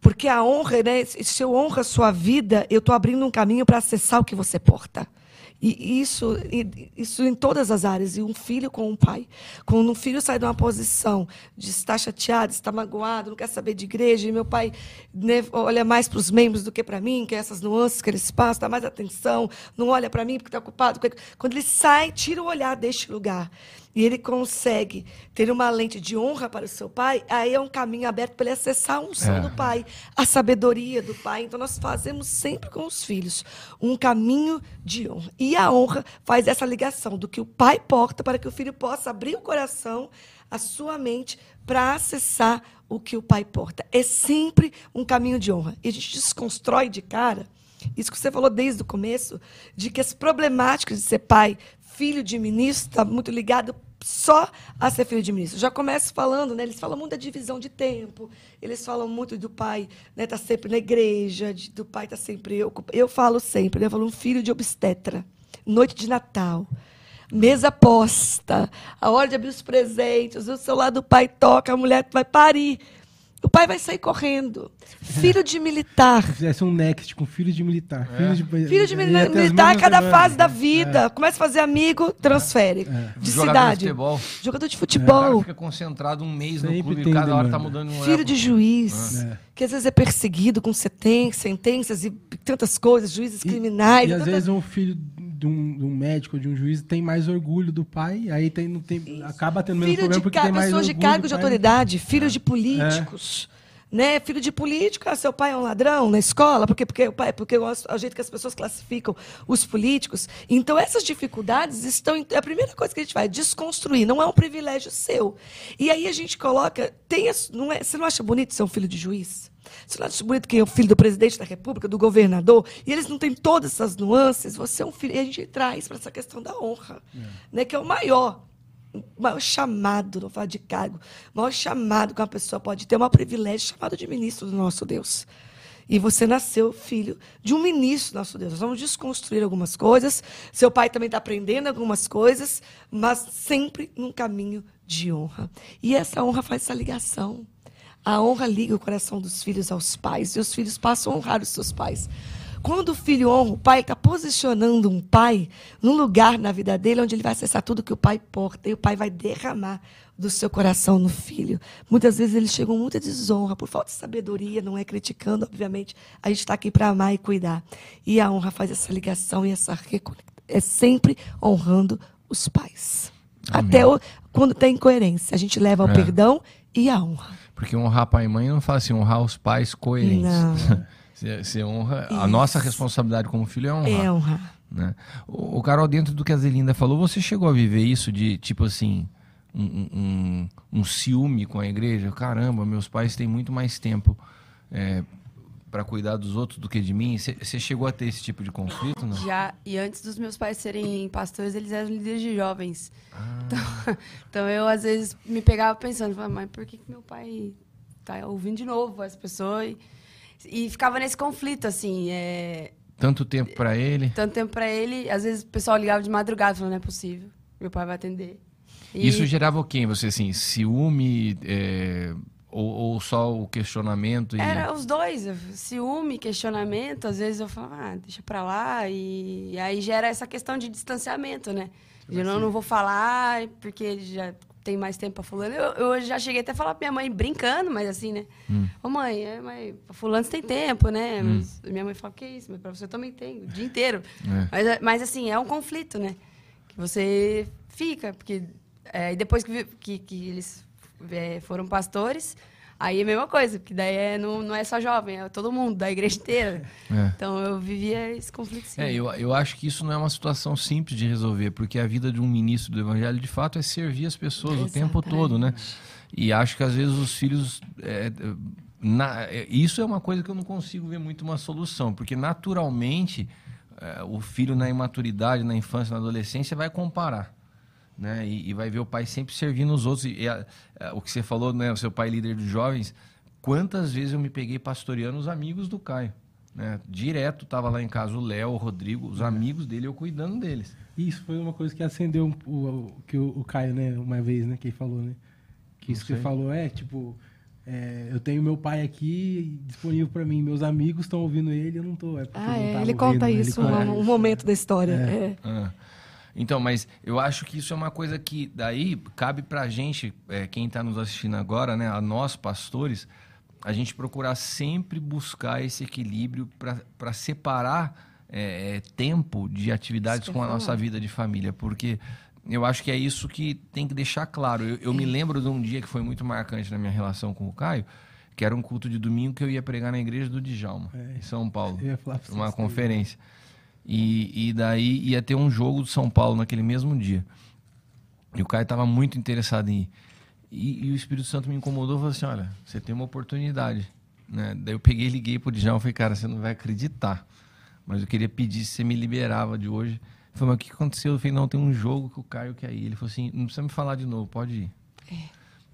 Porque a honra, né? Se eu honro a sua vida, eu estou abrindo um caminho para acessar o que você porta. E isso, isso em todas as áreas. E um filho com um pai. Quando um filho sai de uma posição de estar chateado, estar magoado, não quer saber de igreja, e meu pai né, olha mais para os membros do que para mim, que é essas nuances que eles passam, dá mais atenção, não olha para mim porque está ocupado. Quando ele sai, tira o olhar deste lugar e ele consegue ter uma lente de honra para o seu pai, aí é um caminho aberto para ele acessar a unção É. do pai, a sabedoria do pai. Então nós fazemos sempre com os filhos um caminho de honra. E a honra faz essa ligação do que o pai porta para que o filho possa abrir o coração, a sua mente, para acessar o que o pai porta. É sempre um caminho de honra. E a gente desconstrói de cara isso que você falou desde o começo, de que as problemáticas de ser pai, filho de ministro, está muito ligado só a ser filho de ministro. Já começo falando, né? Eles falam muito da divisão de tempo, eles falam muito do pai né, tá sempre na igreja, de- do pai tá sempre ocupado. Eu falo sempre, né? Eu falo um filho de obstetra, noite de Natal. Mesa posta, a hora de abrir os presentes, o celular do pai toca, a mulher vai parir. O pai vai sair correndo. Filho de militar. Se fizesse um next com filho de militar. Filho de, Filho de ia militar, cada fase da vida. Começa a fazer amigo, transfere. De Jogador cidade. de futebol. Jogador de O cara futebol. fica concentrado um mês Sempre no clube e cada hora tá demanda. mudando um Filho de juiz. É. Que às vezes é perseguido com senten- sentenças e tantas coisas, juízes criminais. E às tantas- vezes um filho de um, de um médico, de um juiz, tem mais orgulho do pai, aí tem, não tem, acaba tendo menos filho problema de porque tem mais pessoas de do de pai. autoridade, filho de políticos. Né? Filho de político, ah, seu pai é um ladrão na escola, porque, porque o pai, porque o, o jeito que as pessoas classificam os políticos. Então, essas dificuldades estão. em- A primeira coisa que a gente vai é desconstruir, não é um privilégio seu. E aí a gente coloca. Tem, não é, você não acha bonito ser um filho de juiz? Não acha bonito que é o filho do presidente da República, do governador, e eles não têm todas essas nuances? Você é um filho. E a gente traz para essa questão da honra, né? que é o maior o maior chamado, não falo de cargo, o maior chamado que uma pessoa pode ter, é um privilégio chamado de ministro do nosso Deus. E você nasceu filho de um ministro nosso Deus. Nós vamos desconstruir algumas coisas. Seu pai também está aprendendo algumas coisas, mas sempre num caminho de honra. E essa honra faz essa ligação. A honra liga o coração dos filhos aos pais, e os filhos passam a honrar os seus pais. Quando o filho honra o pai, está posicionando um pai num lugar na vida dele onde ele vai acessar tudo que o pai porta e o pai vai derramar do seu coração no filho. Muitas vezes eles chegam muita desonra por falta de sabedoria, não é criticando, obviamente. A gente está aqui para amar e cuidar. E a honra faz essa ligação e essa reconecta. É sempre honrando os pais. Até o- quando tem incoerência. A gente leva ao É. perdão e a honra. Porque honrar pai e mãe não fala assim, honrar os pais coerentes. Não. <laughs> Você, você honra. A Isso. nossa responsabilidade como filho é honrar. É honrar. né? O, o Carol, dentro do que a Zelinda falou, você chegou a viver isso de, tipo assim, um, um, um- um ciúme com a igreja? Caramba, meus pais têm muito mais tempo para cuidar dos outros do que de mim. Você chegou a ter esse tipo de conflito, não? Já, e antes dos meus pais serem pastores, eles eram líderes de jovens. Então, <laughs> então eu, às vezes, me pegava pensando, mas por que, que meu pai tá ouvindo de novo essa pessoa? E, e ficava nesse conflito, assim, é, Tanto tempo para ele. tanto tempo pra ele, às vezes o pessoal ligava de madrugada, falando, não é possível, meu pai vai atender. E- Isso gerava o quê em você, assim? Ciúme é, ou, ou só o questionamento? E... Era os dois, eu- ciúme, questionamento, às vezes eu falava, ah, deixa pra lá, e, e aí gera essa questão de distanciamento, né? Eu não, não vou falar porque ele já tem mais tempo pra fulano. Eu, eu já cheguei até a falar pra minha mãe, brincando, mas assim, né? Hum. Ô mãe, é, mas pra fulano você tem tempo, né? Mas minha mãe fala, que isso? Mas pra você também tem, o dia inteiro. É. Mas, mas assim, é um conflito, né? Que você fica, porque é, e depois que, que, que eles é, foram pastores, aí é a mesma coisa, porque daí é, não, não é só jovem, é todo mundo, da igreja inteira. É. Então eu vivia esse conflito sim. É, eu, eu acho que isso não é uma situação simples de resolver, porque a vida de um ministro do evangelho, de fato, é servir as pessoas o tempo todo, né? E acho que às vezes os filhos. é, na- é, isso é uma coisa que eu não consigo ver muito uma solução, porque naturalmente é, o filho na imaturidade, na infância, na adolescência, vai comparar. Né? E, e vai ver o pai sempre servindo os outros. E, é, é, o que você falou, né? O seu pai líder dos jovens. Quantas vezes eu me peguei pastoreando os amigos do Caio? Né? Direto tava lá em casa o Léo, o Rodrigo, os amigos dele, eu cuidando deles. Isso foi uma coisa que acendeu um- o, o- que o, o Caio, né, uma vez, né, que ele falou, né? Que isso que sei. você falou é, tipo, é, eu tenho meu pai aqui disponível pra mim, meus amigos estão ouvindo ele, eu não tô. É Ah, não é, ele ouvindo, conta né? isso, conta um, um momento da história. é. Ah. Então, mas eu acho que isso é uma coisa que daí cabe pra gente, é, quem está nos assistindo agora, né, a nós pastores, a gente procurar sempre buscar esse equilíbrio para separar é, é, tempo de atividades com a nossa vida de família, porque eu acho que é isso que tem que deixar claro. Eu, eu me lembro de um dia que foi muito marcante na minha relação com o Caio, que era um culto de domingo que eu ia pregar na igreja do Djalma, É. em São Paulo uma conferência. E, e daí ia ter um jogo do São Paulo naquele mesmo dia. E o Caio estava muito interessado em ir. E, e o Espírito Santo me incomodou e falou assim: olha, você tem uma oportunidade. Né? Daí eu peguei liguei pro Djalma e falei, cara, você não vai acreditar. Mas eu queria pedir se você me liberava de hoje. Ele falou, mas o que aconteceu? Eu falei, não, tem um jogo que o Caio quer ir. Ele falou assim, não precisa me falar de novo, pode ir.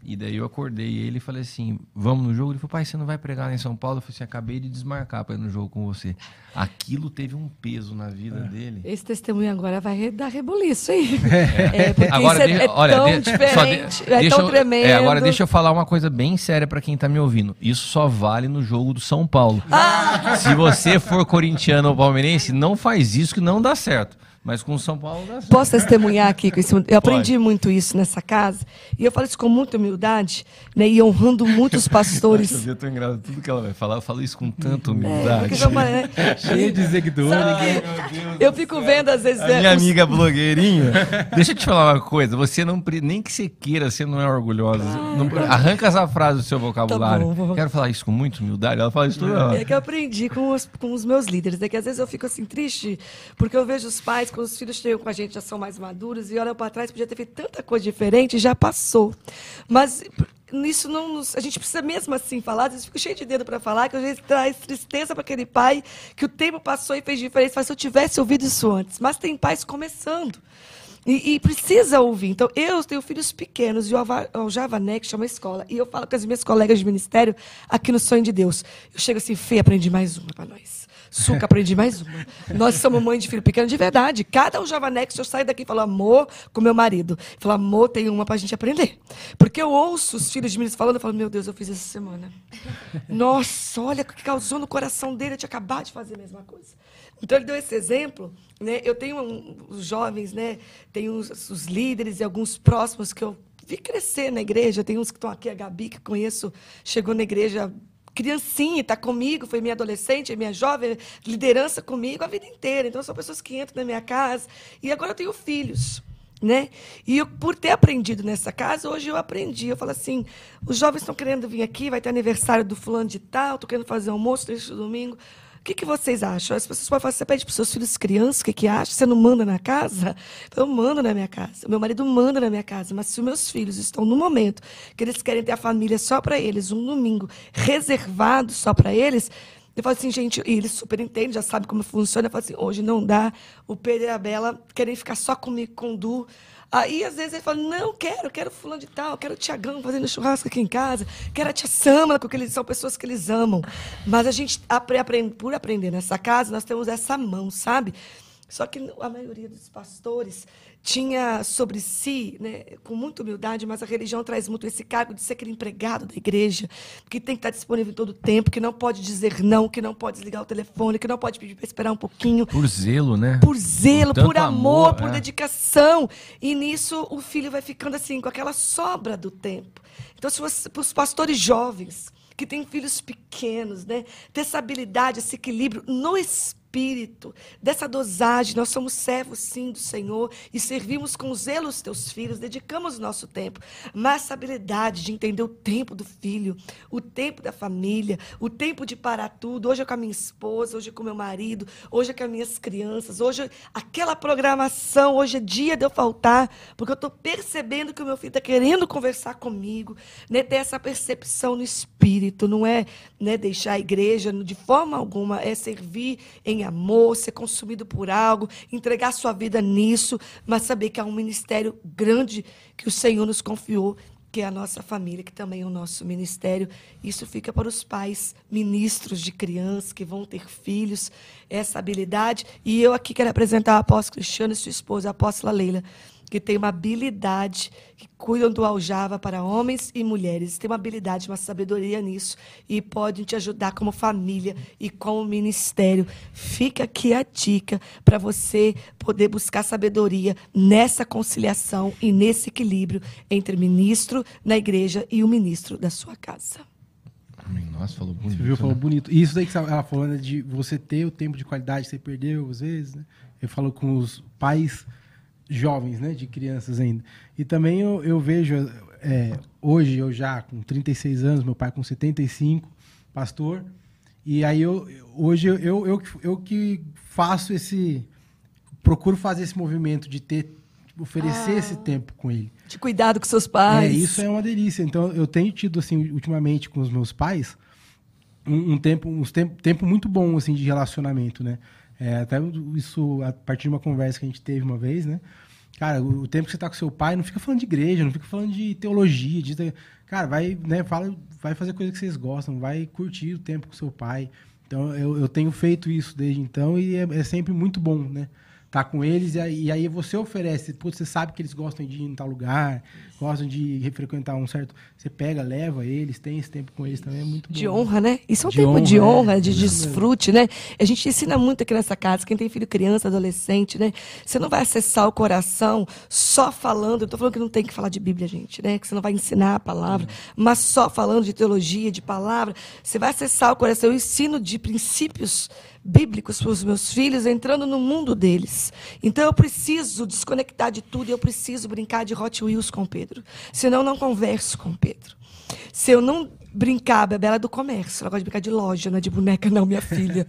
E daí eu acordei ele e falei assim, vamos no jogo? Ele falou, pai, você não vai pregar lá em São Paulo? Eu falei assim, acabei de desmarcar para ir no jogo com você. Aquilo teve um peso na vida dele. Esse testemunho agora vai dar rebuliço aí. <laughs> É, porque Agora, isso é, deixa- é olha, tão de- só de- diferente, é deixa tão eu- tremendo. É, agora deixa eu falar uma coisa bem séria pra quem tá me ouvindo. Isso só vale no jogo do São Paulo. Ah! Se você for corintiano ou palmeirense, não faz isso que não dá certo. Mas com São Paulo dá certo. Posso testemunhar aqui com isso? Eu aprendi muito isso nessa casa. E eu falo isso com muita humildade, né? E honrando muitos <laughs> pastores. Eu tô engraçado tudo que ela vai falar. Eu falo isso com tanta É, humildade. falei, né? <laughs> Cheio de seguidores. Que eu fico vendo, às vezes, A né, minha os- amiga blogueirinha, deixa eu te falar uma coisa. Você não, nem que você queira, você não é orgulhosa. Não arranca essa frase do seu vocabulário. Tá bom, vou- Quero falar isso com muita humildade. Ela fala isso toda hora. É que eu aprendi com os, com os meus líderes. É que às vezes eu fico assim triste, porque eu vejo os pais, os filhos chegam com a gente, já são mais maduros, e olham para trás, podia ter feito tanta coisa diferente, já passou. Mas nisso não nos- a gente precisa mesmo assim falar, vezes fico cheio de dedo para falar, que às vezes traz tristeza para aquele pai, que o tempo passou e fez diferença. Fala, se eu tivesse ouvido isso antes. Mas tem pais começando. E, e precisa ouvir. Então, eu tenho filhos pequenos e o Alva- o Java Next é uma escola. E eu falo com as minhas colegas de ministério aqui no Sonho de Deus. Eu chego assim, Fê, aprendi mais uma para nós. Suca, aprendi mais uma. Nós somos mãe de filho pequeno de verdade. Cada um Java Next, eu saio daqui e falo amor com meu marido. Eu falo, amor, tem uma pra gente aprender. Porque eu ouço os filhos de ministros falando, eu falo, meu Deus, eu fiz essa semana. Nossa, olha o que causou no coração dele, eu tinha acabado de fazer a mesma coisa. Então ele deu esse exemplo, né? Eu tenho um- os jovens, né? Tenho os, os líderes e alguns próximos que eu vi crescer na igreja. Tem uns que estão aqui, a Gabi, que conheço, chegou na igreja criancinha, está comigo, foi minha adolescente, minha jovem, liderança comigo a vida inteira. Então são pessoas que entram na minha casa. E agora eu tenho filhos. Né? E eu, por ter aprendido nessa casa, hoje eu aprendi. Eu falo assim: os jovens estão querendo vir aqui, vai ter aniversário do fulano de tal, estou querendo fazer almoço neste domingo. Que, que vocês acham? As pessoas podem falar, você pede para os seus filhos crianças, o que, que acham? Você não manda na casa? Eu mando na minha casa. Meu marido manda na minha casa. Mas se os meus filhos estão no momento que eles querem ter a família só para eles, um domingo reservado só para eles, eu falo assim, gente, e eles super entendem, já sabem como funciona. Eu falo assim, hoje não dá. O Pedro e a Bela querem ficar só comigo, com o Du. Aí, às vezes, ele fala, não, quero, quero fulano de tal, quero o Tiagão fazendo churrasco aqui em casa, quero a tia Samla, porque eles são pessoas que eles amam. Mas a gente, apre- aprende, por aprender nessa casa, nós temos essa mão, sabe? Só que a maioria dos pastores tinha sobre si, né, com muita humildade, mas a religião traz muito esse cargo de ser aquele empregado da igreja, que tem que estar disponível todo o tempo, que não pode dizer não, que não pode desligar o telefone, que não pode pedir para esperar um pouquinho. Por zelo, né? Por zelo, Por por, amor, amor, por é. dedicação. E nisso o filho vai ficando assim, com aquela sobra do tempo. Então, se você, para os pastores jovens, que têm filhos pequenos, né, ter essa habilidade, esse equilíbrio no espírito, dessa dosagem, nós somos servos sim do Senhor e servimos com zelo os teus filhos, dedicamos o nosso tempo, mas essa habilidade de entender o tempo do filho, o tempo da família, o tempo de parar tudo, hoje é com a minha esposa, hoje é com meu marido, hoje é com as minhas crianças, hoje aquela programação, hoje é dia de eu faltar, porque eu estou percebendo que o meu filho está querendo conversar comigo, né, ter essa percepção no espírito, não é né, deixar a igreja de forma alguma, é servir em amor, ser consumido por algo, entregar sua vida nisso, mas saber que há um ministério grande que o Senhor nos confiou, que é a nossa família, que também é o nosso ministério. Isso fica para os pais, ministros de crianças que vão ter filhos, essa habilidade. E eu aqui quero apresentar o apóstolo Cristiano e sua esposa, a apóstola Leila, que tem uma habilidade, que cuidam do aljava para homens e mulheres. Tem uma habilidade, uma sabedoria nisso e podem te ajudar como família e como ministério. Fica aqui a dica para você poder buscar sabedoria nessa conciliação e nesse equilíbrio entre ministro na igreja e o ministro da sua casa. Amém. Nossa, falou bonito. Você viu, falou né? bonito. E isso daí que ela falou, né, de você ter o tempo de qualidade que você perdeu, às vezes, né? Ele falou com os pais jovens, né, de crianças ainda. E também eu, eu vejo, é, hoje eu já com 36 anos, meu pai com 75, pastor, e aí eu, hoje eu, eu, eu, eu que faço esse, procuro fazer esse movimento de ter, oferecer esse tempo com ele. De cuidado com seus pais. É, isso é uma delícia. Então, eu tenho tido, assim, ultimamente com os meus pais, um, um tempo, um tempo, tempo muito bom, assim, de relacionamento, né? É, até isso a partir de uma conversa que a gente teve uma vez, né? Cara, o, tempo que você tá com seu pai, não fica falando de igreja, não fica falando de teologia, de, cara, vai, né, fala, vai fazer coisa que vocês gostam, vai curtir o tempo com seu pai. Então, eu, eu tenho feito isso desde então e é, é sempre muito bom, né? Tá com eles e aí, e aí você oferece, putz, você sabe que eles gostam de ir em tal lugar, gostam de frequentar um certo. Você pega, leva eles, tem esse tempo com eles também, é muito De bom. honra, né? Isso é um De tempo de honra, honra, é. de mesmo. desfrute, né? A gente ensina muito aqui nessa casa, quem tem filho criança, adolescente, né? Você não vai acessar o coração só falando, eu tô falando que não tem que falar de Bíblia, gente, né? Que você não vai ensinar a palavra, mas só falando de teologia, de palavra. Você vai acessar o coração. Eu ensino de princípios bíblicos para os meus filhos, entrando no mundo deles. Então eu preciso desconectar de tudo e eu preciso brincar de Hot Wheels com o Pedro. Senão eu não converso com Pedro. Se eu não brincar, Bebela é do comércio, ela gosta de brincar de loja, não é de boneca, não, minha filha.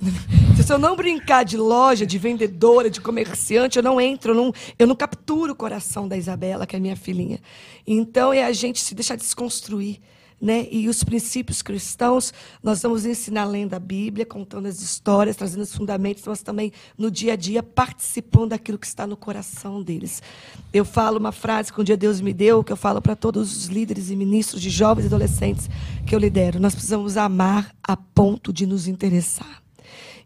<laughs> Se eu não brincar de loja, de vendedora, de comerciante, eu não entro, eu não, eu não capturo o coração da Isabela, que é minha filhinha. Então é a gente se deixar desconstruir. Né? E os princípios cristãos, nós vamos ensinar além da Bíblia, contando as histórias, trazendo os fundamentos, mas também no dia a dia participando daquilo que está no coração deles. Eu falo uma frase que um dia Deus me deu, que eu falo para todos os líderes e ministros de jovens e adolescentes que eu lidero. Nós precisamos amar a ponto de nos interessar.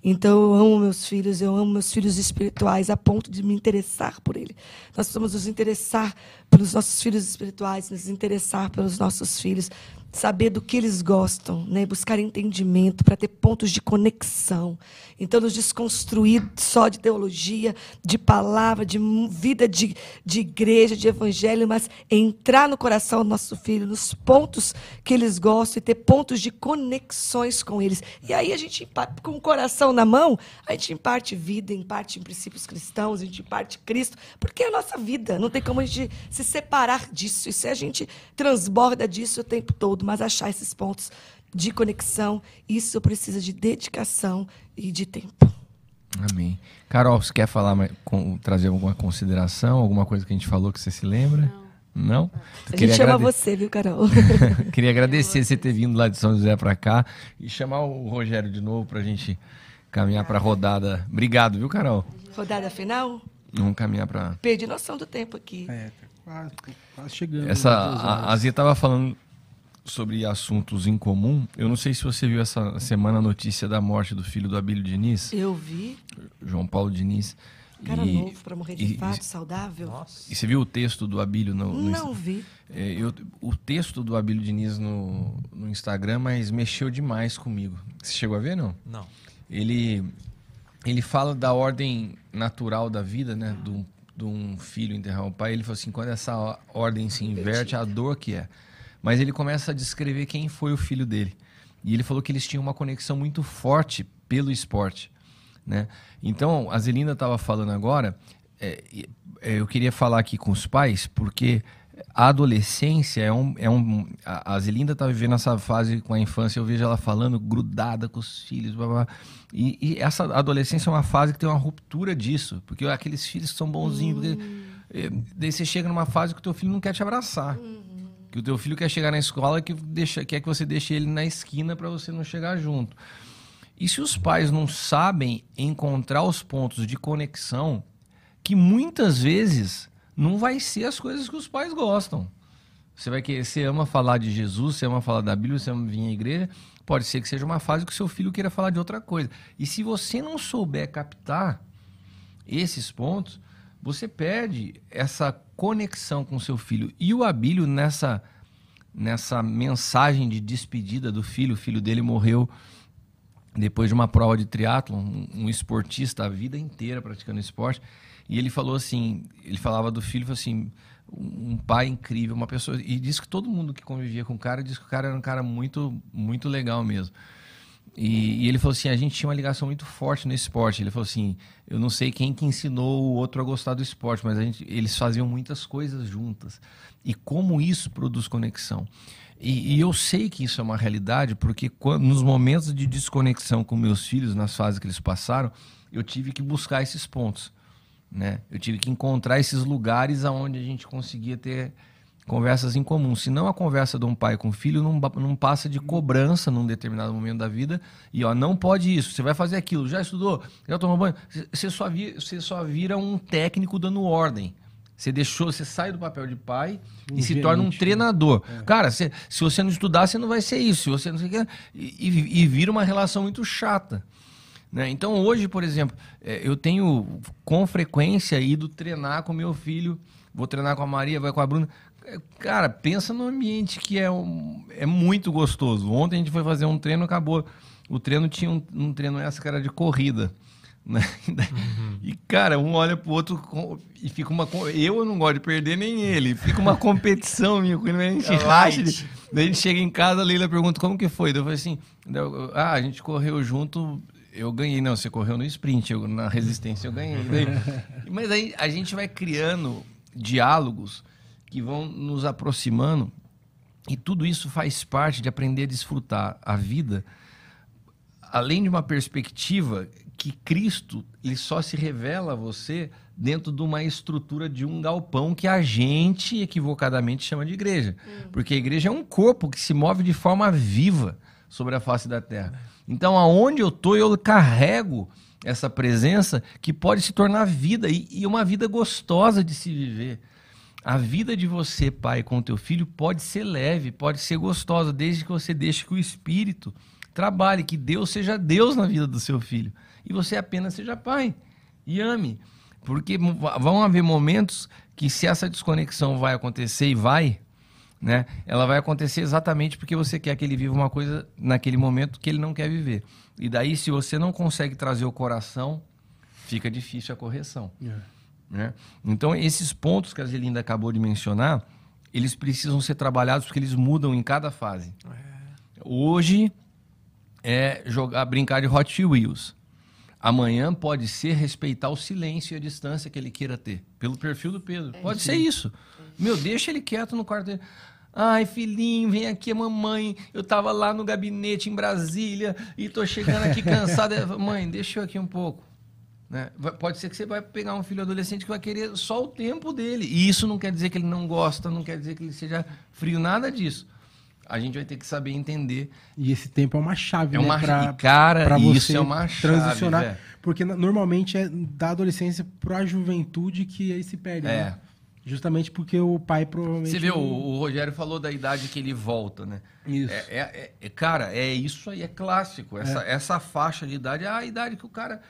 Então eu amo meus filhos, eu amo meus filhos espirituais a ponto de me interessar por ele. Nós precisamos nos interessar pelos nossos filhos espirituais, nos interessar pelos nossos filhos, saber do que eles gostam, né? buscar entendimento para ter pontos de conexão. Então, nos desconstruir só de teologia, de palavra, de vida de, de igreja, de evangelho, mas entrar no coração do nosso filho, nos pontos que eles gostam e ter pontos de conexões com eles. E aí a gente, com o coração na mão, a gente imparte vida, imparte princípios cristãos, a gente imparte Cristo, porque é a nossa vida. Não tem como a gente se separar disso. E se a gente transborda disso o tempo todo, mas achar esses pontos de conexão, isso precisa de dedicação e de tempo. Amém. Carol, você quer falar, trazer alguma consideração, alguma coisa que a gente falou que você se lembra? Não? A gente chama você, viu, Carol? <laughs> Queria agradecer você ter vindo lá de São José para cá e chamar o Rogério de novo para a gente caminhar para a rodada. Obrigado, viu, Carol? Rodada final? Vamos caminhar para. Perdi noção do tempo aqui. É, tá quase, quase chegando. Essa, duas a, a Zia tava falando sobre assuntos em comum. Eu não sei se você viu essa semana a notícia da morte do filho do Abílio Diniz, Eu vi. João Paulo Diniz. Cara E- novo pra morrer de infarto, saudável. Nossa. E você viu o texto do Abílio no, no Não vi. É, eu- o texto do Abílio Diniz no, no Instagram, mas mexeu demais comigo. Você chegou a ver, não? Não. Ele, ele fala da ordem natural da vida, né? De um, de um filho enterrar o pai. Ele falou assim, quando essa ordem se inverte, a dor que é. Mas ele começa a descrever quem foi o filho dele. E ele falou que eles tinham uma conexão muito forte pelo esporte. Né? Então, a Zelinda estava falando agora, é, é, eu queria falar aqui com os pais, porque a adolescência é um. É um a a Zelinda está vivendo essa fase com a infância, eu vejo ela falando grudada com os filhos, blá, blá. E, e essa adolescência é uma fase que tem uma ruptura disso, porque aqueles filhos que são bonzinhos. porque, é, daí você chega numa fase que o teu filho não quer te abraçar. Que o teu filho quer chegar na escola que deixa, quer que você deixe ele na esquina para você não chegar junto. E se os pais não sabem encontrar os pontos de conexão, que muitas vezes não vai ser as coisas que os pais gostam. Você vai querer, você ama falar de Jesus, você ama falar da Bíblia, você ama vir à igreja, pode ser que seja uma fase que o seu filho queira falar de outra coisa. E se você não souber captar esses pontos, você perde essa conexão com seu filho. E o Abílio, nessa, nessa mensagem de despedida do filho, o filho dele morreu depois de uma prova de triatlon, um, um esportista a vida inteira praticando esporte, e ele falou assim, ele falava do filho, falou assim, um pai incrível, uma pessoa, e disse que todo mundo que convivia com o cara, disse que o cara era um cara muito, muito legal mesmo. E, e ele falou assim, a gente tinha uma ligação muito forte no esporte. Ele falou assim, eu não sei quem que ensinou o outro a gostar do esporte, mas a gente, eles faziam muitas coisas juntas. E como isso produz conexão. E, e eu sei que isso é uma realidade, porque quando, nos momentos de desconexão com meus filhos, nas fases que eles passaram, eu tive que buscar esses pontos. Né? Eu tive que encontrar esses lugares aonde a gente conseguia ter conversas em comum. Senão a conversa de um pai com filho não, não passa de cobrança num determinado momento da vida. E ó, não pode isso, você vai fazer aquilo, já estudou, já tomou banho. Você- só, vi- você só vira um técnico dando ordem. Você deixou, você sai do papel de pai Um e se torna um né? treinador. Cara, você- se você não estudar, você não vai ser isso. Se você não sei o que, e, e- e vira uma relação muito chata. né? Então hoje, por exemplo, é, eu tenho com frequência ido treinar com meu filho, vou treinar com a Maria, vai com a Bruna. Cara, pensa no ambiente que é, um- é muito gostoso. Ontem a gente foi fazer um treino, acabou. O treino tinha um, um treino essa que era de corrida. <laughs> Né? E, cara, um olha pro outro e fica uma. Eu não gosto de perder, nem ele. Fica uma competição minha com ele. A gente É racha. Daí a gente chega em casa, a Leila pergunta como que foi. Daí eu falei assim: ah, a gente correu junto, eu ganhei. Não, você correu no sprint, eu, na resistência eu ganhei. Daí- mas aí a gente vai criando diálogos que vão nos aproximando e tudo isso faz parte de aprender a desfrutar a vida além de uma perspectiva que Cristo ele só se revela a você dentro de uma estrutura de um galpão que a gente equivocadamente chama de igreja. Porque a igreja é um corpo que se move de forma viva sobre a face da terra. Então, aonde eu estou, eu carrego essa presença que pode se tornar vida e, e uma vida gostosa de se viver. A vida de você, pai, com o teu filho pode ser leve, pode ser gostosa, desde que você deixe que o Espírito trabalhe, que Deus seja Deus na vida do seu filho. E você apenas seja pai e ame. Porque vão haver momentos que se essa desconexão vai acontecer e vai, né? Ela vai acontecer exatamente porque você quer que ele viva uma coisa naquele momento que ele não quer viver. E daí, se você não consegue trazer o coração, fica difícil a correção. Né? Então, esses pontos que a Zelinda acabou de mencionar, eles precisam ser trabalhados porque eles mudam em cada fase. Hoje é jogar, brincar de Hot Wheels. Amanhã pode ser respeitar o silêncio e a distância que ele queira ter. Pelo perfil do Pedro. pode ser isso. Meu, deixa ele quieto no quarto dele. Ai, filhinho, vem aqui, mamãe. Eu tava lá no gabinete em Brasília e tô chegando aqui <laughs> cansada. Mãe, deixa eu aqui um pouco. Né? Pode ser que você vai pegar um filho adolescente que vai querer só o tempo dele. E isso não quer dizer que ele não gosta, não quer dizer que ele seja frio, nada disso. A gente vai ter que saber entender. E esse tempo é uma chave, É né? uma pra- cara, pra isso você é uma chave. transicionar. velho. Porque normalmente é da adolescência pra juventude que aí se perde. É. né? Justamente porque o pai provavelmente. Você o, não- o Rogério falou da idade que ele volta, né? Isso. É, é- é- cara, é isso aí, é clássico. Essa, essa faixa de idade é a idade que o cara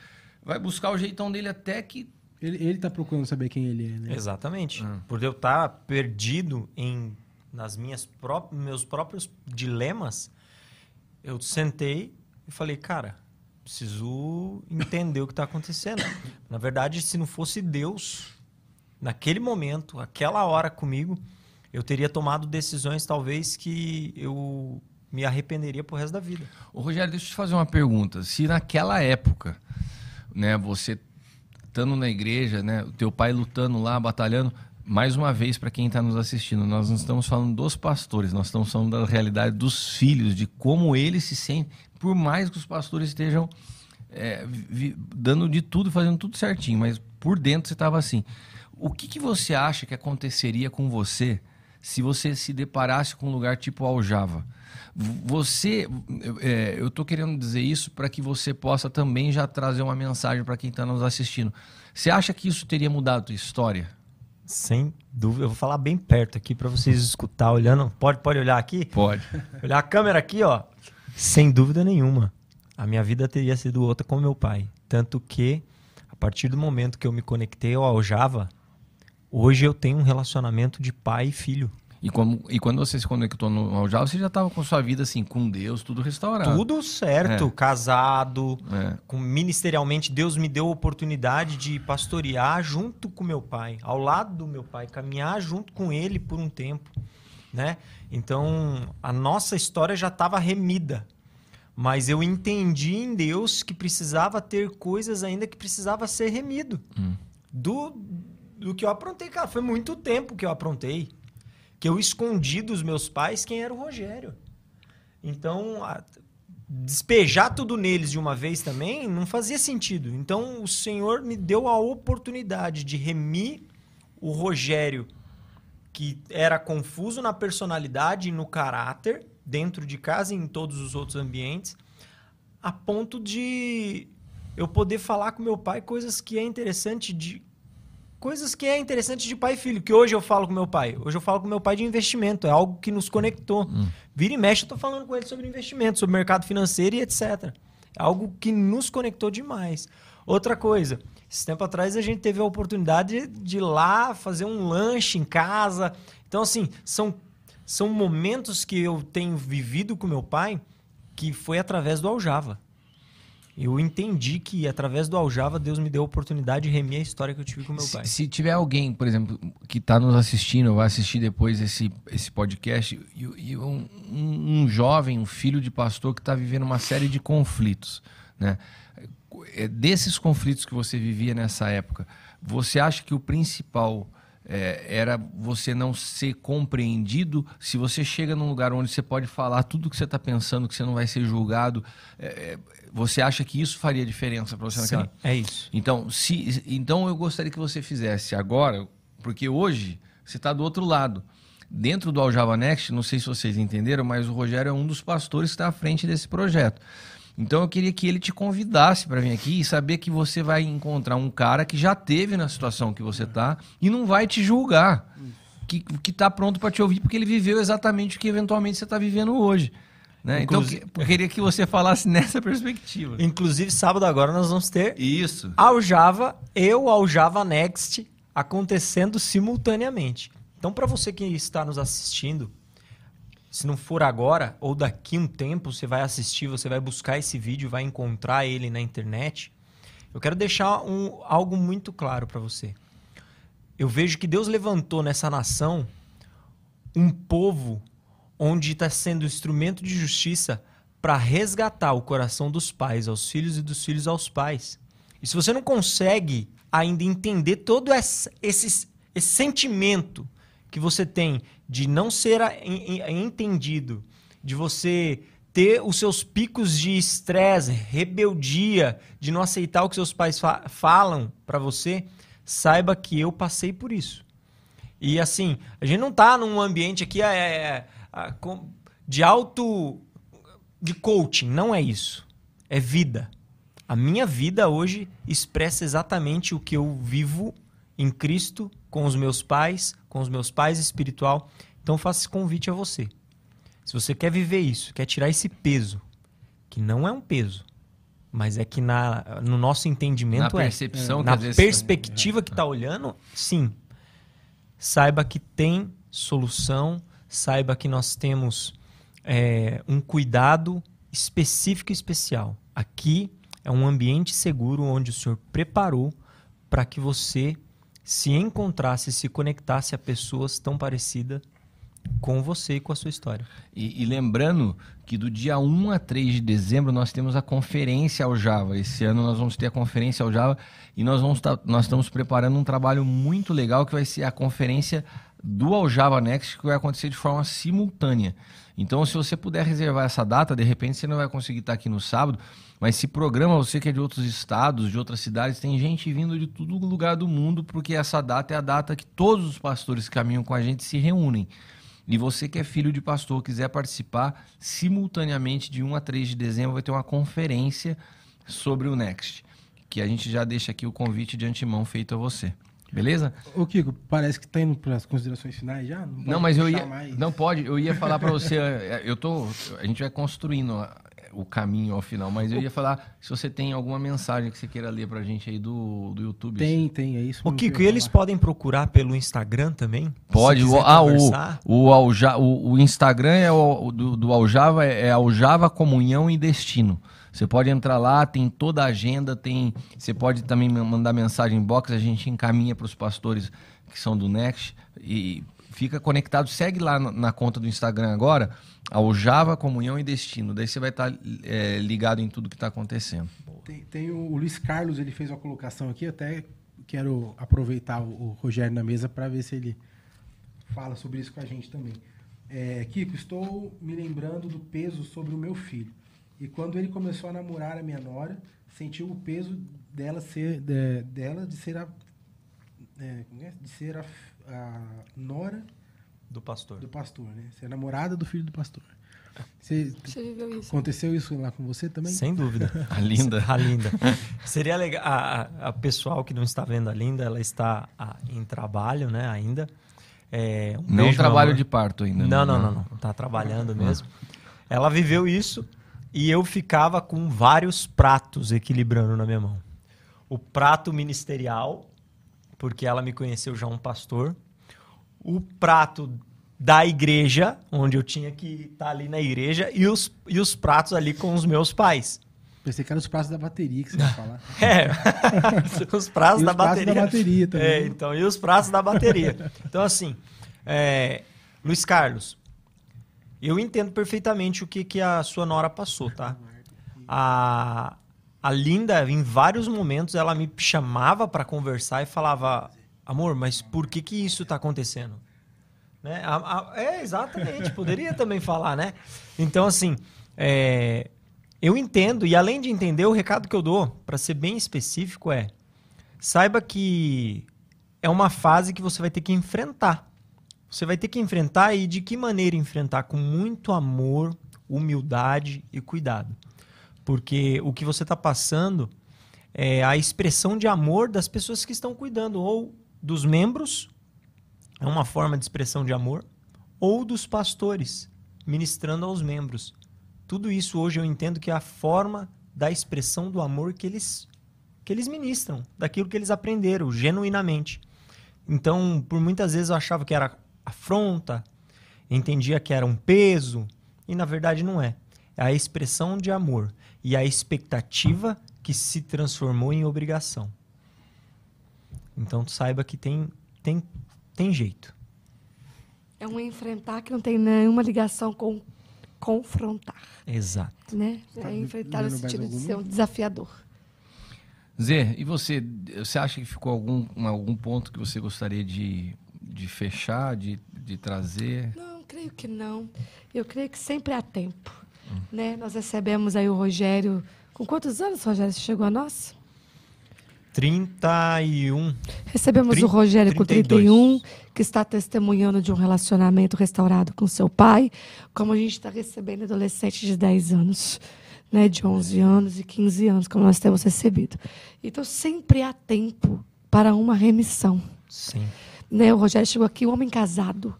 vai buscar o jeitão dele até que. Ele, ele tá procurando saber quem ele é, né? Exatamente. Ah. Por eu estar perdido em nas minhas pró meus próprios dilemas, eu sentei e falei, cara, preciso entender o que está acontecendo. <coughs> Na verdade, se não fosse Deus, naquele momento, aquela hora comigo, eu teria tomado decisões talvez que eu me arrependeria pro resto da vida. Ô, Rogério, deixa eu te fazer uma pergunta. Se naquela época, né, você estando na igreja, né, o teu pai lutando lá, batalhando, mais uma vez para quem está nos assistindo, nós não estamos falando dos pastores, nós estamos falando da realidade dos filhos, de como eles se sentem, por mais que os pastores estejam é, dando de tudo, fazendo tudo certinho, mas por dentro você estava assim. O que, que você acha que aconteceria com você se você se deparasse com um lugar tipo Aljava? Você, é, eu estou querendo dizer isso para que você possa também já trazer uma mensagem para quem está nos assistindo. Você acha que isso teria mudado a tua história? Sem dúvida, eu vou falar bem perto aqui para vocês escutar olhando. Pode pode olhar aqui? Pode. <laughs> Olhar a câmera aqui, ó. Sem dúvida nenhuma. A minha vida teria sido outra com meu pai. Tanto que, a partir do momento que eu me conectei ao Java, hoje eu tenho um relacionamento de pai e filho. E, como, e quando você se conectou no Aljava, você já estava com sua vida assim, com Deus, tudo restaurado. Tudo certo, É. casado, É. com, ministerialmente, Deus me deu a oportunidade de pastorear junto com meu pai, ao lado do meu pai, caminhar junto com ele por um tempo, né? Então, a nossa história já estava remida. Mas eu entendi em Deus que precisava ter coisas ainda que precisava ser remido. Do, do que eu aprontei, cara. Foi muito tempo que eu aprontei. Que eu escondi dos meus pais quem era o Rogério. Então, a- despejar tudo neles de uma vez também não fazia sentido. Então, o Senhor me deu a oportunidade de remir o Rogério, que era confuso na personalidade e no caráter, dentro de casa e em todos os outros ambientes, a ponto de eu poder falar com meu pai coisas que é interessante de coisas que é interessante de pai e filho, que hoje eu falo com meu pai. Hoje eu falo com meu pai de investimento, é algo que nos conectou. Vira e mexe, eu tô falando com ele sobre investimento, sobre mercado financeiro e etc. É algo que nos conectou demais. Outra coisa, esse tempo atrás a gente teve a oportunidade de ir lá fazer um lanche em casa. Então, assim, são, são momentos que eu tenho vivido com meu pai que foi através do Aljava. Eu entendi que através do Aljava Deus me deu a oportunidade de remir a história que eu tive com meu pai. Se, se tiver alguém, por exemplo, que está nos assistindo, ou vai assistir depois esse, esse podcast, e, e um, um- um jovem, um filho de pastor que está vivendo uma série de conflitos, né? É, Desses conflitos que você vivia nessa época, você acha que o principal é, era você não ser compreendido? Se você chega num lugar onde você pode falar tudo que você está pensando, que você não vai ser julgado, é, é, você acha que isso faria diferença para você naquela? Sim, é isso. Então, se, então eu gostaria que você fizesse agora, porque hoje você está do outro lado. Dentro do Aljava Next, não sei se vocês entenderam, mas o Rogério é um dos pastores que está à frente desse projeto. Então eu queria que ele te convidasse para vir aqui e saber que você vai encontrar um cara que já teve na situação que você está e não vai te julgar, que que está pronto para te ouvir porque ele viveu exatamente o que eventualmente você está vivendo hoje. Né? Então Inclusive- que- eu queria que você falasse <laughs> nessa perspectiva. Inclusive, sábado agora nós vamos ter Isso. Aljava e o Aljava Next acontecendo simultaneamente. Então, para você que está nos assistindo, se não for agora ou daqui um tempo, você vai assistir, você vai buscar esse vídeo, vai encontrar ele na internet. Eu quero deixar um, algo muito claro para você. Eu vejo que Deus levantou nessa nação um povo onde está sendo instrumento de justiça para resgatar o coração dos pais aos filhos e dos filhos aos pais. E se você não consegue ainda entender todo esse, esse, esse sentimento que você tem de não ser entendido, de você ter os seus picos de estresse, rebeldia, de não aceitar o que seus pais fa- falam para você, saiba que eu passei por isso. E assim, a gente não tá num ambiente aqui é, é, é, de alto. de coaching, não é isso. É vida. A minha vida hoje expressa exatamente o que eu vivo em Cristo, com os meus pais, com os meus pais espiritual. Então faço esse convite a você. Se você quer viver isso, quer tirar esse peso, que não é um peso, mas é que na, no nosso entendimento Na é. percepção na perspectiva que está olhando, sim. Saiba que tem solução, saiba que nós temos é, um cuidado específico e especial. Aqui é um ambiente seguro onde o Senhor preparou para que você se encontrasse, se conectasse a pessoas tão parecidas com você e com a sua história. E, e lembrando que do dia 1 a 3 de dezembro nós temos a conferência ao Java. Esse ano nós vamos ter a conferência ao Java e nós, vamos tá- nós estamos preparando um trabalho muito legal que vai ser a conferência do Ao Java Next, que vai acontecer de forma simultânea. Então, se você puder reservar essa data, de repente você não vai conseguir estar aqui no sábado, mas se programa, você que é de outros estados, de outras cidades, tem gente vindo de todo lugar do mundo, porque essa data é a data que todos os pastores que caminham com a gente se reúnem. E você que é filho de pastor, quiser participar, simultaneamente de 1 a 3 de dezembro vai ter uma conferência sobre o Next, que a gente já deixa aqui o convite de antemão feito a você. Beleza? Ô, Kiko, parece que tá indo para as considerações finais já? Não, pode mas eu ia. mais? Não pode, eu ia falar pra você. <laughs> Eu tô. A gente vai construindo a- o caminho ao final, mas eu ia falar se você tem alguma mensagem que você queira ler pra gente aí do, do YouTube. Tem, tem, é isso. Que Kiko, e eles podem procurar pelo Instagram também? Pode. O, ah, o, conversar. o, Alja- o, o Instagram é o, o do, do Aljava é Aljava Comunhão e Destino. Você pode entrar lá, tem toda a agenda, tem. Você pode também mandar mensagem em box, a gente encaminha para os pastores que são do Next e fica conectado. Segue lá na, conta do Instagram agora, Aljava Comunhão e Destino. Daí você vai estar é, ligado em tudo que está acontecendo. Tem, tem o, o Luiz Carlos, ele fez uma colocação aqui, até quero aproveitar o, o Rogério na mesa para ver se ele fala sobre isso com a gente também. É, Kiko, estou me lembrando do peso sobre o meu filho. E quando ele começou a namorar a minha nora, sentiu o peso dela ser de, dela de ser a é, como é? de ser a, a nora Do pastor. do pastor, né? Ser a namorada do filho do pastor. Você, Você viveu isso? aconteceu isso lá com você também? Sem dúvida. A linda. <laughs> A Linda. Seria legal. A, a- a pessoal que não está vendo a Linda, ela está ah, em trabalho, né, ainda. É, um Não beijo, trabalho de parto ainda. Não, né? não, não, não. Tá trabalhando mesmo. Ela viveu isso e eu ficava com vários pratos equilibrando na minha mão. O prato ministerial, porque ela me conheceu já um pastor. O prato da igreja, onde eu tinha que estar ali na igreja, e os, e os pratos ali com os meus pais. Pensei que eram os pratos da bateria que você ia falar. <laughs> É, <laughs> os pratos, E da, os pratos bateria. da bateria também. É, então, e os pratos da bateria. Então, assim, é, Luiz Carlos, eu entendo perfeitamente o que, que a sua nora passou, tá? A, a Linda, em vários momentos, ela me chamava para conversar e falava, amor, mas por que que isso tá acontecendo? Né? A- a- é, exatamente, poderia também falar, né? Então, assim, é, eu entendo, e além de entender, o recado que eu dou, para ser bem específico, é: saiba que é uma fase que você vai ter que enfrentar. Você vai ter que enfrentar e de que maneira enfrentar? Com muito amor, humildade e cuidado. Porque o que você está passando é a expressão de amor das pessoas que estão cuidando, ou dos membros, é uma forma de expressão de amor, ou dos pastores, ministrando aos membros. Tudo isso hoje eu entendo que é a forma da expressão do amor que eles, que eles ministram, daquilo que eles aprenderam, genuinamente. Então, por muitas vezes eu achava que era afronta, entendia que era um peso, e na verdade não é. É a expressão de amor e a expectativa que se transformou em obrigação. Então, tu saiba que tem, tem, tem jeito. É um enfrentar que não tem nenhuma ligação com confrontar, Exato. né? Tá É enfrentar no sentido de ser um desafiador. Zé, e você? Você acha que ficou algum, algum ponto que você gostaria de, de fechar, de, de trazer? Não, creio que não. Eu creio que sempre há tempo. Né? Nós recebemos aí o Rogério. Com quantos anos, Rogério, você chegou a nós? 31. Recebemos Trin- o Rogério com 32. 31, que está testemunhando de um relacionamento restaurado com seu pai, como a gente está recebendo adolescentes de 10 anos, né, de 11 anos e 15 anos, como nós temos recebido. Então, sempre há tempo para uma remissão. Sim. Né? O Rogério chegou aqui, um homem casado,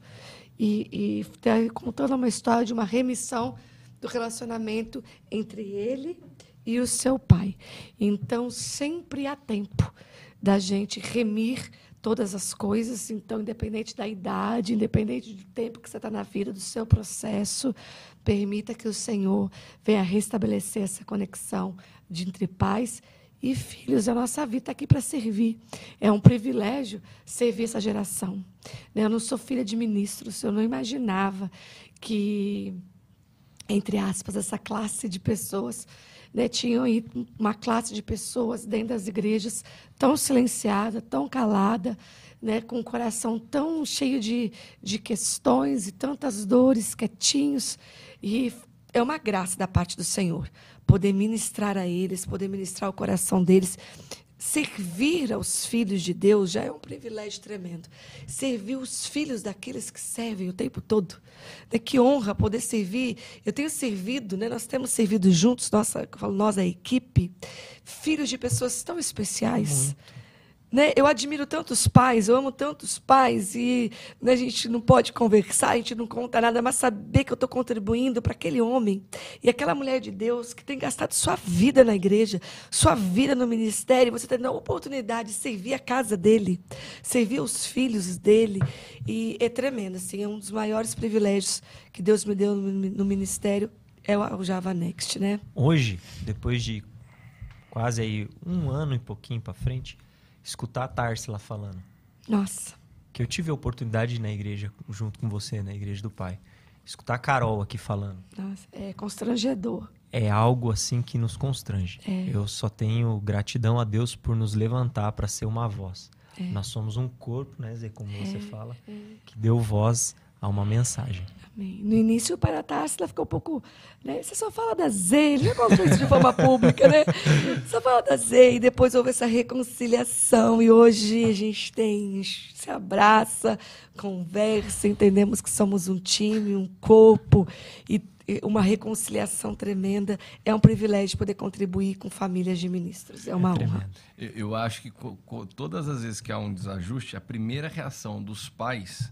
e, e tá contando uma história de uma remissão do relacionamento entre ele e o seu pai. Então, sempre há tempo da gente remir todas as coisas. Então, independente da idade, independente do tempo que você está na vida, do seu processo, permita que o Senhor venha restabelecer essa conexão de entre pais e filhos. A nossa vida está aqui para servir. É um privilégio servir essa geração. né? Eu não sou filha de ministros, eu não imaginava que, entre aspas, essa classe de pessoas né, tinham uma classe de pessoas dentro das igrejas tão silenciada, tão calada, né, com o coração tão cheio de, de questões e tantas dores, quietinhos. E é uma graça da parte do Senhor poder ministrar a eles, poder ministrar o coração deles. Servir aos filhos de Deus já é um privilégio tremendo. Servir os filhos daqueles que servem o tempo todo. Né? Que honra poder servir. Eu tenho servido, né? nós temos servido juntos, nossa, nós, a equipe, filhos de pessoas tão especiais. Muito. Né? Eu admiro tantos pais, eu amo tantos pais, e né, a gente não pode conversar, a gente não conta nada, mas saber que eu estou contribuindo para aquele homem e aquela mulher de Deus que tem gastado sua vida na igreja, sua vida no ministério, você tem a oportunidade de servir a casa dele, servir os filhos dele, e é tremendo, assim, é um dos maiores privilégios que Deus me deu no, no ministério, é o Java Next, né? Hoje, depois de quase aí um ano e pouquinho para frente, escutar a Tarsila falando. Nossa. Que eu tive a oportunidade de ir na igreja junto com você, na igreja do pai. Escutar a Carol aqui falando. Nossa, é constrangedor. É algo assim que nos constrange. É. Eu só tenho gratidão a Deus por nos levantar para ser uma voz. É. Nós somos um corpo, né, Zé, como você fala, que deu voz a uma mensagem. Amém. No início, o pai da Társila ficou um pouco. Né? Você só fala da Z, ele já contou isso de forma pública, né? <laughs> Só fala da Z, e depois houve essa reconciliação, e hoje a gente tem. se abraça, conversa, entendemos que somos um time, um corpo, e uma reconciliação tremenda. É um privilégio poder contribuir com famílias de ministros. É uma honra. tremendo. Eu, eu acho que todas as vezes que há um desajuste, a primeira reação dos pais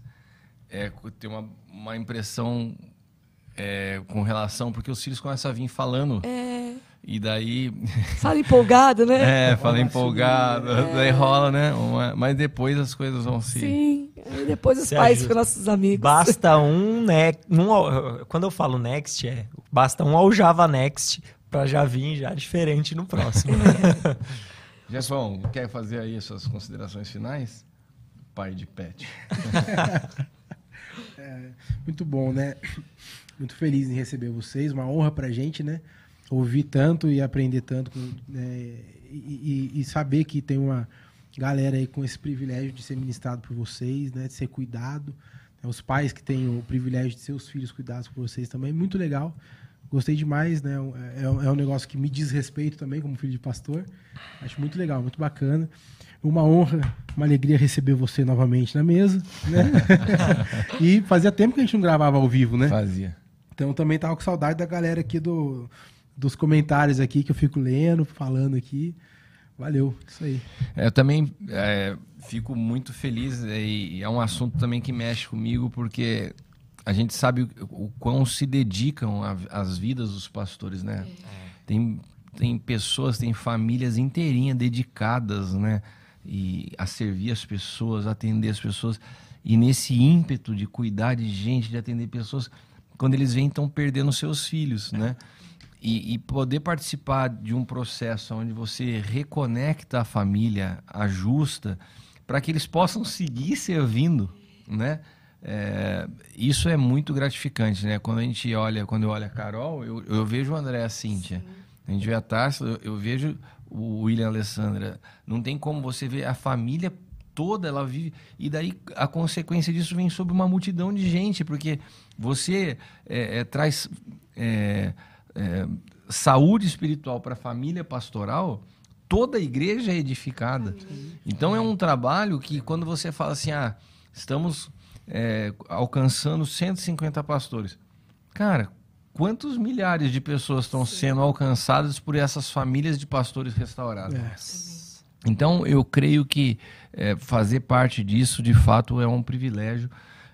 é ter uma, uma impressão é, com relação, porque os filhos começam a vir falando. E daí. <laughs> Fala empolgado, né? É, fala empolgado, daí rola, né? Uma- mas depois as coisas vão se. Sim. Aí depois os Se pais ajuda. ficam nossos amigos. Basta um, ne um quando eu falo next é basta um ao Java next para já vir já diferente no próximo. <laughs> Jefão, quer fazer aí as suas considerações finais? Pai de pet. <laughs> Muito bom, né? Muito feliz em receber vocês, uma honra pra gente, né? Ouvir tanto e aprender tanto, com- né? e, e- e saber que tem uma galera aí com esse privilégio de ser ministrado por vocês, né? De ser cuidado. né? Os pais que têm o privilégio de ser os filhos cuidados por vocês também, muito legal. Gostei demais, né? É, é um negócio que me diz respeito também, como filho de pastor. Acho muito legal, muito bacana. Uma honra, uma alegria receber você novamente na mesa, né? <laughs> e fazia tempo que a gente não gravava ao vivo, né? Fazia. Então também tava com saudade da galera aqui do, dos comentários aqui que eu fico lendo, falando aqui. Valeu, isso aí. É, Eu também é, fico muito feliz é, e é um assunto também que mexe comigo porque a gente sabe o, o quão se dedicam as vidas dos pastores, né? Tem, tem pessoas, tem famílias inteirinhas dedicadas, né? E a servir as pessoas, atender as pessoas. E nesse ímpeto de cuidar de gente, de atender pessoas, quando eles vêm, estão perdendo seus filhos, né? E, e poder participar de um processo onde você reconecta a família, ajusta, para que eles possam seguir servindo, né? É, isso é muito gratificante, né? Quando a gente olha, quando eu olho a Carol, eu, eu vejo o André e a Cíntia. A gente vê a Tarsa, eu, eu vejo o William Alessandra. Não tem como você ver a família toda, ela vive. E daí a consequência disso vem sobre uma multidão de gente, porque você é, é, traz é, é, saúde espiritual para a família pastoral, toda a igreja é edificada. Então é um trabalho que quando você fala assim, ah, estamos é, alcançando 150 pastores. Cara, quantos milhares de pessoas estão sendo alcançadas por essas famílias de pastores restaurados? Então, eu creio que é, fazer parte disso, de fato, é um privilégio.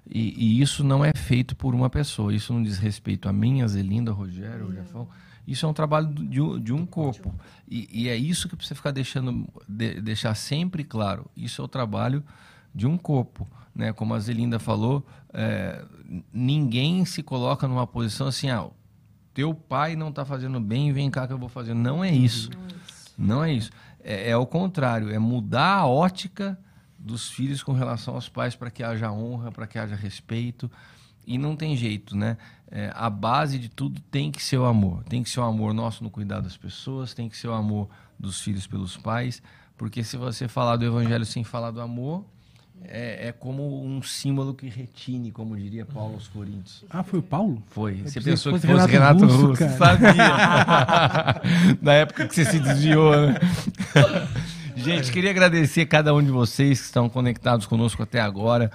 E, e, isso não é feito por uma pessoa. Isso não diz respeito a mim, a Zelinda, Rogério, o Jefão. Isso é um trabalho de um, de um corpo. E, e, é isso que você ficar deixando, de, deixar sempre claro. Isso é o trabalho de um corpo. Né? Como a Zelinda falou, é, ninguém se coloca numa posição assim, ah, teu pai não está fazendo bem, vem cá que eu vou fazer. Não é isso. Não é isso. É, é o contrário, é mudar a ótica dos filhos com relação aos pais para que haja honra, para que haja respeito. E não tem jeito, né? É, a base de tudo tem que ser o amor. Tem que ser o amor nosso no cuidar das pessoas, tem que ser o amor dos filhos pelos pais. Porque se você falar do evangelho sem falar do amor, é, é, como um símbolo que retine, como diria Paulo aos Coríntios. Ah, foi o Paulo? Foi. Você pensou que fosse Renato, Renato Russo, Russo sabia. <laughs> Na época que você se desviou, né? <laughs> Gente, queria agradecer a cada um de vocês que estão conectados conosco até agora,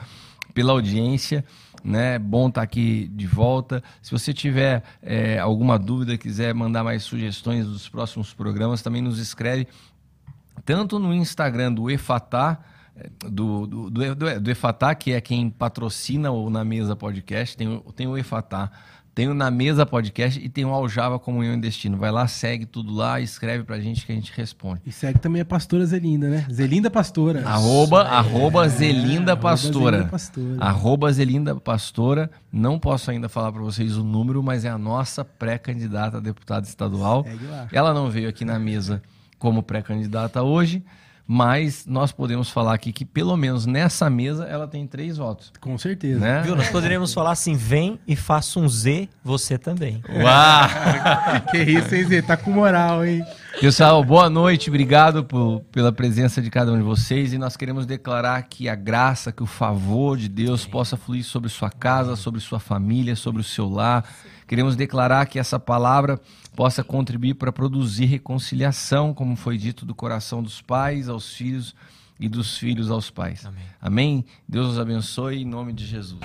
pela audiência. Né? Bom estar aqui de volta. Se você tiver é, alguma dúvida, quiser mandar mais sugestões dos próximos programas, também nos escreve tanto no Instagram do Efatá, do, do, do, do Efatá, que é quem patrocina o Na Mesa Podcast, tem, tem o Efatá, tem o Na Mesa Podcast e tem o Aljava Comunhão e Destino. Vai lá, segue tudo lá, escreve pra gente que a gente responde. E segue também a pastora Zelinda, né? Zelinda Pastora. Arroba, é, arroba Zelinda Pastora. Arroba Zelinda Pastora. Arroba Zelinda Pastora. Não posso ainda falar para vocês o número, mas é a nossa pré-candidata a deputada estadual. Segue lá. Ela não veio aqui na mesa como pré-candidata hoje, mas nós podemos falar aqui que pelo menos nessa mesa ela tem três votos. Com certeza. Né? Viu? Nós poderíamos falar assim: vem e faça um Z, você também. Uau! <laughs> que isso, hein, Zê? Tá com moral, hein? Pessoal, boa noite, obrigado por, pela presença de cada um de vocês e nós queremos declarar que a graça, que o favor de Deus possa fluir sobre sua casa, sobre sua família, sobre o seu lar. Queremos declarar que essa palavra possa contribuir para produzir reconciliação, como foi dito, do coração dos pais aos filhos e dos filhos aos pais. Amém. Amém? Deus os abençoe em nome de Jesus.